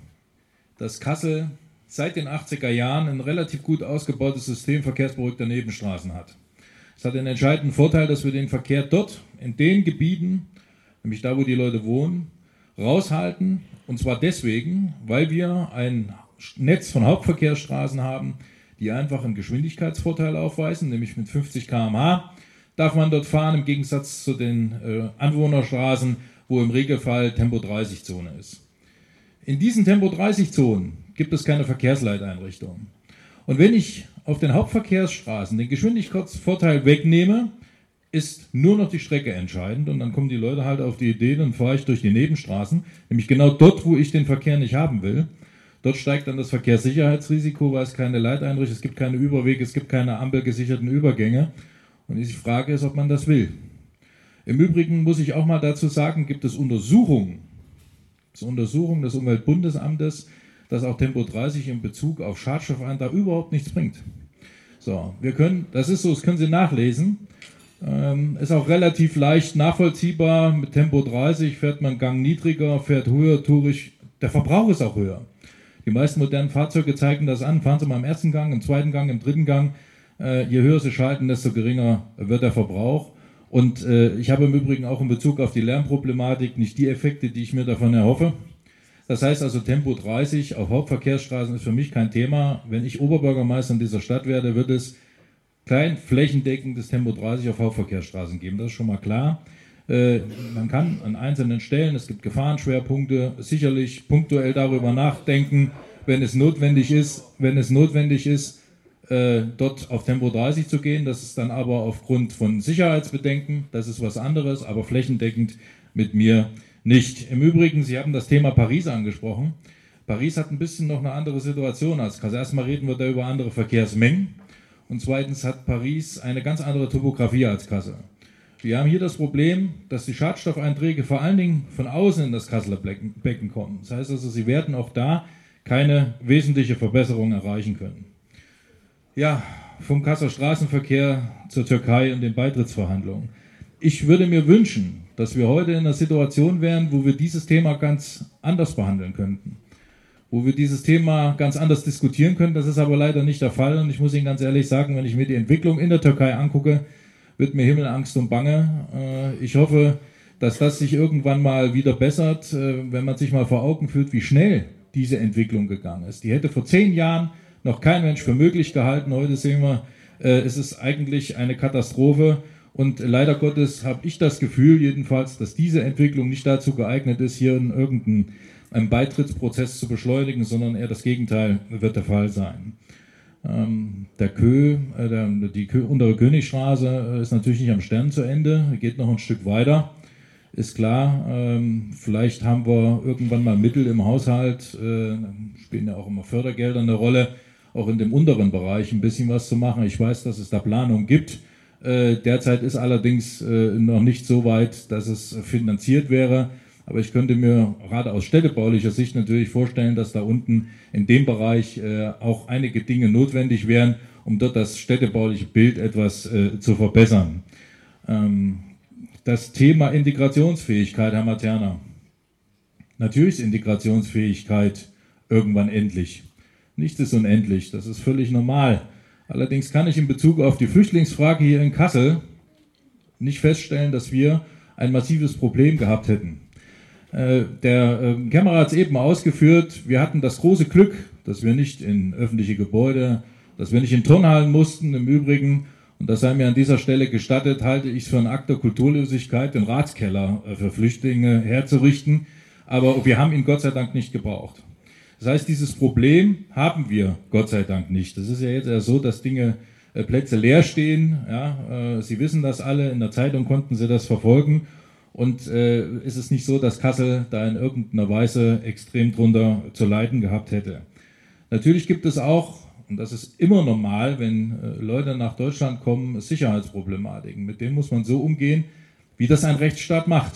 [SPEAKER 5] dass Kassel seit den 80er Jahren ein relativ gut ausgebautes System verkehrsberuhigter Nebenstraßen hat. Es hat den entscheidenden Vorteil, dass wir den Verkehr dort, in den Gebieten, nämlich da, wo die Leute wohnen, raushalten und zwar deswegen, weil wir ein Netz von Hauptverkehrsstraßen haben, die einfach einen Geschwindigkeitsvorteil aufweisen, nämlich mit 50 km/h darf man dort fahren, im Gegensatz zu den äh, Anwohnerstraßen, wo im Regelfall Tempo 30 Zone ist. In diesen Tempo 30 Zonen gibt es keine Verkehrsleiteinrichtungen. Und wenn ich auf den Hauptverkehrsstraßen den Geschwindigkeitsvorteil wegnehme, ist nur noch die Strecke entscheidend und dann kommen die Leute halt auf die Idee, dann fahre ich durch die Nebenstraßen, nämlich genau dort, wo ich den Verkehr nicht haben will. Dort steigt dann das Verkehrssicherheitsrisiko, weil es keine Leiteinrichtung, es gibt keine Überwege, es gibt keine ampelgesicherten Übergänge. Und die Frage ist, ob man das will. Im Übrigen muss ich auch mal dazu sagen, gibt es Untersuchungen, das Untersuchungen des Umweltbundesamtes, dass auch Tempo 30 in Bezug auf Schadstoffeintrag überhaupt nichts bringt. So, wir können, das ist so, das können Sie nachlesen. Ähm, ist auch relativ leicht nachvollziehbar. Mit Tempo 30 fährt man Gang niedriger, fährt höher, tourig. Der Verbrauch ist auch höher. Die meisten modernen Fahrzeuge zeigen das an. Fahren Sie mal im ersten Gang, im zweiten Gang, im dritten Gang. Äh, je höher Sie schalten, desto geringer wird der Verbrauch. Und äh, ich habe im Übrigen auch in Bezug auf die Lärmproblematik nicht die Effekte, die ich mir davon erhoffe. Das heißt also, Tempo 30 auf Hauptverkehrsstraßen ist für mich kein Thema. Wenn ich Oberbürgermeister in dieser Stadt werde, wird es kein flächendeckendes Tempo 30 auf Hauptverkehrsstraßen geben. Das ist schon mal klar. Äh, man kann an einzelnen Stellen, es gibt Gefahrenschwerpunkte, sicherlich punktuell darüber nachdenken, wenn es notwendig ist, wenn es notwendig ist, äh, dort auf Tempo 30 zu gehen. Das ist dann aber aufgrund von Sicherheitsbedenken, das ist was anderes, aber flächendeckend mit mir nicht. Im Übrigen, Sie haben das Thema Paris angesprochen. Paris hat ein bisschen noch eine andere Situation als Kassel. Erstmal reden wir da über andere Verkehrsmengen und zweitens hat Paris eine ganz andere Topografie als Kassel. Wir haben hier das Problem, dass die Schadstoffeinträge vor allen Dingen von außen in das Kasseler Becken kommen. Das heißt also, sie werden auch da keine wesentliche Verbesserung erreichen können. Ja, vom Kasseler Straßenverkehr zur Türkei und den Beitrittsverhandlungen. Ich würde mir wünschen, dass wir heute in einer Situation wären, wo wir dieses Thema ganz anders behandeln könnten. Wo wir dieses Thema ganz anders diskutieren können. Das ist aber leider nicht der Fall. Und ich muss Ihnen ganz ehrlich sagen, wenn ich mir die Entwicklung in der Türkei angucke, wird mir Himmelangst und Bange. Äh, ich hoffe, dass das sich irgendwann mal wieder bessert, äh, wenn man sich mal vor Augen führt, wie schnell diese Entwicklung gegangen ist. Die hätte vor zehn Jahren noch kein Mensch für möglich gehalten. Heute sehen wir, äh, es ist eigentlich eine Katastrophe. Und leider Gottes habe ich das Gefühl jedenfalls, dass diese Entwicklung nicht dazu geeignet ist, hier in irgendeinen Beitrittsprozess zu beschleunigen, sondern eher das Gegenteil wird der Fall sein. Ähm, der Kö, äh, der, die Kö, untere Königstraße äh, ist natürlich nicht am Stern zu Ende, geht noch ein Stück weiter. Ist klar, ähm, vielleicht haben wir irgendwann mal Mittel im Haushalt, äh, spielen ja auch immer Fördergelder eine Rolle, auch in dem unteren Bereich ein bisschen was zu machen. Ich weiß, dass es da Planung gibt. Äh, derzeit ist allerdings äh, noch nicht so weit, dass es finanziert wäre. Aber ich könnte mir gerade aus städtebaulicher Sicht natürlich vorstellen, dass da unten in dem Bereich äh, auch einige Dinge notwendig wären, um dort das städtebauliche Bild etwas äh, zu verbessern. Ähm, das Thema Integrationsfähigkeit, Herr Materna. Natürlich ist Integrationsfähigkeit irgendwann endlich. Nichts ist unendlich, das ist völlig normal. Allerdings kann ich in Bezug auf die Flüchtlingsfrage hier in Kassel nicht feststellen, dass wir ein massives Problem gehabt hätten. Äh, der äh, Kämmerer hat es eben ausgeführt, wir hatten das große Glück, dass wir nicht in öffentliche Gebäude, dass wir nicht in Turnhallen mussten. Im Übrigen, und das sei mir an dieser Stelle gestattet, halte ich es für einen Akt der Kulturlosigkeit, den Ratskeller äh, für Flüchtlinge herzurichten. Aber wir haben ihn Gott sei Dank nicht gebraucht. Das heißt, dieses Problem haben wir Gott sei Dank nicht. Das ist ja jetzt eher so, dass Dinge, äh, Plätze leer stehen. Ja, Sie wissen das alle, in der Zeitung konnten Sie das verfolgen. Und äh, ist es nicht so, dass Kassel da in irgendeiner Weise extrem drunter zu leiden gehabt hätte. Natürlich gibt es auch, und das ist immer normal, wenn äh, Leute nach Deutschland kommen, Sicherheitsproblematiken. Mit denen muss man so umgehen, wie das ein Rechtsstaat macht.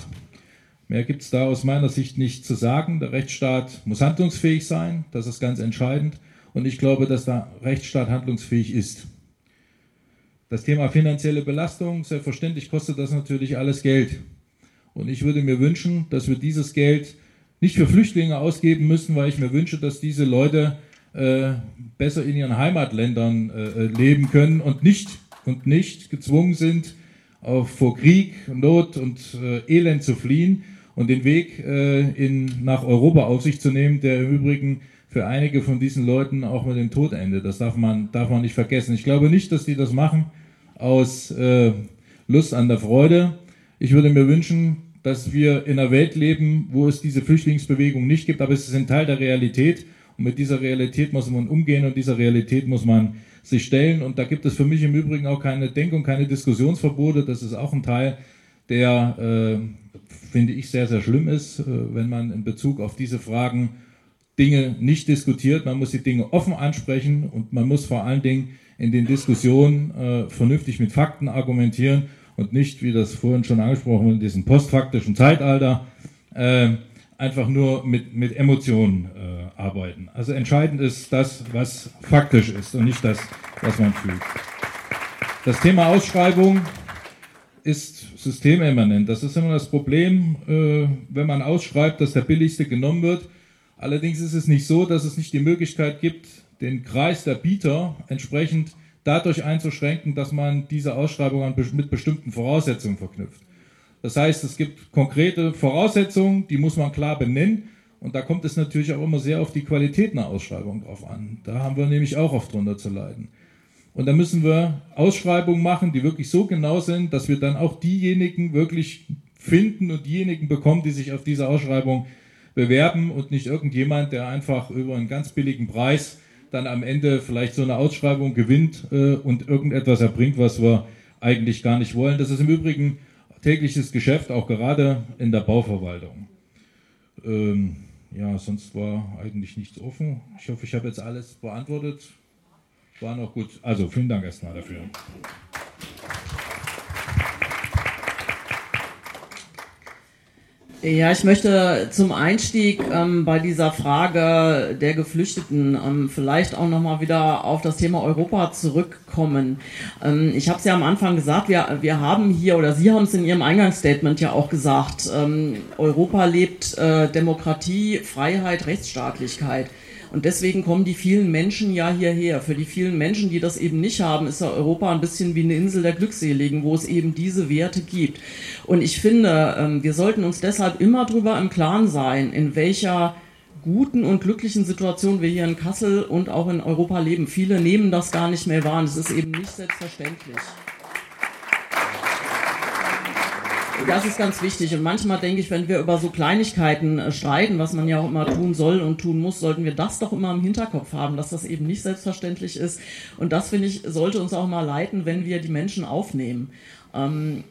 [SPEAKER 5] Mehr gibt es da aus meiner Sicht nicht zu sagen. Der Rechtsstaat muss handlungsfähig sein, das ist ganz entscheidend. Und ich glaube, dass der Rechtsstaat handlungsfähig ist. Das Thema finanzielle Belastung, selbstverständlich kostet das natürlich alles Geld. Und ich würde mir wünschen, dass wir dieses Geld nicht für Flüchtlinge ausgeben müssen, weil ich mir wünsche, dass diese Leute äh, besser in ihren Heimatländern äh, leben können und nicht, und nicht gezwungen sind, auf, vor Krieg, Not und äh, Elend zu fliehen und den Weg äh, in, nach Europa auf sich zu nehmen, der im Übrigen für einige von diesen Leuten auch mit dem Tod endet. Das darf man, darf man nicht vergessen. Ich glaube nicht, dass die das machen aus äh, Lust an der Freude. Ich würde mir wünschen, dass wir in einer Welt leben, wo es diese Flüchtlingsbewegung nicht gibt, aber es ist ein Teil der Realität. Und mit dieser Realität muss man umgehen und dieser Realität muss man sich stellen. Und da gibt es für mich im Übrigen auch keine Denk- und keine Diskussionsverbote, das ist auch ein Teil, der, äh, finde ich, sehr, sehr schlimm ist, äh, wenn man in Bezug auf diese Fragen Dinge nicht diskutiert. Man muss die Dinge offen ansprechen und man muss vor allen Dingen in den Diskussionen äh, vernünftig mit Fakten argumentieren und nicht, wie das vorhin schon angesprochen wurde, in diesem postfaktischen Zeitalter, äh, einfach nur mit, mit Emotionen äh, arbeiten. Also entscheidend ist das, was faktisch ist und nicht das, was man fühlt. Das Thema Ausschreibung ist systemimmanent. Das ist immer das Problem, äh, wenn man ausschreibt, dass der billigste genommen wird. Allerdings ist es nicht so, dass es nicht die Möglichkeit gibt, den Kreis der Bieter entsprechend dadurch einzuschränken, dass man diese Ausschreibung mit bestimmten Voraussetzungen verknüpft. Das heißt, es gibt konkrete Voraussetzungen, die muss man klar benennen. Und da kommt es natürlich auch immer sehr auf die Qualität einer Ausschreibung drauf an. Da haben wir nämlich auch oft drunter zu leiden. Und da müssen wir Ausschreibungen machen, die wirklich so genau sind, dass wir dann auch diejenigen wirklich finden und diejenigen bekommen, die sich auf diese Ausschreibung bewerben und nicht irgendjemand, der einfach über einen ganz billigen Preis dann am Ende vielleicht so eine Ausschreibung gewinnt äh, und irgendetwas erbringt, was wir eigentlich gar nicht wollen. Das ist im Übrigen tägliches Geschäft, auch gerade in der Bauverwaltung. Ähm, ja, sonst war eigentlich nichts offen. Ich hoffe, ich habe jetzt alles beantwortet. War noch gut. Also vielen Dank erstmal dafür.
[SPEAKER 6] Ja, ich möchte zum Einstieg ähm, bei dieser Frage der Geflüchteten ähm, vielleicht auch nochmal wieder auf das Thema Europa zurückkommen. Ähm, ich habe es ja am Anfang gesagt, wir, wir haben hier, oder Sie haben es in Ihrem Eingangsstatement ja auch gesagt, ähm, Europa lebt äh, Demokratie, Freiheit, Rechtsstaatlichkeit. Und deswegen kommen die vielen Menschen ja hierher. Für die vielen Menschen, die das eben nicht haben, ist ja Europa ein bisschen wie eine Insel der Glückseligen, wo es eben diese Werte gibt. Und ich finde, ähm, wir sollten uns deshalb immer darüber im Klaren sein, in welcher guten und glücklichen Situation wir hier in Kassel und auch in Europa leben. Viele nehmen das gar nicht mehr wahr. Es ist eben nicht selbstverständlich. Das ist ganz wichtig. Und manchmal denke ich, wenn wir über so Kleinigkeiten äh, streiten, was man ja auch immer tun soll und tun muss, sollten wir das doch immer im Hinterkopf haben, dass das eben nicht selbstverständlich ist. Und das, finde ich, sollte uns auch mal leiten, wenn wir die Menschen aufnehmen. Ähm,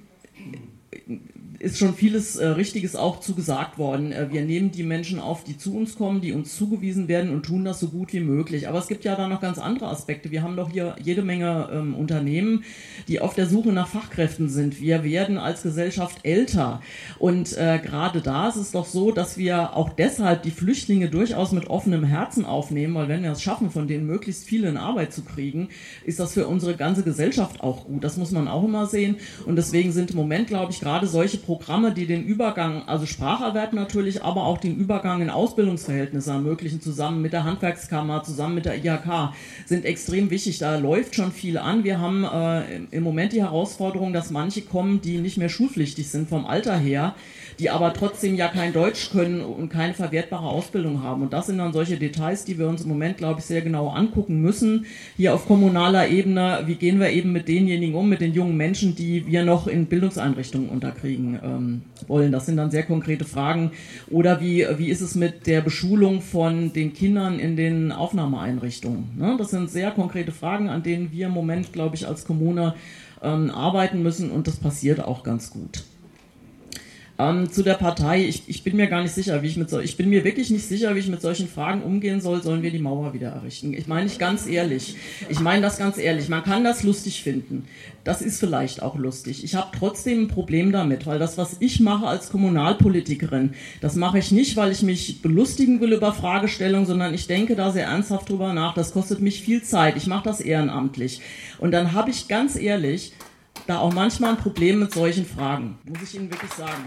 [SPEAKER 6] ist schon vieles äh, Richtiges auch zugesagt worden. Äh, wir nehmen die Menschen auf, die zu uns kommen, die uns zugewiesen werden und tun das so gut wie möglich. Aber es gibt ja da noch ganz andere Aspekte. Wir haben doch hier jede Menge ähm, Unternehmen, die auf der Suche nach Fachkräften sind. Wir werden als Gesellschaft älter. Und äh, gerade da ist es doch so, dass wir auch deshalb die Flüchtlinge durchaus mit offenem Herzen aufnehmen, weil wenn wir es schaffen, von denen möglichst viele in Arbeit zu kriegen, ist das für unsere ganze Gesellschaft auch gut. Das muss man auch immer sehen. Und deswegen sind im Moment, glaube ich, gerade solche Probleme Programme, die den Übergang, also Spracherwerb natürlich, aber auch den Übergang in Ausbildungsverhältnisse ermöglichen, zusammen mit der Handwerkskammer, zusammen mit der IHK, sind extrem wichtig. Da läuft schon viel an. Wir haben äh, im Moment die Herausforderung, dass manche kommen, die nicht mehr schulpflichtig sind vom Alter her, die aber trotzdem ja kein Deutsch können und keine verwertbare Ausbildung haben. Und das sind dann solche Details, die wir uns im Moment, glaube ich, sehr genau angucken müssen. Hier auf kommunaler Ebene, wie gehen wir eben mit denjenigen um, mit den jungen Menschen, die wir noch in Bildungseinrichtungen unterkriegen ähm, wollen. Das sind dann sehr konkrete Fragen. Oder wie, wie ist es mit der Beschulung von den Kindern in den Aufnahmeeinrichtungen? Ne? Das sind sehr konkrete Fragen, an denen wir im Moment, glaube ich, als Kommune ähm, arbeiten müssen und das passiert auch ganz gut. Ähm, zu der Partei, ich, ich, bin mir gar nicht sicher, wie ich mit so, ich bin mir wirklich nicht sicher, wie ich mit solchen Fragen umgehen soll, sollen wir die Mauer wieder errichten. Ich meine ich ganz ehrlich. Ich meine das ganz ehrlich. Man kann das lustig finden. Das ist vielleicht auch lustig. Ich habe trotzdem ein Problem damit, weil das, was ich mache als Kommunalpolitikerin, das mache ich nicht, weil ich mich belustigen will über Fragestellungen, sondern ich denke da sehr ernsthaft drüber nach. Das kostet mich viel Zeit. Ich mache das ehrenamtlich. Und dann habe ich ganz ehrlich da auch manchmal ein Problem mit solchen Fragen, muss ich Ihnen wirklich sagen.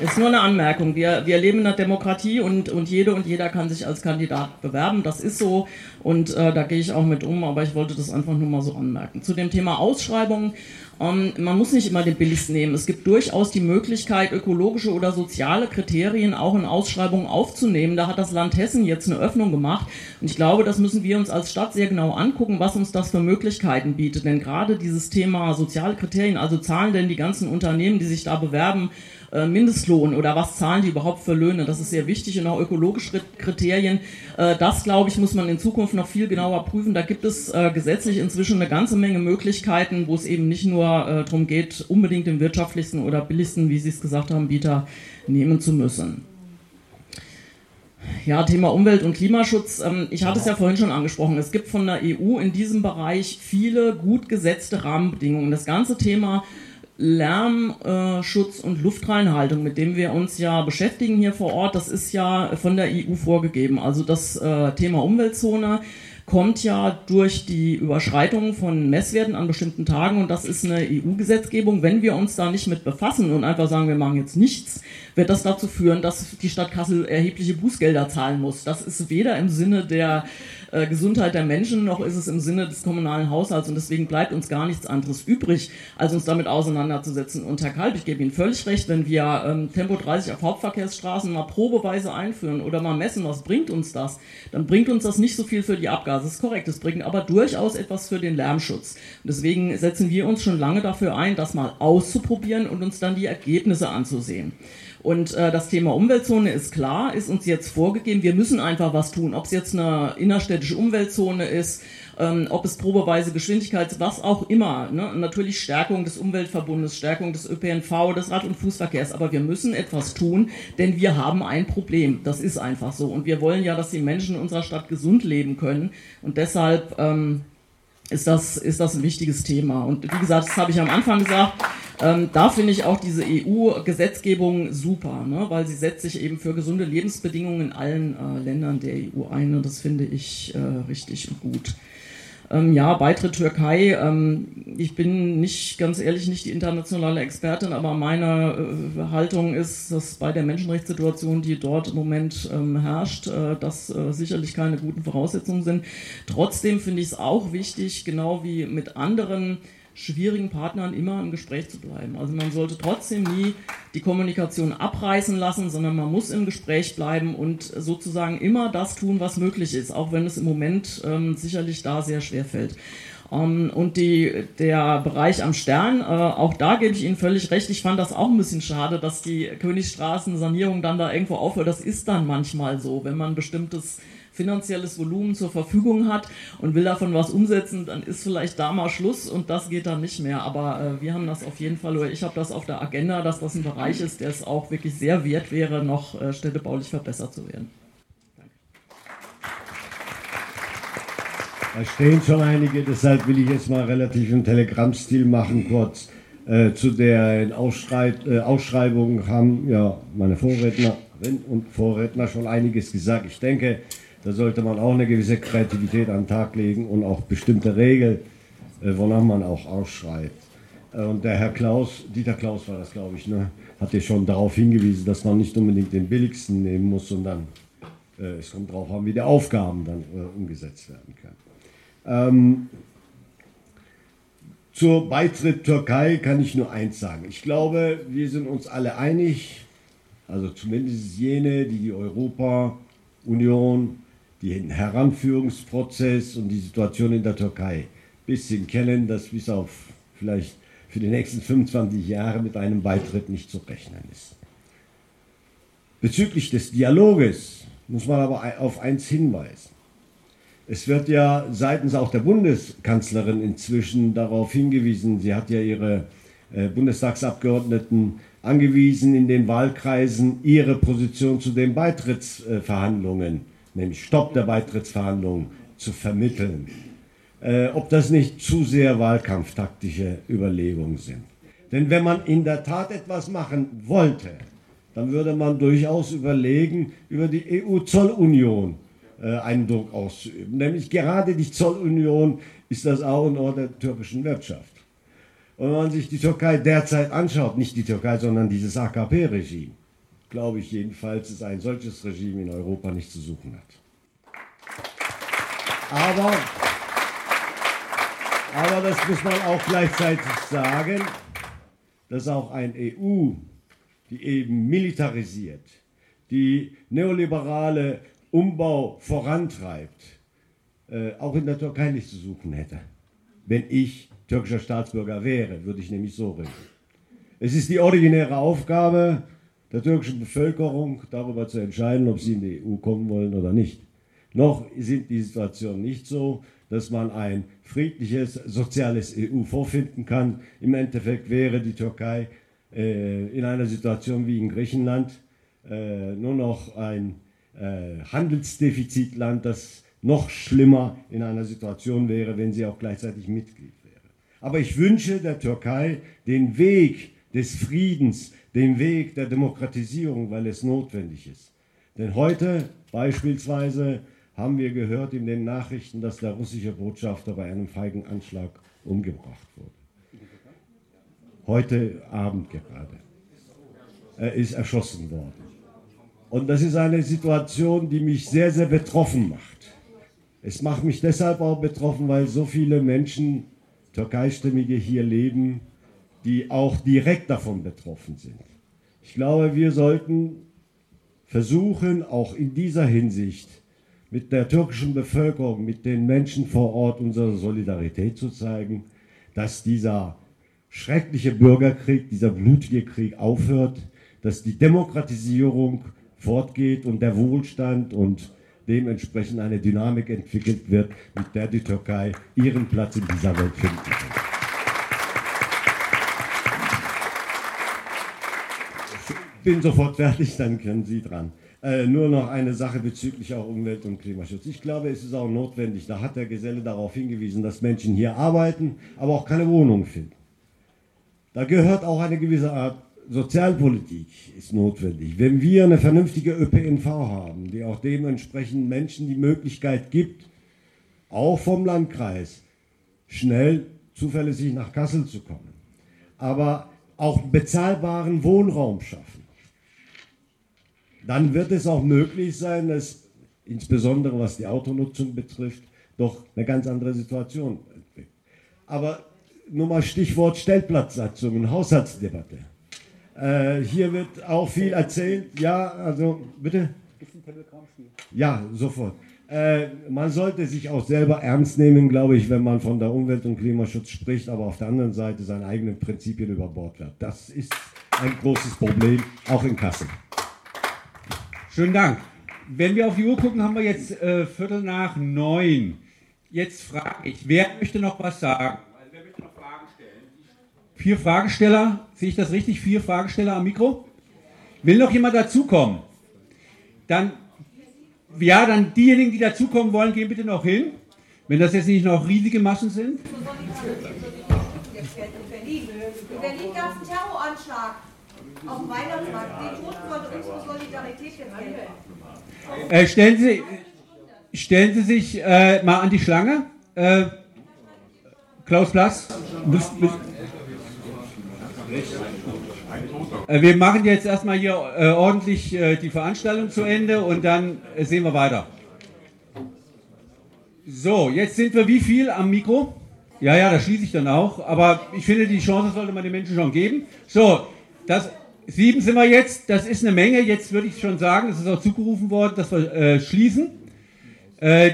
[SPEAKER 6] Ist nur eine Anmerkung. Wir, wir leben in einer Demokratie und, und jede und jeder kann sich als Kandidat bewerben. Das ist so und äh, da gehe ich auch mit um, aber ich wollte das einfach nur mal so anmerken. Zu dem Thema Ausschreibungen man muss nicht immer den billigsten nehmen. Es gibt durchaus die Möglichkeit, ökologische oder soziale Kriterien auch in Ausschreibungen aufzunehmen. Da hat das Land Hessen jetzt eine Öffnung gemacht. Und ich glaube, das müssen wir uns als Stadt sehr genau angucken, was uns das für Möglichkeiten bietet. Denn gerade dieses Thema soziale Kriterien, also zahlen denn die ganzen Unternehmen, die sich da bewerben, Mindestlohn oder was zahlen die überhaupt für Löhne. Das ist sehr wichtig und auch ökologische Kriterien. Äh, das, glaube ich, muss man in Zukunft noch viel genauer prüfen. Da gibt es äh, gesetzlich inzwischen eine ganze Menge Möglichkeiten, wo es eben nicht nur darum geht, unbedingt den wirtschaftlichsten oder billigsten, wie Sie es gesagt haben, Bieter nehmen zu müssen. Ja, Thema Umwelt- und Klimaschutz. Ähm, ich hatte es ja vorhin schon angesprochen. Es gibt von der EU in diesem Bereich viele gut gesetzte Rahmenbedingungen. Das ganze Thema Lärmschutz und Luftreinhaltung, mit dem wir uns ja beschäftigen hier vor Ort, das ist ja von der EU vorgegeben. Also das äh, Thema Umweltzone, kommt ja durch die Überschreitung von Messwerten an bestimmten Tagen und das ist eine EU-Gesetzgebung. Wenn wir uns da nicht mit befassen und einfach sagen, wir machen jetzt nichts, wird das dazu führen, dass die Stadt Kassel erhebliche Bußgelder zahlen muss. Das ist weder im Sinne der äh, Gesundheit der Menschen, noch ist es im Sinne des kommunalen Haushalts und deswegen bleibt uns gar nichts anderes übrig, als uns damit auseinanderzusetzen. Und Herr Kalb, ich gebe Ihnen völlig recht, wenn wir ähm, Tempo 30 auf Hauptverkehrsstraßen mal probeweise einführen oder mal messen, was bringt uns das, dann bringt uns das nicht so viel für die Abgase. Das ist korrekt, es bringt aber durchaus etwas für den Lärmschutz. Und deswegen setzen wir uns schon lange dafür ein, das mal auszuprobieren und uns dann die Ergebnisse anzusehen. Und äh, das Thema Umweltzone ist klar, ist uns jetzt vorgegeben. Wir müssen einfach was tun. Ob es jetzt eine innerstädtische Umweltzone ist, ähm, ob es probeweise Geschwindigkeit, was auch immer. Ne? Natürlich Stärkung des Umweltverbundes, Stärkung des ÖPNV, des Rad- und Fußverkehrs. Aber wir müssen etwas tun, denn wir haben ein Problem. Das ist einfach so. Und wir wollen ja, dass die Menschen in unserer Stadt gesund leben können. Und deshalb ähm, ist das, ist das ein wichtiges Thema. Und wie gesagt, das habe ich am Anfang gesagt, ähm, da finde ich auch diese EU-Gesetzgebung super, ne? weil sie setzt sich eben für gesunde Lebensbedingungen in allen äh, Ländern der EU ein und das finde ich äh, richtig und gut. Ähm, ja, Beitritt Türkei. Ähm, ich bin nicht, ganz ehrlich, nicht die internationale Expertin, aber meine äh, Haltung ist, dass bei der Menschenrechtssituation, die dort im Moment ähm, herrscht, äh, das äh, sicherlich keine guten Voraussetzungen sind. Trotzdem finde ich es auch wichtig, genau wie mit anderen schwierigen Partnern immer im Gespräch zu bleiben. Also man sollte trotzdem nie die Kommunikation abreißen lassen, sondern man muss im Gespräch bleiben und sozusagen immer das tun, was möglich ist, auch wenn es im Moment ähm, sicherlich da sehr schwer fällt. Um, ähm, und die, der Bereich am Stern, äh, auch da gebe ich Ihnen völlig recht. Ich fand das auch ein bisschen schade, dass die Königstraßen-Sanierung dann da irgendwo aufhört. Das ist dann manchmal so, wenn man bestimmtes finanzielles Volumen zur Verfügung hat und will davon was umsetzen, dann ist vielleicht da mal Schluss und das geht dann nicht mehr. Aber äh, wir haben das auf jeden Fall, oder ich habe das auf der Agenda, dass das ein Bereich ist, der es auch wirklich sehr wert wäre, noch äh, städtebaulich verbessert zu werden.
[SPEAKER 7] Da stehen schon einige, deshalb will ich jetzt mal relativ im Telegram-Stil machen, kurz. Äh, zu der äh, Ausschreibung haben ja meine Vorrednerin und Vorredner schon einiges gesagt. Ich denke, da sollte man auch eine gewisse Kreativität an den Tag legen und auch bestimmte Regeln, äh, wonach man auch ausschreibt. Äh, und der Herr Klaus, Dieter Klaus war das, glaube ich, ne, hat ja schon darauf hingewiesen, dass man nicht unbedingt den billigsten nehmen muss, sondern äh, es kommt darauf an, wie die Aufgaben dann äh, umgesetzt werden können. Ähm, zur Beitritt Türkei kann ich nur eins sagen. Ich glaube, wir sind uns alle einig, also zumindest jene, die die Europa-Union den Heranführungsprozess und die Situation in der Türkei bisschen kennen, dass bis auf vielleicht für die nächsten 25 Jahre mit einem Beitritt nicht zu rechnen ist. Bezüglich des Dialoges muss man aber auf eins hinweisen. Es wird ja seitens auch der Bundeskanzlerin inzwischen darauf hingewiesen, sie hat ja ihre äh, Bundestagsabgeordneten angewiesen, in den Wahlkreisen ihre Position zu den Beitrittsverhandlungen nämlich Stopp der Beitrittsverhandlungen, zu vermitteln. Äh, ob das nicht zu sehr wahlkampftaktische Überlegungen sind. Denn wenn man in der Tat etwas machen wollte, dann würde man durchaus überlegen, über die EU-Zollunion äh, einen Druck auszuüben. Nämlich gerade die Zollunion ist das A und O der türkischen Wirtschaft. Und wenn man sich die Türkei derzeit anschaut, nicht die Türkei, sondern dieses AKP-Regime, glaube ich jedenfalls, dass ein solches Regime in Europa nicht zu suchen hat. Aber, aber das muss man auch gleichzeitig sagen, dass auch ein EU, die eben militarisiert, die neoliberale Umbau vorantreibt, äh, auch in der Türkei nicht zu suchen hätte. Wenn ich türkischer Staatsbürger wäre, würde ich nämlich so reden. Es ist die originäre Aufgabe der türkischen Bevölkerung darüber zu entscheiden, ob sie in die EU kommen wollen oder nicht. Noch sind die Situationen nicht so, dass man ein friedliches, soziales EU vorfinden kann. Im Endeffekt wäre die Türkei äh, in einer Situation wie in Griechenland äh, nur noch ein äh, Handelsdefizitland, das noch schlimmer in einer Situation wäre, wenn sie auch gleichzeitig Mitglied wäre. Aber ich wünsche der Türkei den Weg des Friedens, den Weg der Demokratisierung, weil es notwendig ist. Denn heute beispielsweise haben wir gehört in den Nachrichten, dass der russische Botschafter bei einem feigen Anschlag umgebracht wurde. Heute Abend gerade. Er ist erschossen worden. Und das ist eine Situation, die mich sehr, sehr betroffen macht. Es macht mich deshalb auch betroffen, weil so viele Menschen, Türkeistämmige hier leben, die auch direkt davon betroffen sind. Ich glaube, wir sollten versuchen, auch in dieser Hinsicht mit der türkischen Bevölkerung, mit den Menschen vor Ort unsere Solidarität zu zeigen, dass dieser schreckliche Bürgerkrieg, dieser blutige Krieg aufhört, dass die Demokratisierung fortgeht und der Wohlstand und dementsprechend eine Dynamik entwickelt wird, mit der die Türkei ihren Platz in dieser Welt finden kann. Bin sofort fertig, dann können Sie dran. Äh, nur noch eine Sache bezüglich auch Umwelt- und Klimaschutz. Ich glaube, es ist auch notwendig, da hat der Geselle darauf hingewiesen, dass Menschen hier arbeiten, aber auch keine Wohnung finden. Da gehört auch eine gewisse Art Sozialpolitik ist notwendig. Wenn wir eine vernünftige ÖPNV haben, die auch dementsprechend Menschen die Möglichkeit gibt, auch vom Landkreis schnell zuverlässig nach Kassel zu kommen, aber auch bezahlbaren Wohnraum schaffen, dann wird es auch möglich sein, dass insbesondere was die Autonutzung betrifft, doch eine ganz andere Situation entwickelt. Aber nur mal Stichwort Stellplatzsatzung und Haushaltsdebatte. Äh, hier wird auch viel erzählt. Ja, also bitte. Ja, sofort. Äh, man sollte sich auch selber ernst nehmen, glaube ich, wenn man von der Umwelt- und Klimaschutz spricht, aber auf der anderen Seite seine eigenen Prinzipien über Bord wirft. Das ist ein großes Problem, auch in Kassel.
[SPEAKER 1] Schönen Dank. Wenn wir auf die Uhr gucken, haben wir jetzt äh, Viertel nach neun. Jetzt frage ich, wer möchte noch was sagen? Vier Fragesteller, sehe ich das richtig? Vier Fragesteller am Mikro? Will noch jemand dazukommen? Dann, ja, dann diejenigen, die dazukommen wollen, gehen bitte noch hin. Wenn das jetzt nicht noch riesige Massen sind.
[SPEAKER 15] In Berlin gab es einen Terroranschlag auf dem Weihnachtsmarkt. Den Toten sollte unsere Solidarität.
[SPEAKER 1] Äh, stellen, Sie, stellen Sie sich äh, mal an die Schlange. Äh, Klaus Blass. Müsst, müsst, äh, wir machen jetzt erstmal hier äh, ordentlich äh, die Veranstaltung zu Ende und dann sehen wir weiter. So, jetzt sind wir wie viel am Mikro? Ja, ja, das schließe ich dann auch. Aber ich finde, die Chance sollte man den Menschen schon geben. So, das, sieben sind wir jetzt. Das ist eine Menge. Jetzt würde ich schon sagen, es ist auch zugerufen worden, dass wir äh, schließen. Äh,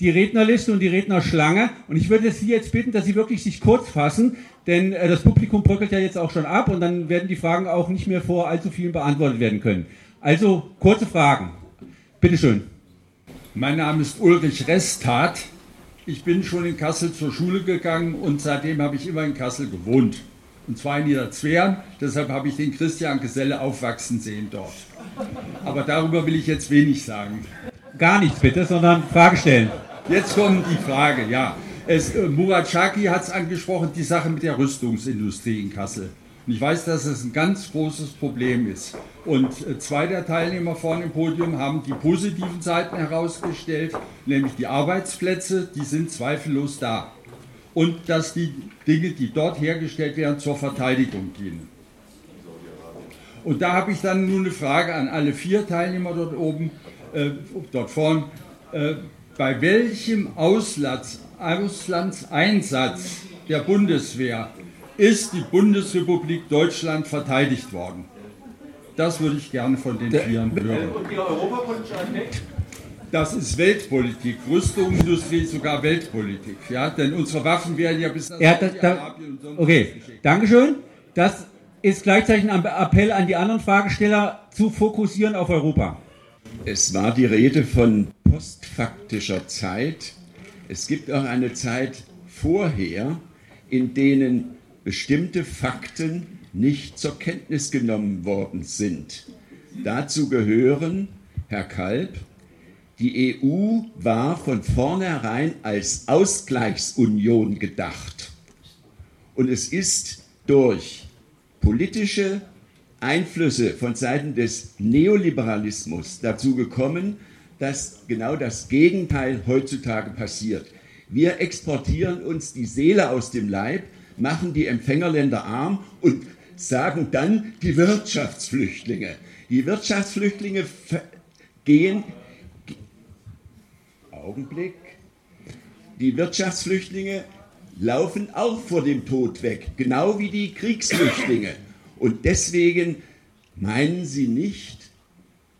[SPEAKER 1] die Rednerliste und die Rednerschlange. Und ich würde Sie jetzt bitten, dass Sie wirklich sich kurz fassen, denn äh, das Publikum bröckelt ja jetzt auch schon ab und dann werden die Fragen auch nicht mehr vor allzu vielen beantwortet werden können. Also kurze Fragen. Bitte schön.
[SPEAKER 16] Mein Name ist Ulrich Restat. Ich bin schon in Kassel zur Schule gegangen und seitdem habe ich immer in Kassel gewohnt. Und zwar in Niederzweren. Deshalb habe ich den Christian Geselle aufwachsen sehen dort. Aber darüber will ich jetzt wenig sagen.
[SPEAKER 1] Gar nichts bitte, sondern Frage stellen.
[SPEAKER 16] Jetzt kommt die Frage, ja. Es, äh, Murat Shaki hat es angesprochen, die Sache mit der Rüstungsindustrie in Kassel. Und ich weiß, dass es ein ganz großes Problem ist. Und äh, zwei der Teilnehmer vorne im Podium haben die positiven Seiten herausgestellt, nämlich die Arbeitsplätze, die sind zweifellos da. Und dass die Dinge, die dort hergestellt werden, zur Verteidigung dienen. Und da habe ich dann nun eine Frage an alle vier Teilnehmer dort oben, äh, dort vorn. Äh, bei welchem Auslands, Auslandseinsatz der Bundeswehr ist die Bundesrepublik Deutschland verteidigt worden? Das würde ich gerne von den Vieren hören.
[SPEAKER 1] Und Ihr europapolitischer Aspekt?
[SPEAKER 16] Das ist Weltpolitik. Rüstungsindustrie ist sogar Weltpolitik. Ja? Denn unsere Waffen werden ja bis
[SPEAKER 1] Ja, das, da, okay, Dankeschön. Das ist gleichzeitig ein Appell an die anderen Fragesteller, zu fokussieren auf Europa.
[SPEAKER 17] Es war die Rede von postfaktischer Zeit. Es gibt auch eine Zeit vorher, in denen bestimmte Fakten nicht zur Kenntnis genommen worden sind. Dazu gehören, Herr Kalb, die EU war von vornherein als Ausgleichsunion gedacht. Und es ist durch politische Einflüsse von Seiten des Neoliberalismus dazu gekommen, dass genau das Gegenteil heutzutage passiert. Wir exportieren uns die Seele aus dem Leib, machen die Empfängerländer arm und sagen dann die Wirtschaftsflüchtlinge. Die Wirtschaftsflüchtlinge gehen. Augenblick. Die Wirtschaftsflüchtlinge laufen auch vor dem Tod weg, genau wie die Kriegsflüchtlinge. Und deswegen meinen Sie nicht,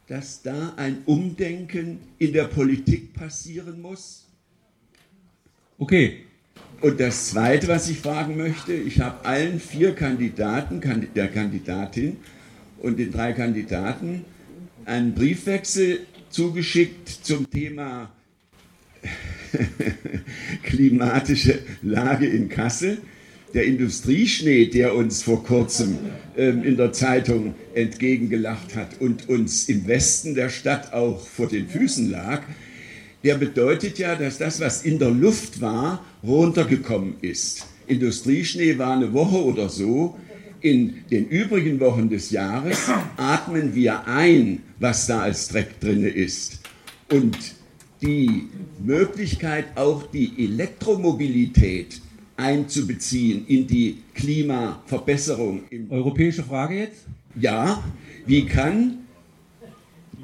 [SPEAKER 17] dass da ein Umdenken in der Politik passieren muss?
[SPEAKER 1] Okay.
[SPEAKER 17] Und das Zweite, was ich fragen möchte, ich habe allen vier Kandidaten, der Kandidatin und den drei Kandidaten einen Briefwechsel zugeschickt zum Thema klimatische Lage in Kassel. Der Industrieschnee, der uns vor kurzem ähm, in der Zeitung entgegengelacht hat und uns im Westen der Stadt auch vor den Füßen lag, der bedeutet ja, dass das, was in der Luft war, runtergekommen ist. Industrieschnee war eine Woche oder so. In den übrigen Wochen des Jahres atmen wir ein, was da als Dreck drin ist. Und die Möglichkeit, auch die Elektromobilität einzubeziehen in die Klimaverbesserung.
[SPEAKER 1] Europäische Frage jetzt?
[SPEAKER 17] Ja, wie kann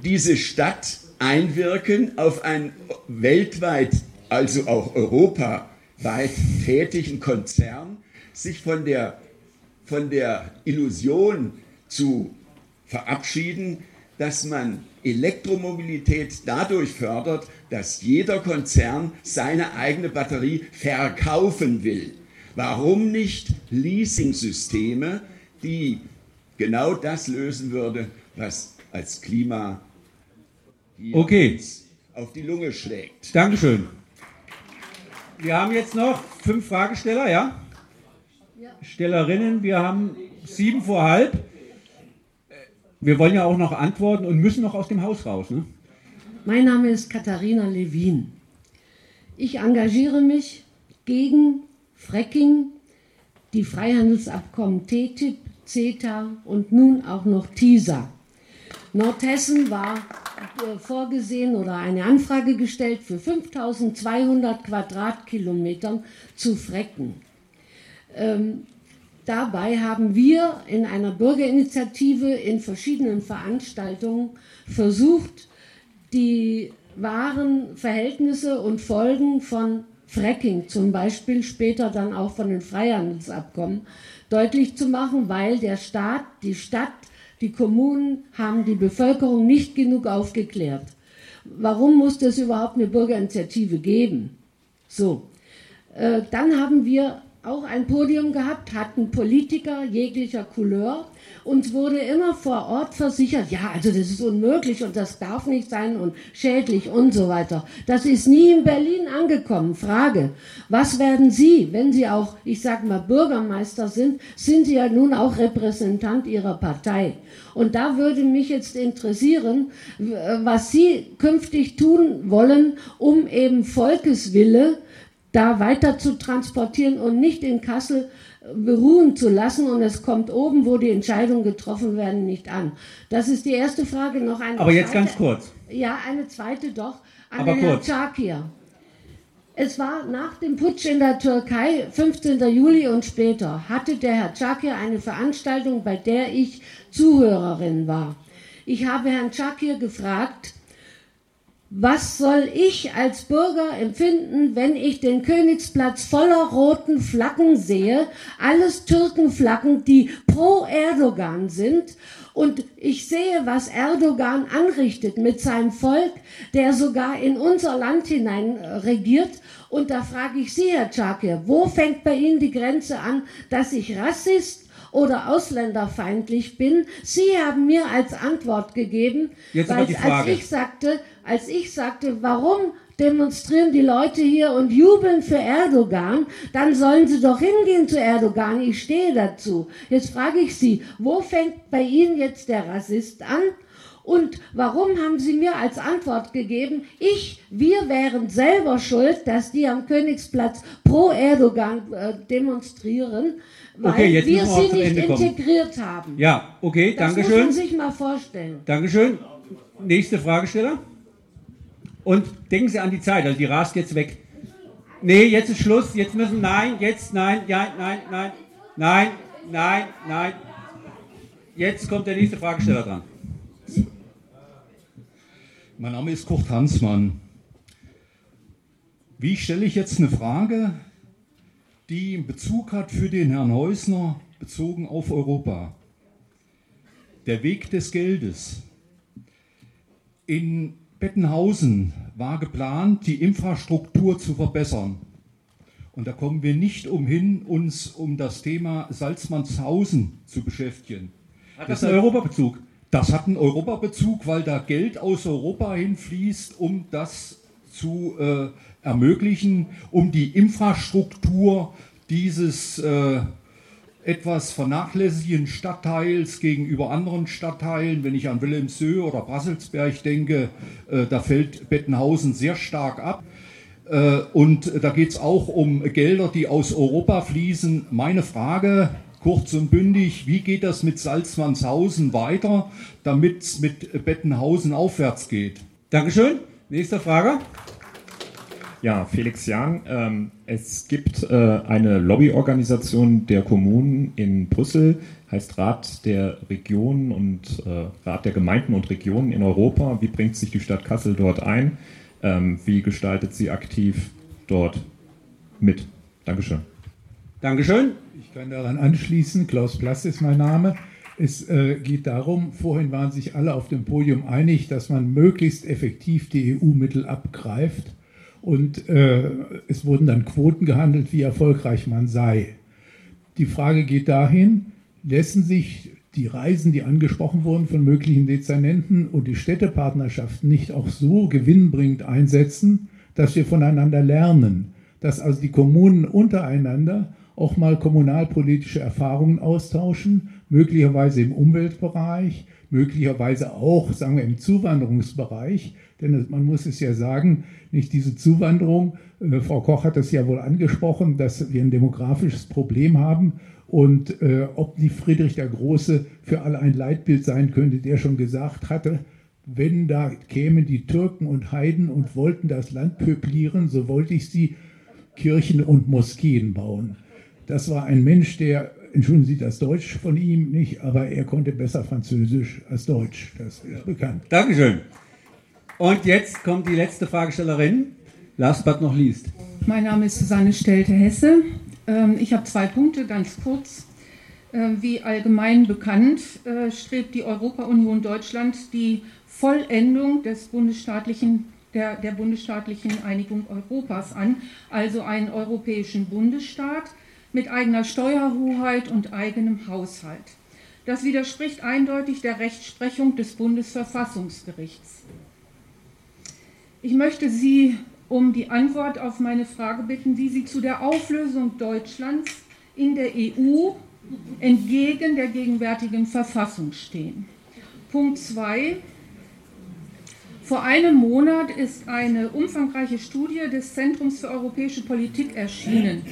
[SPEAKER 17] diese Stadt einwirken auf einen weltweit, also auch europaweit tätigen Konzern, sich von der, von der Illusion zu verabschieden, dass man Elektromobilität dadurch fördert, dass jeder Konzern seine eigene Batterie verkaufen will. Warum nicht Leasing-Systeme, die genau das lösen würde, was als Klima
[SPEAKER 1] okay.
[SPEAKER 17] auf die Lunge schlägt.
[SPEAKER 1] Dankeschön. Wir haben jetzt noch fünf Fragesteller, ja? ja? Stellerinnen, wir haben sieben vor halb. Wir wollen ja auch noch antworten und müssen noch aus dem Haus raus. Ne?
[SPEAKER 18] Mein Name ist Katharina Levin. Ich engagiere mich gegen Fracking, die Freihandelsabkommen TTIP, CETA und nun auch noch TISA. Nordhessen war äh, vorgesehen oder eine Anfrage gestellt für 5200 Quadratkilometern zu frecken. Ähm, dabei haben wir in einer Bürgerinitiative in verschiedenen Veranstaltungen versucht, die wahren Verhältnisse und Folgen von Fracking, zum Beispiel später dann auch von den Freihandelsabkommen, deutlich zu machen, weil der Staat, die Stadt die Kommunen haben die Bevölkerung nicht genug aufgeklärt. Warum musste es überhaupt eine Bürgerinitiative geben? So, äh, dann haben wir auch ein Podium gehabt, hatten Politiker jeglicher Couleur. Uns wurde immer vor Ort versichert, ja, also das ist unmöglich und das darf nicht sein und schädlich und so weiter. Das ist nie in Berlin angekommen. Frage, was werden Sie, wenn Sie auch, ich sag mal, Bürgermeister sind, sind Sie ja nun auch Repräsentant Ihrer Partei. Und da würde mich jetzt interessieren, was Sie künftig tun wollen, um eben Volkeswille da weiter zu transportieren und nicht in Kassel äh, beruhen zu lassen und es kommt oben, wo die Entscheidungen getroffen werden, nicht an. Das ist die erste Frage. Noch eine
[SPEAKER 1] Aber jetzt ganz kurz.
[SPEAKER 18] Ja, eine zweite doch. An
[SPEAKER 1] Aber kurz.
[SPEAKER 18] Herrn Çakir. Es war nach dem Putsch in der Türkei, 15. Juli und später, hatte der Herr Çakir eine Veranstaltung, bei der ich Zuhörerin war. Ich habe Herrn Çakir gefragt, was soll ich als Bürger empfinden, wenn ich den Königsplatz voller roten Flaggen sehe, alles Türkenflaggen, die pro Erdogan sind, und ich sehe, was Erdogan anrichtet mit seinem Volk, der sogar in unser Land hinein äh, regiert. Und da frage ich Sie, Herr Czakir, wo fängt bei Ihnen die Grenze an, dass ich Rassist oder ausländerfeindlich bin? Sie haben mir als Antwort gegeben,
[SPEAKER 1] Jetzt
[SPEAKER 18] weil als ich sagte, als ich sagte, warum demonstrieren die Leute hier und jubeln für Erdogan, dann sollen sie doch hingehen zu Erdogan. Ich stehe dazu. Jetzt frage ich Sie, wo fängt bei Ihnen jetzt der Rassist an? Und warum haben Sie mir als Antwort gegeben, ich, wir wären selber schuld, dass die am Königsplatz pro Erdogan äh, demonstrieren, weil
[SPEAKER 1] Okay, jetzt
[SPEAKER 18] wir
[SPEAKER 1] müssen wir auch
[SPEAKER 18] sie
[SPEAKER 1] zum
[SPEAKER 18] nicht
[SPEAKER 1] Ende kommen.
[SPEAKER 18] integriert haben.
[SPEAKER 1] Ja, okay,
[SPEAKER 18] Das
[SPEAKER 1] danke
[SPEAKER 18] muss
[SPEAKER 1] schön.
[SPEAKER 18] man sich mal vorstellen.
[SPEAKER 1] Dankeschön. Nächste Fragesteller. Und denken Sie an die Zeit, also die rast jetzt weg. Nee, jetzt ist Schluss, jetzt müssen, nein, jetzt, nein, ja, nein, nein, nein, nein, nein. Jetzt kommt der nächste Fragesteller dran.
[SPEAKER 19] Mein Name ist Kurt Hansmann. Wie stelle ich jetzt eine Frage, die Bezug hat für den Herrn Häusner bezogen auf Europa? Der Weg des Geldes. In Bettenhausen war geplant, die Infrastruktur zu verbessern. Und da kommen wir nicht umhin, uns um das Thema Salzmannshausen zu beschäftigen.
[SPEAKER 1] Hat das einen Europabezug?
[SPEAKER 19] Das hat einen Europabezug, weil da Geld aus Europa hinfließt, um das zu äh, ermöglichen, um die Infrastruktur dieses äh, etwas vernachlässigen Stadtteils gegenüber anderen Stadtteilen, wenn ich an Wilhelmshöhe oder Brasselsberg denke, äh, da fällt Bettenhausen sehr stark ab. Äh, und da geht es auch um Gelder, die aus Europa fließen. Meine Frage, kurz und bündig, wie geht das mit Salzmannshausen weiter, damit es mit Bettenhausen aufwärts geht?
[SPEAKER 1] Dankeschön. Nächste Frage.
[SPEAKER 20] Ja, Felix Jahn. Ähm, es gibt äh, eine Lobbyorganisation der Kommunen in Brüssel, heißt Rat der Regionen und äh, Rat der Gemeinden und Regionen in Europa. Wie bringt sich die Stadt Kassel dort ein? Ähm, wie gestaltet sie aktiv dort mit? Dankeschön.
[SPEAKER 1] Dankeschön.
[SPEAKER 21] Ich kann daran anschließen. Klaus Plass ist mein Name. Es äh, geht darum, vorhin waren sich alle auf dem Podium einig, dass man möglichst effektiv die EU-Mittel abgreift und äh, es wurden dann Quoten gehandelt, wie erfolgreich man sei. Die Frage geht dahin, lassen sich die Reisen, die angesprochen wurden von möglichen Dezernenten und die Städtepartnerschaften nicht auch so gewinnbringend einsetzen, dass wir voneinander lernen, dass also die Kommunen untereinander auch mal kommunalpolitische Erfahrungen austauschen, möglicherweise im Umweltbereich, möglicherweise auch, sagen wir, im Zuwanderungsbereich. Denn man muss es ja sagen, nicht diese Zuwanderung, äh, Frau Koch hat das ja wohl angesprochen, dass wir ein demografisches Problem haben und äh, ob die Friedrich der Große für alle ein Leitbild sein könnte, der schon gesagt hatte, wenn da kämen die Türken und Heiden und wollten das Land pöblieren, so wollte ich sie Kirchen und Moskeen bauen. Das war ein Mensch, der, entschuldigen Sie das Deutsch von ihm nicht, aber er konnte besser Französisch als Deutsch. Das ist bekannt.
[SPEAKER 1] Dankeschön. Und jetzt kommt die letzte Fragestellerin. Last but not least.
[SPEAKER 22] Mein Name ist Susanne Stelte-Hesse. Ähm, ich habe zwei Punkte, ganz kurz. Ähm, wie allgemein bekannt, äh, strebt die Europa-Union Deutschland die Vollendung des bundesstaatlichen, der, der bundesstaatlichen Einigung Europas an, also einen europäischen Bundesstaat mit eigener Steuerhoheit und eigenem Haushalt. Das widerspricht eindeutig der Rechtsprechung des Bundesverfassungsgerichts. Ich möchte Sie um die Antwort auf meine Frage bitten, wie Sie zu der Auflösung Deutschlands in der EU entgegen der gegenwärtigen Verfassung stehen. Punkt 2. Vor einem Monat ist eine umfangreiche Studie des Zentrums für europäische Politik erschienen.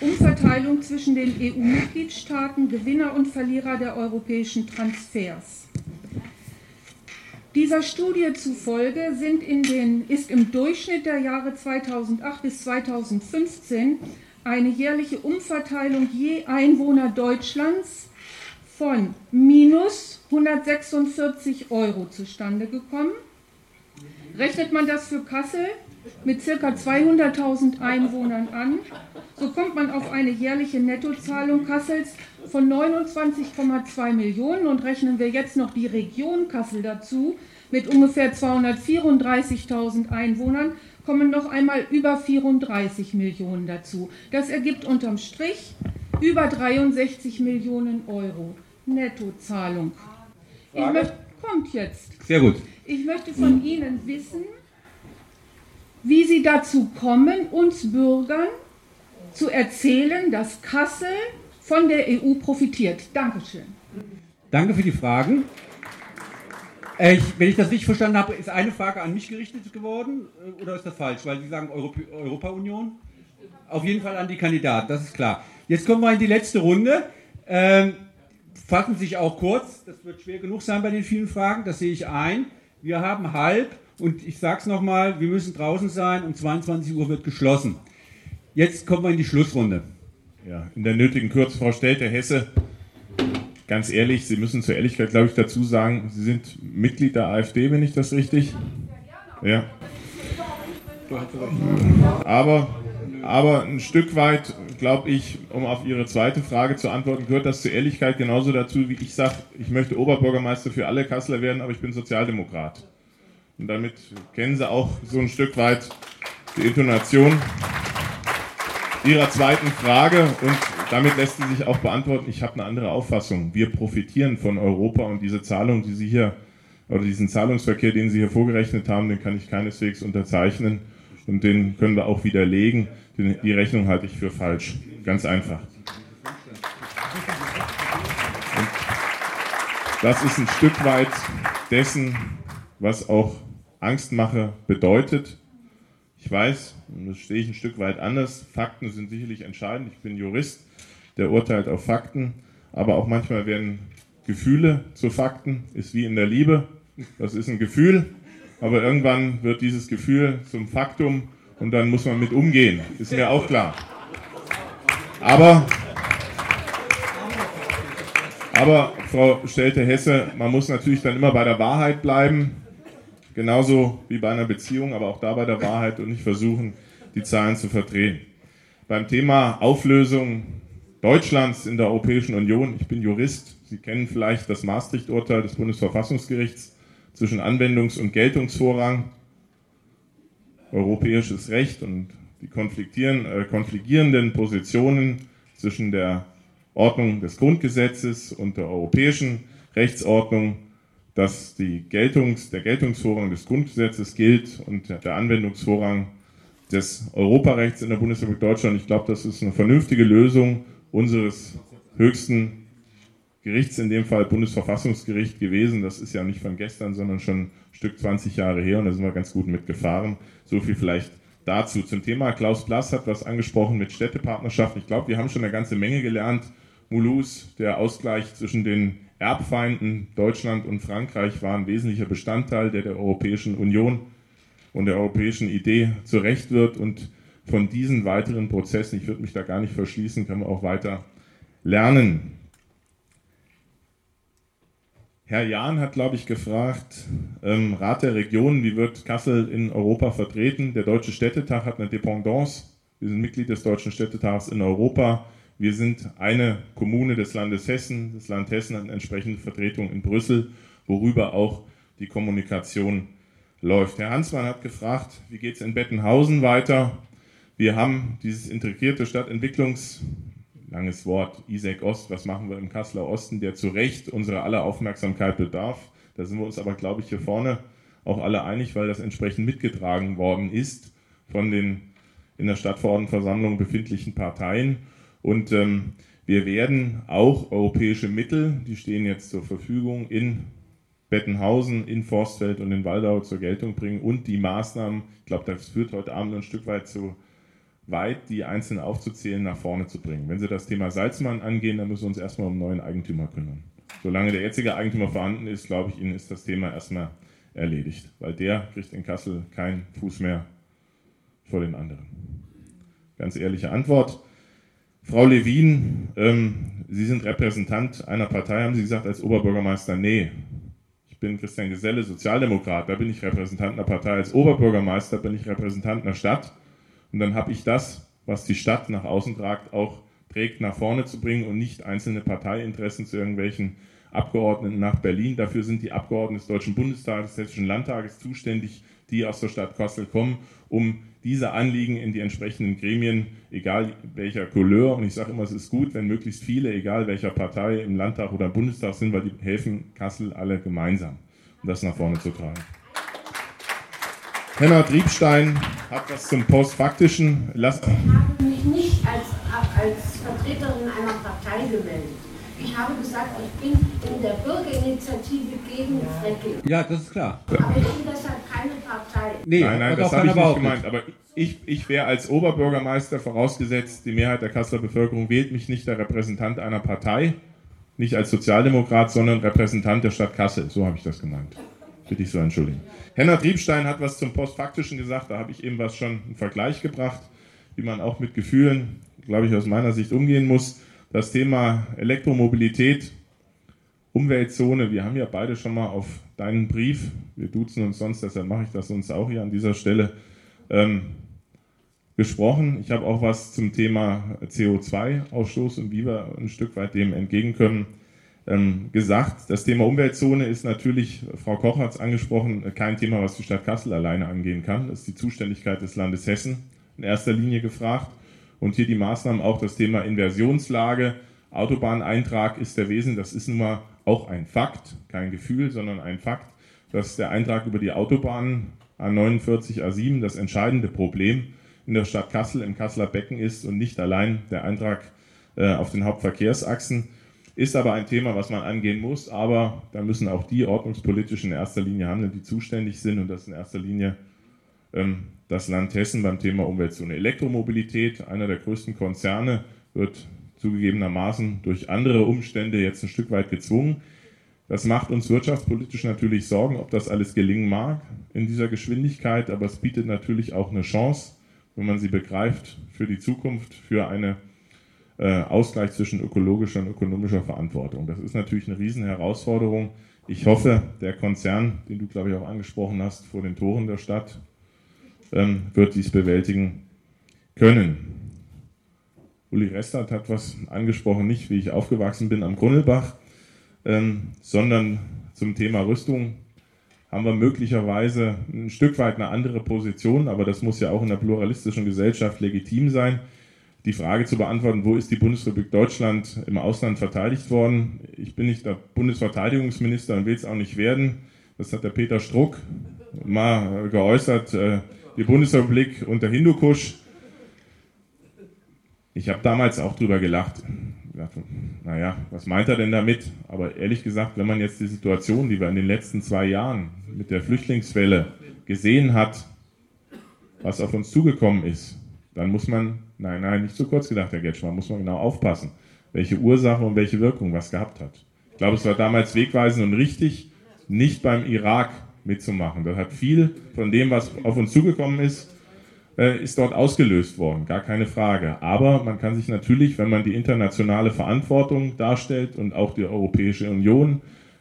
[SPEAKER 22] Umverteilung zwischen den EU-Mitgliedstaaten, Gewinner und Verlierer der europäischen Transfers. Dieser Studie zufolge sind in den, ist im Durchschnitt der Jahre 2008 bis 2015 eine jährliche Umverteilung je Einwohner Deutschlands von minus 146 Euro zustande gekommen. Rechnet man das für Kassel mit ca. 200.000 Einwohnern an, so kommt man auf eine jährliche Nettozahlung Kassels von 29,2 Millionen und rechnen wir jetzt noch die Region Kassel dazu mit ungefähr 234.000 Einwohnern, kommen noch einmal über 34 Millionen dazu. Das ergibt unterm Strich über 63 Millionen Euro Nettozahlung. Ich möchte, kommt jetzt.
[SPEAKER 1] Sehr gut.
[SPEAKER 22] Ich möchte von Ihnen wissen, wie Sie dazu kommen, uns Bürgern zu erzählen, dass Kassel von der EU profitiert. Dankeschön.
[SPEAKER 1] Danke für die Fragen. Äh, ich, wenn ich das richtig verstanden habe, ist eine Frage an mich gerichtet geworden äh, oder ist das falsch? Weil Sie sagen Europa-Union? Auf jeden Fall an die Kandidaten, das ist klar. Jetzt kommen wir in die letzte Runde. Ähm, fassen Sie sich auch kurz, das wird schwer genug sein bei den vielen Fragen, das sehe ich ein. Wir haben halb Und ich sage es nochmal, wir müssen draußen sein, um 22 Uhr wird geschlossen. Jetzt kommen wir in die Schlussrunde.
[SPEAKER 4] Ja, in der nötigen Kürze, Frau Stelter, Hesse, ganz ehrlich, Sie müssen zur Ehrlichkeit, glaube ich, dazu sagen, Sie sind Mitglied der AfD, wenn ich das richtig? Ja. Aber, aber ein Stück weit, glaube ich, um auf Ihre zweite Frage zu antworten, gehört das zur Ehrlichkeit genauso dazu, wie ich sage, ich möchte Oberbürgermeister für alle Kasseler werden, aber ich bin Sozialdemokrat. Und damit kennen Sie auch so ein Stück weit die Intonation Ihrer zweiten Frage und damit lässt sie sich auch beantworten. Ich habe eine andere Auffassung. Wir profitieren von Europa und diese Zahlung, die Sie hier oder diesen Zahlungsverkehr, den Sie hier vorgerechnet haben, den kann ich keineswegs unterzeichnen und den können wir auch widerlegen. Die Rechnung halte ich für falsch. Ganz einfach. Und das ist ein Stück weit dessen, was auch Angstmache bedeutet. Ich weiß, das stehe ich ein Stück weit anders. Fakten sind sicherlich entscheidend. Ich bin Jurist, der urteilt auf Fakten. Aber auch manchmal werden Gefühle zu Fakten. Ist wie in der Liebe. Das ist ein Gefühl. Aber irgendwann wird dieses Gefühl zum Faktum und dann muss man mit umgehen. Ist mir auch klar. Aber, aber Frau Stelte-Hesse, man muss natürlich dann immer bei der Wahrheit bleiben. Genauso wie bei einer Beziehung, aber auch da bei der Wahrheit und nicht versuchen, die Zahlen zu verdrehen. Beim Thema Auflösung Deutschlands in der Europäischen Union, ich bin Jurist, Sie kennen vielleicht das Maastricht-Urteil des Bundesverfassungsgerichts zwischen Anwendungs- und Geltungsvorrang, europäisches Recht und die äh, konfligierenden Positionen zwischen der Ordnung des Grundgesetzes und der europäischen Rechtsordnung dass die Geltungs-, der Geltungsvorrang des Grundgesetzes gilt und der Anwendungsvorrang des Europarechts in der Bundesrepublik Deutschland. Ich glaube, das ist eine vernünftige Lösung unseres höchsten Gerichts, in dem Fall Bundesverfassungsgericht gewesen. Das ist ja nicht von gestern, sondern schon ein Stück 20 Jahre her und da sind wir ganz gut mitgefahren. So viel vielleicht dazu. Zum Thema Klaus Blass hat was angesprochen mit Städtepartnerschaften. Ich glaube, wir haben schon eine ganze Menge gelernt. Mulhouse, der Ausgleich zwischen den Erbfeinden Deutschland und Frankreich waren wesentlicher Bestandteil, der der Europäischen Union und der europäischen Idee zurecht wird. Und von diesen weiteren Prozessen, ich würde mich da gar nicht verschließen, kann man auch weiter lernen. Herr Jahn hat, glaube ich, gefragt, ähm, Rat der Regionen, wie wird Kassel in Europa vertreten? Der Deutsche Städtetag hat eine Dependance. Wir sind Mitglied des Deutschen Städtetags in Europa. Wir sind eine Kommune des Landes Hessen. Das Land Hessen hat eine entsprechende Vertretung in Brüssel, worüber auch die Kommunikation läuft. Herr Hansmann hat gefragt, wie geht es in Bettenhausen weiter? Wir haben dieses integrierte Stadtentwicklungs, langes Wort, ISEC Ost, was machen wir im Kasseler Osten, der zu Recht unserer aller Aufmerksamkeit bedarf. Da sind wir uns aber, glaube ich, hier vorne auch alle einig, weil das entsprechend mitgetragen worden ist von den in der Stadtverordnetenversammlung befindlichen Parteien. Und ähm, wir werden auch europäische Mittel, die stehen jetzt zur Verfügung, in Bettenhausen, in Forstfeld und in Waldau zur Geltung bringen und die Maßnahmen, ich glaube, das führt heute Abend ein Stück weit zu weit, die einzelnen aufzuzählen, nach vorne zu bringen. Wenn Sie das Thema Salzmann angehen, dann müssen wir uns erstmal um einen neuen Eigentümer kümmern. Solange der jetzige Eigentümer vorhanden ist, glaube ich Ihnen, ist das Thema erstmal erledigt, weil der kriegt in Kassel keinen Fuß mehr vor den anderen. Ganz ehrliche Antwort. Frau Levin, ähm, Sie sind Repräsentant einer Partei, haben Sie gesagt, als Oberbürgermeister? Nee. Ich bin Christian Geselle, Sozialdemokrat, da bin ich Repräsentant einer Partei. Als Oberbürgermeister bin ich Repräsentant einer Stadt. Und dann habe ich das, was die Stadt nach außen tragt, auch trägt, nach vorne zu bringen und nicht einzelne Parteiinteressen zu irgendwelchen Abgeordneten nach Berlin. Dafür sind die Abgeordneten des Deutschen Bundestages, des Hessischen Landtages zuständig, die aus der Stadt Kassel kommen, um diese Anliegen in die entsprechenden Gremien, egal welcher Couleur, und ich sage immer, es ist gut, wenn möglichst viele, egal welcher Partei im Landtag oder im Bundestag sind, weil die helfen Kassel alle gemeinsam, um das nach vorne zu tragen. Henna Triebstein hat was zum Postfaktischen.
[SPEAKER 18] Ich habe mich nicht als, als Vertreterin einer Partei gemeldet. Ich habe gesagt, ich bin in der Bürgerinitiative gegen Fracking.
[SPEAKER 1] Ja, das ist klar.
[SPEAKER 18] Aber ich bin deshalb keine Partei.
[SPEAKER 4] Nee, nein, nein, das habe ich nicht gemeint. Aber ich, ich wäre als Oberbürgermeister vorausgesetzt, die Mehrheit der Kasseler Bevölkerung wählt mich nicht der Repräsentant einer Partei, nicht als Sozialdemokrat, sondern Repräsentant der Stadt Kassel. So habe ich das gemeint. Bitte ich so entschuldigen. Henna Triebstein hat was zum Postfaktischen gesagt, da habe ich eben was schon einen Vergleich gebracht, wie man auch mit Gefühlen, glaube ich, aus meiner Sicht umgehen muss. Das Thema Elektromobilität, Umweltzone, wir haben ja beide schon mal auf deinen Brief, wir duzen uns sonst, deshalb mache ich das uns auch hier an dieser Stelle, ähm, gesprochen. Ich habe auch was zum Thema CO2-Ausstoß und wie wir ein Stück weit dem entgegenkommen ähm, gesagt. Das Thema Umweltzone ist natürlich, Frau Koch hat es angesprochen, kein Thema, was die Stadt Kassel alleine angehen kann. Das ist die Zuständigkeit des Landes Hessen in erster Linie gefragt. Und hier die Maßnahmen auch das Thema Inversionslage. Autobahneintrag ist der Wesen, das ist nun mal auch ein Fakt, kein Gefühl, sondern ein Fakt, dass der Eintrag über die Autobahnen A49, A7 das entscheidende Problem in der Stadt Kassel im Kasseler Becken ist und nicht allein der Eintrag äh, auf den Hauptverkehrsachsen. Ist aber ein Thema, was man angehen muss, aber da müssen auch die ordnungspolitisch in erster Linie handeln, die zuständig sind und das in erster Linie ähm, das Land Hessen beim Thema Umweltzone. Elektromobilität, einer der größten Konzerne, wird zugegebenermaßen durch andere Umstände jetzt ein Stück weit gezwungen. Das macht uns wirtschaftspolitisch natürlich Sorgen, ob das alles gelingen mag in dieser Geschwindigkeit, aber es bietet natürlich auch eine Chance, wenn man sie begreift, für die Zukunft, für eine äh, Ausgleich zwischen ökologischer und ökonomischer Verantwortung. Das ist natürlich eine Riesenherausforderung. Ich hoffe, der Konzern, den du, glaube ich, auch angesprochen hast, vor den Toren der Stadt, wird dies bewältigen können. Uli Restert hat was angesprochen, nicht wie ich aufgewachsen bin am Grunnelbach, ähm, sondern zum Thema Rüstung haben wir möglicherweise ein Stück weit eine andere Position, aber das muss ja auch in einer pluralistischen Gesellschaft legitim sein die Frage zu beantworten, wo ist die Bundesrepublik Deutschland im Ausland verteidigt worden. Ich bin nicht der Bundesverteidigungsminister und will es auch nicht werden. Das hat der Peter Struck mal geäußert. Äh, die Bundesrepublik unter Hindukusch. Ich habe damals auch drüber gelacht. naja, was meint er denn damit? Aber ehrlich gesagt, wenn man jetzt die Situation, die wir in den letzten zwei Jahren mit der Flüchtlingswelle gesehen hat, was auf uns zugekommen ist, dann muss man Nein, nein, nicht zu kurz gedacht, Herr Getschmann. Muss man genau aufpassen, welche Ursache und welche Wirkung was gehabt hat. Ich glaube, es war damals wegweisend und richtig, nicht beim Irak mitzumachen. Das hat viel von dem, was auf uns zugekommen ist, äh, ist dort ausgelöst worden, gar keine Frage. Aber man kann sich natürlich, wenn man die internationale Verantwortung darstellt und auch die Europäische Union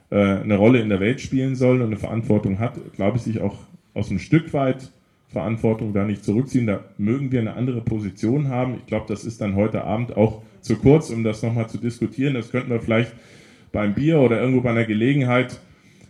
[SPEAKER 4] äh, eine Rolle in der Welt spielen soll und eine Verantwortung hat, glaube ich, sich auch aus einem Stück weit Verantwortung da nicht zurückziehen. Da mögen wir eine andere Position haben. Ich glaube, das ist dann heute Abend auch zu kurz, um das nochmal zu diskutieren. Das könnten wir vielleicht beim Bier oder irgendwo bei einer Gelegenheit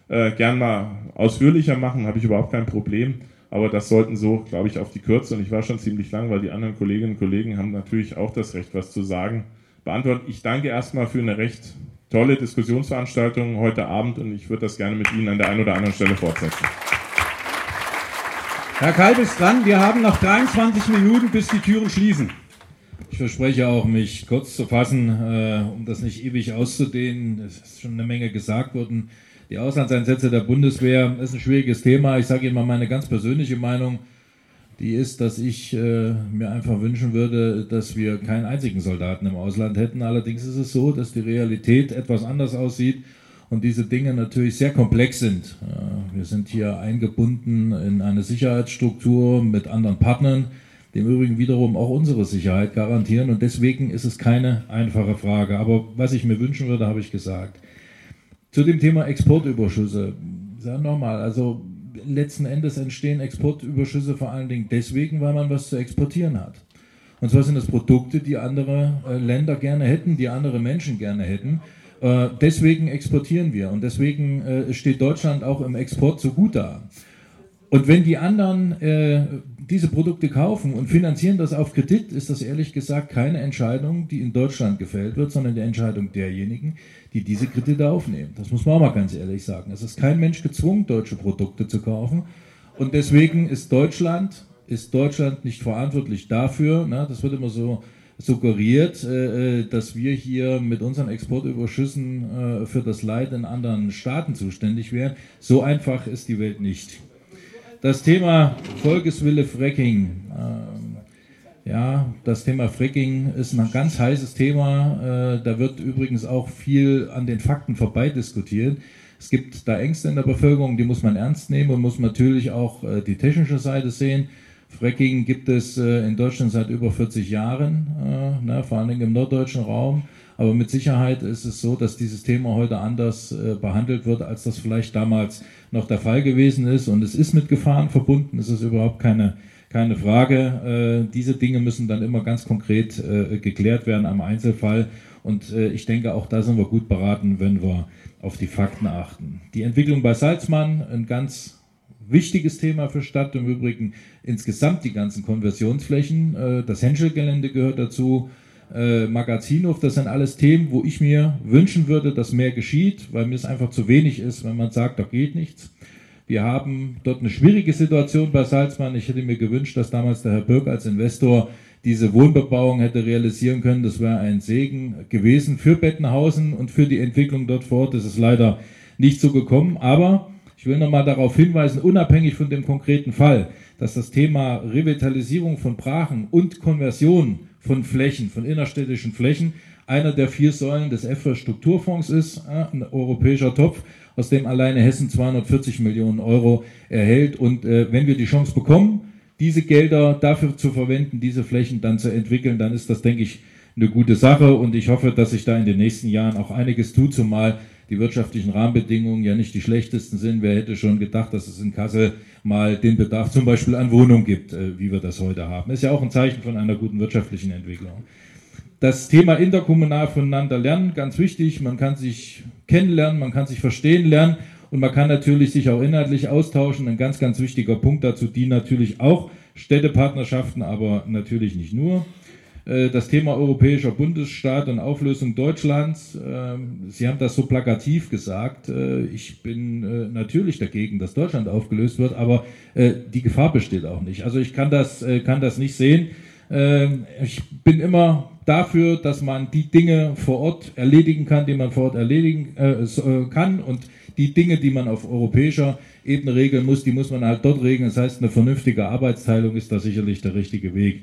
[SPEAKER 4] äh, gern mal ausführlicher machen, habe ich überhaupt kein Problem. Aber das sollten so, glaube ich, auf die Kürze, und ich war schon ziemlich lang, weil die anderen Kolleginnen und Kollegen haben natürlich auch das Recht, was zu sagen, beantworten. Ich danke erstmal für eine recht tolle Diskussionsveranstaltung heute Abend und ich würde das gerne mit Ihnen an der einen oder anderen Stelle fortsetzen.
[SPEAKER 1] Herr Kalb ist dran. Wir haben noch 23 Minuten, bis die Türen schließen.
[SPEAKER 5] Ich verspreche auch, mich kurz zu fassen, äh, um das nicht ewig auszudehnen. Es ist schon eine Menge gesagt worden. Die Auslandseinsätze der Bundeswehr ist ein schwieriges Thema. Ich sage Ihnen mal meine ganz persönliche Meinung. Die ist, dass ich äh, mir einfach wünschen würde, dass wir keinen einzigen Soldaten im Ausland hätten. Allerdings ist es so, dass die Realität etwas anders aussieht und diese Dinge natürlich sehr komplex sind. Wir sind hier eingebunden in eine Sicherheitsstruktur mit anderen Partnern, die im Übrigen wiederum auch unsere Sicherheit garantieren und deswegen ist es keine einfache Frage. Aber was ich mir wünschen würde, habe ich gesagt. Zu dem Thema Exportüberschüsse. Sagen nochmal, also letzten Endes entstehen Exportüberschüsse vor allen Dingen deswegen, weil man was zu exportieren hat. Und zwar sind das Produkte, die andere äh, Länder gerne hätten, die andere Menschen gerne hätten. Äh, deswegen exportieren wir und deswegen äh, steht Deutschland auch im Export so gut da. Und wenn die anderen diese Produkte kaufen und finanzieren das auf Kredit, ist das ehrlich gesagt keine Entscheidung, die in Deutschland gefällt wird, sondern die Entscheidung derjenigen, die diese Kredite aufnehmen. Das muss man auch mal ganz ehrlich sagen. Es ist kein Mensch gezwungen, deutsche Produkte zu kaufen. Und deswegen ist Deutschland, ist Deutschland nicht verantwortlich dafür, na, das wird immer so suggeriert, äh, äh, dass wir hier mit unseren Exportüberschüssen äh, für das Leid in anderen Staaten zuständig wären. So einfach ist die Welt nicht. Das Thema Volkeswille Fracking. Ähm, ja, das Thema Fracking ist ein ganz heißes Thema. Da wird übrigens auch viel an den Fakten vorbei diskutiert. Es gibt da Ängste in der Bevölkerung, die muss man ernst nehmen und muss natürlich auch äh, die technische Seite sehen. Fracking gibt es äh, in Deutschland seit über 40 Jahren, äh, ne, vor allen Dingen im norddeutschen Raum. Aber mit Sicherheit ist es so, dass dieses Thema heute anders äh, behandelt wird, als das vielleicht damals noch der Fall gewesen ist. Und es ist mit Gefahren verbunden, es ist überhaupt keine, keine Frage. Äh, diese Dinge müssen dann immer ganz konkret äh, geklärt werden am Einzelfall. Und äh, ich denke, auch da sind wir gut beraten, wenn wir auf die Fakten achten. Die Entwicklung bei Salzmann, ein ganz wichtiges Thema für Stadt. Im Übrigen insgesamt die ganzen Konversionsflächen. Äh, das Henschel-Gelände gehört dazu äh, Magazinhof, das sind alles Themen, wo ich mir wünschen würde, dass mehr geschieht, weil mir es einfach zu wenig ist, wenn man sagt, da geht nichts. Wir haben dort eine schwierige Situation bei Salzmann. Ich hätte mir gewünscht, dass damals der Herr Birk als Investor diese Wohnbebauung hätte realisieren können. Das wäre ein Segen gewesen für Bettenhausen und für die Entwicklung dort vor Ort. Das ist leider nicht so gekommen. Aber ich will nochmal darauf hinweisen, unabhängig von dem konkreten Fall, dass das Thema Revitalisierung von Brachen und Konversion von Flächen, von innerstädtischen Flächen, einer der vier Säulen des EFRE-Strukturfonds ist, äh, ein europäischer Topf, aus dem alleine Hessen 240 Millionen Euro erhält. Und äh, wenn wir die Chance bekommen, diese Gelder dafür zu verwenden, diese Flächen dann zu entwickeln, dann ist das, denke ich, eine gute Sache. Und ich hoffe, dass sich da in den nächsten Jahren auch einiges tut, zumal die wirtschaftlichen Rahmenbedingungen ja nicht die schlechtesten sind. Wer hätte schon gedacht, dass es in Kassel mal den Bedarf zum Beispiel an Wohnung gibt, äh, wie wir das heute haben. Ist ja auch ein Zeichen von einer guten wirtschaftlichen Entwicklung. Das Thema interkommunal voneinander lernen, ganz wichtig. Man kann sich kennenlernen, man kann sich verstehen lernen und man kann natürlich sich auch inhaltlich austauschen. Ein ganz, ganz wichtiger Punkt dazu, die natürlich auch Städtepartnerschaften, aber natürlich nicht nur. Äh, das Thema europäischer Bundesstaat und Auflösung Deutschlands. Ähm, Sie haben das so plakativ gesagt. Äh, ich bin äh, natürlich dagegen, dass Deutschland aufgelöst wird, aber die Gefahr besteht auch nicht. Also ich kann das, kann das nicht sehen. Ähm, ich bin immer dafür, dass man die Dinge vor Ort erledigen kann, die man vor Ort erledigen kann und die Dinge, die man auf europäischer Ebene regeln muss, die muss man halt dort regeln. Das heißt, eine vernünftige Arbeitsteilung ist da sicherlich der richtige Weg.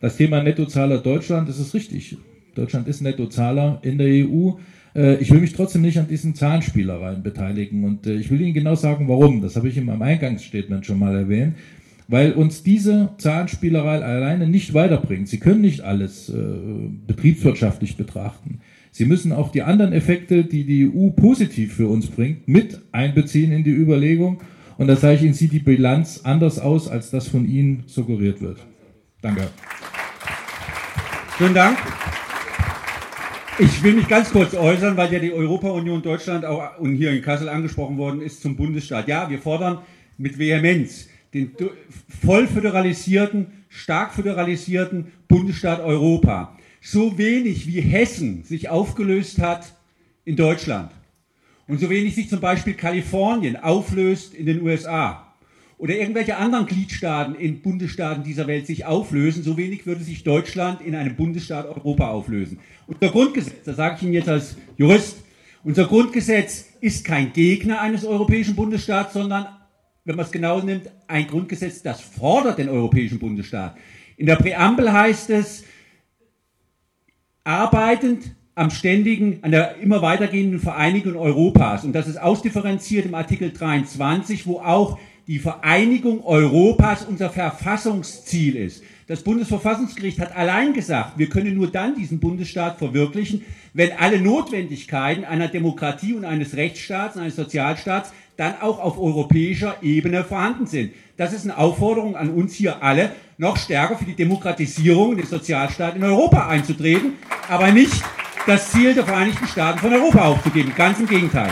[SPEAKER 5] Das Thema Nettozahler Deutschland, das ist richtig. Deutschland ist Nettozahler in der EU. Äh, ich will mich trotzdem nicht an diesen Zahlenspielereien beteiligen und äh, ich will Ihnen genau sagen, warum. Das habe ich in meinem Eingangsstatement schon mal erwähnt. Weil uns diese Zahlenspielerei alleine nicht weiterbringt. Sie können nicht alles äh, betriebswirtschaftlich betrachten. Sie müssen auch die anderen Effekte, die die EU positiv für uns bringt, mit einbeziehen in die Überlegung. Und da sage ich Ihnen, sieht die Bilanz anders aus, als das von Ihnen suggeriert wird. Danke.
[SPEAKER 1] Vielen Dank. Ich will mich ganz kurz äußern, weil ja die Europa-Union Deutschland auch und hier in Kassel angesprochen worden ist zum Bundesstaat. Ja, wir fordern mit Vehemenz den voll föderalisierten, stark föderalisierten Bundesstaat Europa. So wenig wie Hessen sich aufgelöst hat in Deutschland und so wenig sich zum Beispiel Kalifornien auflöst in den USA oder irgendwelche anderen Gliedstaaten in Bundesstaaten dieser Welt sich auflösen, so wenig würde sich Deutschland in einem Bundesstaat Europa auflösen. Unser Grundgesetz, das sage ich Ihnen jetzt als Jurist, unser Grundgesetz ist kein Gegner eines europäischen Bundesstaats, sondern, wenn man es genau nimmt, ein Grundgesetz, das fordert den europäischen Bundesstaat. In der Präambel heißt es, arbeitend am ständigen, an der immer weitergehenden Vereinigung Europas. Und das ist ausdifferenziert im Artikel 23, wo auch die Vereinigung Europas unser Verfassungsziel ist. Das Bundesverfassungsgericht hat allein gesagt, wir können nur dann diesen Bundesstaat verwirklichen, wenn alle Notwendigkeiten einer Demokratie und eines Rechtsstaats, eines Sozialstaats dann auch auf europäischer Ebene vorhanden sind. Das ist eine Aufforderung an uns hier alle, noch stärker für die Demokratisierung des Sozialstaats in Europa einzutreten, aber nicht das Ziel der Vereinigten Staaten von Europa aufzugeben. Ganz im Gegenteil.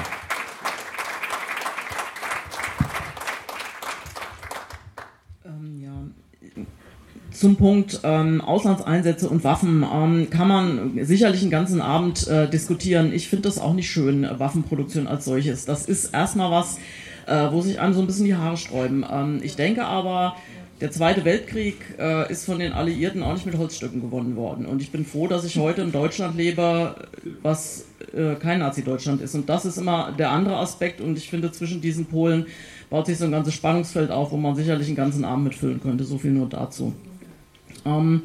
[SPEAKER 6] Zum Punkt ähm, Auslandseinsätze und Waffen ähm, kann man sicherlich einen ganzen Abend äh, diskutieren. Ich finde das auch nicht schön, Waffenproduktion als solches. Das ist erstmal was, äh, wo sich einem so ein bisschen die Haare sträuben. Ähm, ich denke aber, der Zweite Weltkrieg äh, ist von den Alliierten auch nicht mit Holzstücken gewonnen worden. Und ich bin froh, dass ich heute in Deutschland lebe, was äh, kein Nazi-Deutschland ist. Und das ist immer der andere Aspekt. Und ich finde, zwischen diesen Polen baut sich so ein ganzes Spannungsfeld auf, wo man sicherlich einen ganzen Abend mitfüllen könnte. So viel nur dazu. Ähm,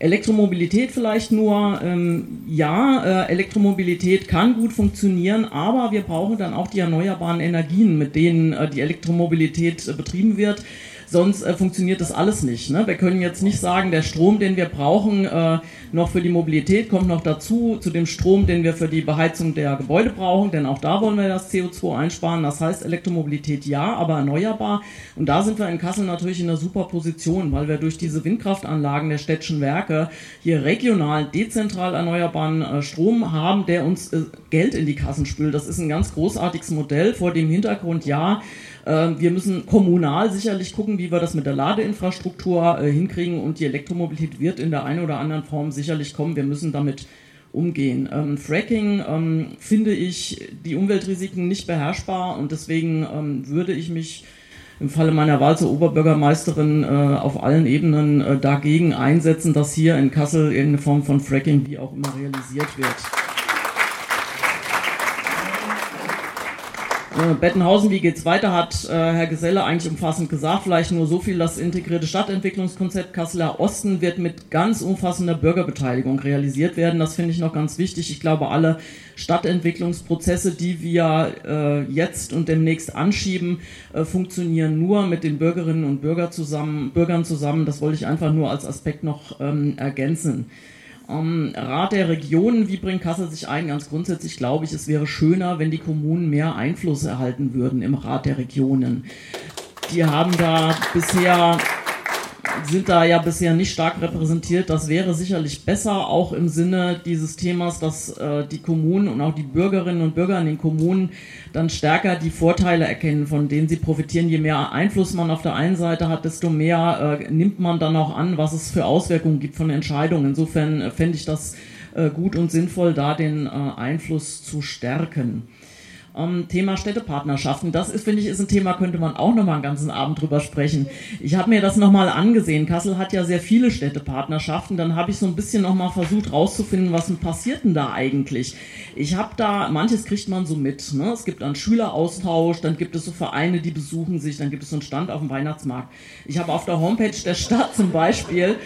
[SPEAKER 6] Elektromobilität vielleicht nur, ähm, ja, äh, Elektromobilität kann gut funktionieren, aber wir brauchen dann auch die erneuerbaren Energien, mit denen äh, die Elektromobilität äh, betrieben wird sonst äh, funktioniert das alles nicht. Ne? Wir können jetzt nicht sagen, der Strom, den wir brauchen, äh, noch für die Mobilität kommt noch dazu, zu dem Strom, den wir für die Beheizung der Gebäude brauchen, denn auch da wollen wir das CO2 einsparen. Das heißt, Elektromobilität ja, aber erneuerbar. Und da sind wir in Kassel natürlich in einer super Position, weil wir durch diese Windkraftanlagen der städtischen Werke hier regional, dezentral erneuerbaren äh, Strom haben, der uns äh, Geld in die Kassen spült. Das ist ein ganz großartiges Modell. Vor dem Hintergrund, ja, wir müssen kommunal sicherlich gucken, wie wir das mit der Ladeinfrastruktur äh, hinkriegen und die Elektromobilität wird in der einen oder anderen Form sicherlich kommen. Wir müssen damit umgehen. Ähm, Fracking ähm, finde ich die Umweltrisiken nicht beherrschbar und deswegen ähm, würde ich mich im Falle meiner Wahl zur Oberbürgermeisterin äh, auf allen Ebenen äh, dagegen einsetzen, dass hier in Kassel irgendeine Form von Fracking wie auch immer realisiert wird. Äh, Bettenhausen, wie geht's weiter, hat äh, Herr Geselle eigentlich umfassend gesagt. Vielleicht nur so viel, das integrierte Stadtentwicklungskonzept Kasseler Osten wird mit ganz umfassender Bürgerbeteiligung realisiert werden. Das finde ich noch ganz wichtig. Ich glaube, alle Stadtentwicklungsprozesse, die wir äh, jetzt und demnächst anschieben, äh, funktionieren nur mit den Bürgerinnen und Bürger zusammen, Bürgern zusammen. Das wollte ich einfach nur als Aspekt noch ähm, ergänzen. Ähm, Rat der Regionen, wie bringt Kassel sich ein? Ganz grundsätzlich glaube ich, es wäre schöner, wenn die Kommunen mehr Einfluss erhalten würden im Rat der Regionen. Die haben da bisher sind da ja bisher nicht stark repräsentiert. Das wäre sicherlich besser, auch im Sinne dieses Themas, dass äh, die Kommunen und auch die Bürgerinnen und Bürger in den Kommunen dann stärker die Vorteile erkennen, von denen sie profitieren. Je mehr Einfluss man auf der einen Seite hat, desto mehr äh, nimmt man dann auch an, was es für Auswirkungen gibt von Entscheidungen. Insofern äh, fände ich das äh, gut und sinnvoll, da den äh, Einfluss zu stärken. Ähm, Thema Städtepartnerschaften, das ist, finde ich, ist ein Thema, könnte man auch nochmal einen ganzen Abend drüber sprechen. Ich habe mir das nochmal angesehen. Kassel hat ja sehr viele Städtepartnerschaften. Dann habe ich so ein bisschen nochmal versucht rauszufinden, was passiert denn da eigentlich. Ich habe da, manches kriegt man so mit. Ne? Es gibt einen Schüleraustausch, dann gibt es so Vereine, die besuchen sich, dann gibt es so einen Stand auf dem Weihnachtsmarkt. Ich habe auf der Homepage der Stadt zum Beispiel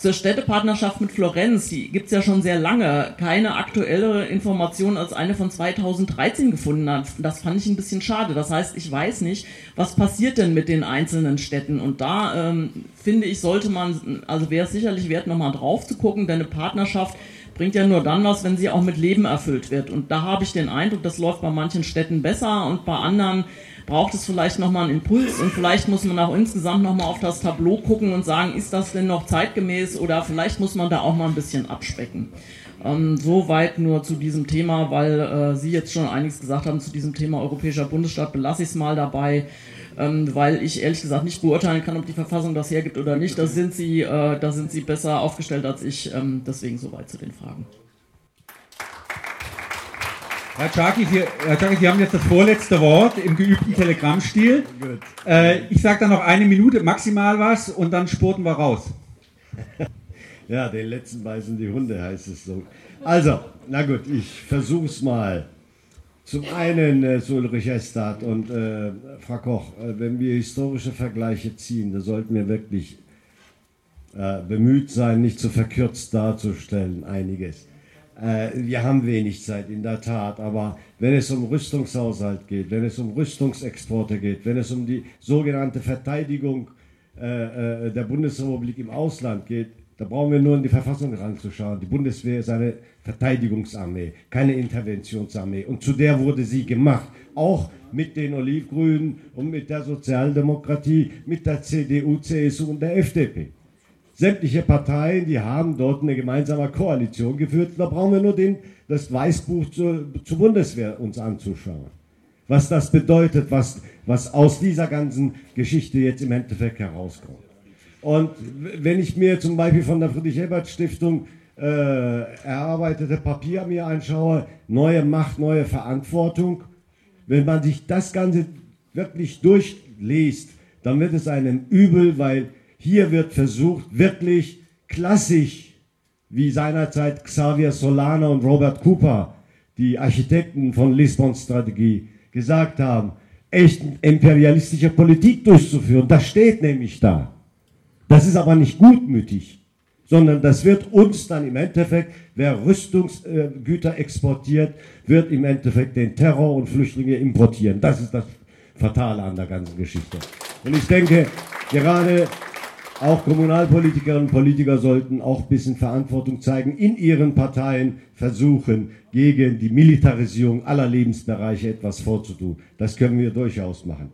[SPEAKER 6] zur Städtepartnerschaft mit Florenz, die gibt's ja schon sehr lange, keine aktuelle Information als eine von 2013 gefunden hat. Das fand ich ein bisschen schade. Das heißt, ich weiß nicht, was passiert denn mit den einzelnen Städten. Und da ähm, finde ich, sollte man, also wäre es sicherlich wert, nochmal drauf zu gucken, denn eine Partnerschaft bringt ja nur dann was, wenn sie auch mit Leben erfüllt wird. Und da habe ich den Eindruck, das läuft bei manchen Städten besser und bei anderen braucht es vielleicht nochmal einen Impuls und vielleicht muss man auch insgesamt nochmal auf das Tableau gucken und sagen, ist das denn noch zeitgemäß oder vielleicht muss man da auch mal ein bisschen abspecken. Ähm, Soweit nur zu diesem Thema, weil äh, Sie jetzt schon einiges gesagt haben zu diesem Thema Europäischer Bundesstaat, belasse ich es mal dabei, ähm, weil ich ehrlich gesagt nicht beurteilen kann, ob die Verfassung das hergibt oder nicht. Da sind Sie, äh, da sind Sie besser aufgestellt als ich. Ähm, deswegen soweit zu den Fragen.
[SPEAKER 1] Herr Czaki, Sie, Herr Czaki, Sie haben jetzt das vorletzte Wort im geübten Telegrammstil. Äh, ich sage dann noch eine Minute maximal was und dann spurten wir raus.
[SPEAKER 7] Ja, den letzten beißen die Hunde, heißt es so. Also, na gut, ich versuche es mal. Zum einen äh, Ulrich Estad und äh, Frau Koch, äh, wenn wir historische Vergleiche ziehen, da sollten wir wirklich äh, bemüht sein, nicht zu verkürzt darzustellen, einiges. Äh, wir haben wenig Zeit, in der Tat, aber wenn es um Rüstungshaushalt geht, wenn es um Rüstungsexporte geht, wenn es um die sogenannte Verteidigung äh, äh, der Bundesrepublik im Ausland geht, da brauchen wir nur in die Verfassung ranzuschauen. Die Bundeswehr ist eine Verteidigungsarmee, keine Interventionsarmee. Und zu der wurde sie gemacht. Auch mit den Olivgrünen und mit der Sozialdemokratie, mit der CDU, CSU und der FDP. Sämtliche Parteien, die haben dort eine gemeinsame Koalition geführt. Da brauchen wir nur den, das Weißbuch zur, zur Bundeswehr uns anzuschauen. Was das bedeutet, was, was aus dieser ganzen Geschichte jetzt im Endeffekt herauskommt. Und wenn ich mir zum Beispiel von der Friedrich-Ebert-Stiftung äh, erarbeitete Papier mir anschaue, neue Macht, neue Verantwortung, wenn man sich das Ganze wirklich durchliest, dann wird es einem übel, weil hier wird versucht, wirklich klassisch, wie seinerzeit Xavier Solana und Robert Cooper, die Architekten von Lisbons Strategie, gesagt haben, echt imperialistische Politik durchzuführen. Das steht nämlich da. Das ist aber nicht gutmütig, sondern das wird uns dann im Endeffekt, wer Rüstungsgüter exportiert, wird im Endeffekt den Terror und Flüchtlinge importieren. Das ist das Fatale an der ganzen Geschichte. Und ich denke, gerade auch Kommunalpolitikerinnen und Politiker sollten auch ein bisschen Verantwortung zeigen, in ihren Parteien versuchen, gegen die Militarisierung aller Lebensbereiche etwas vorzutun. Das können wir durchaus machen.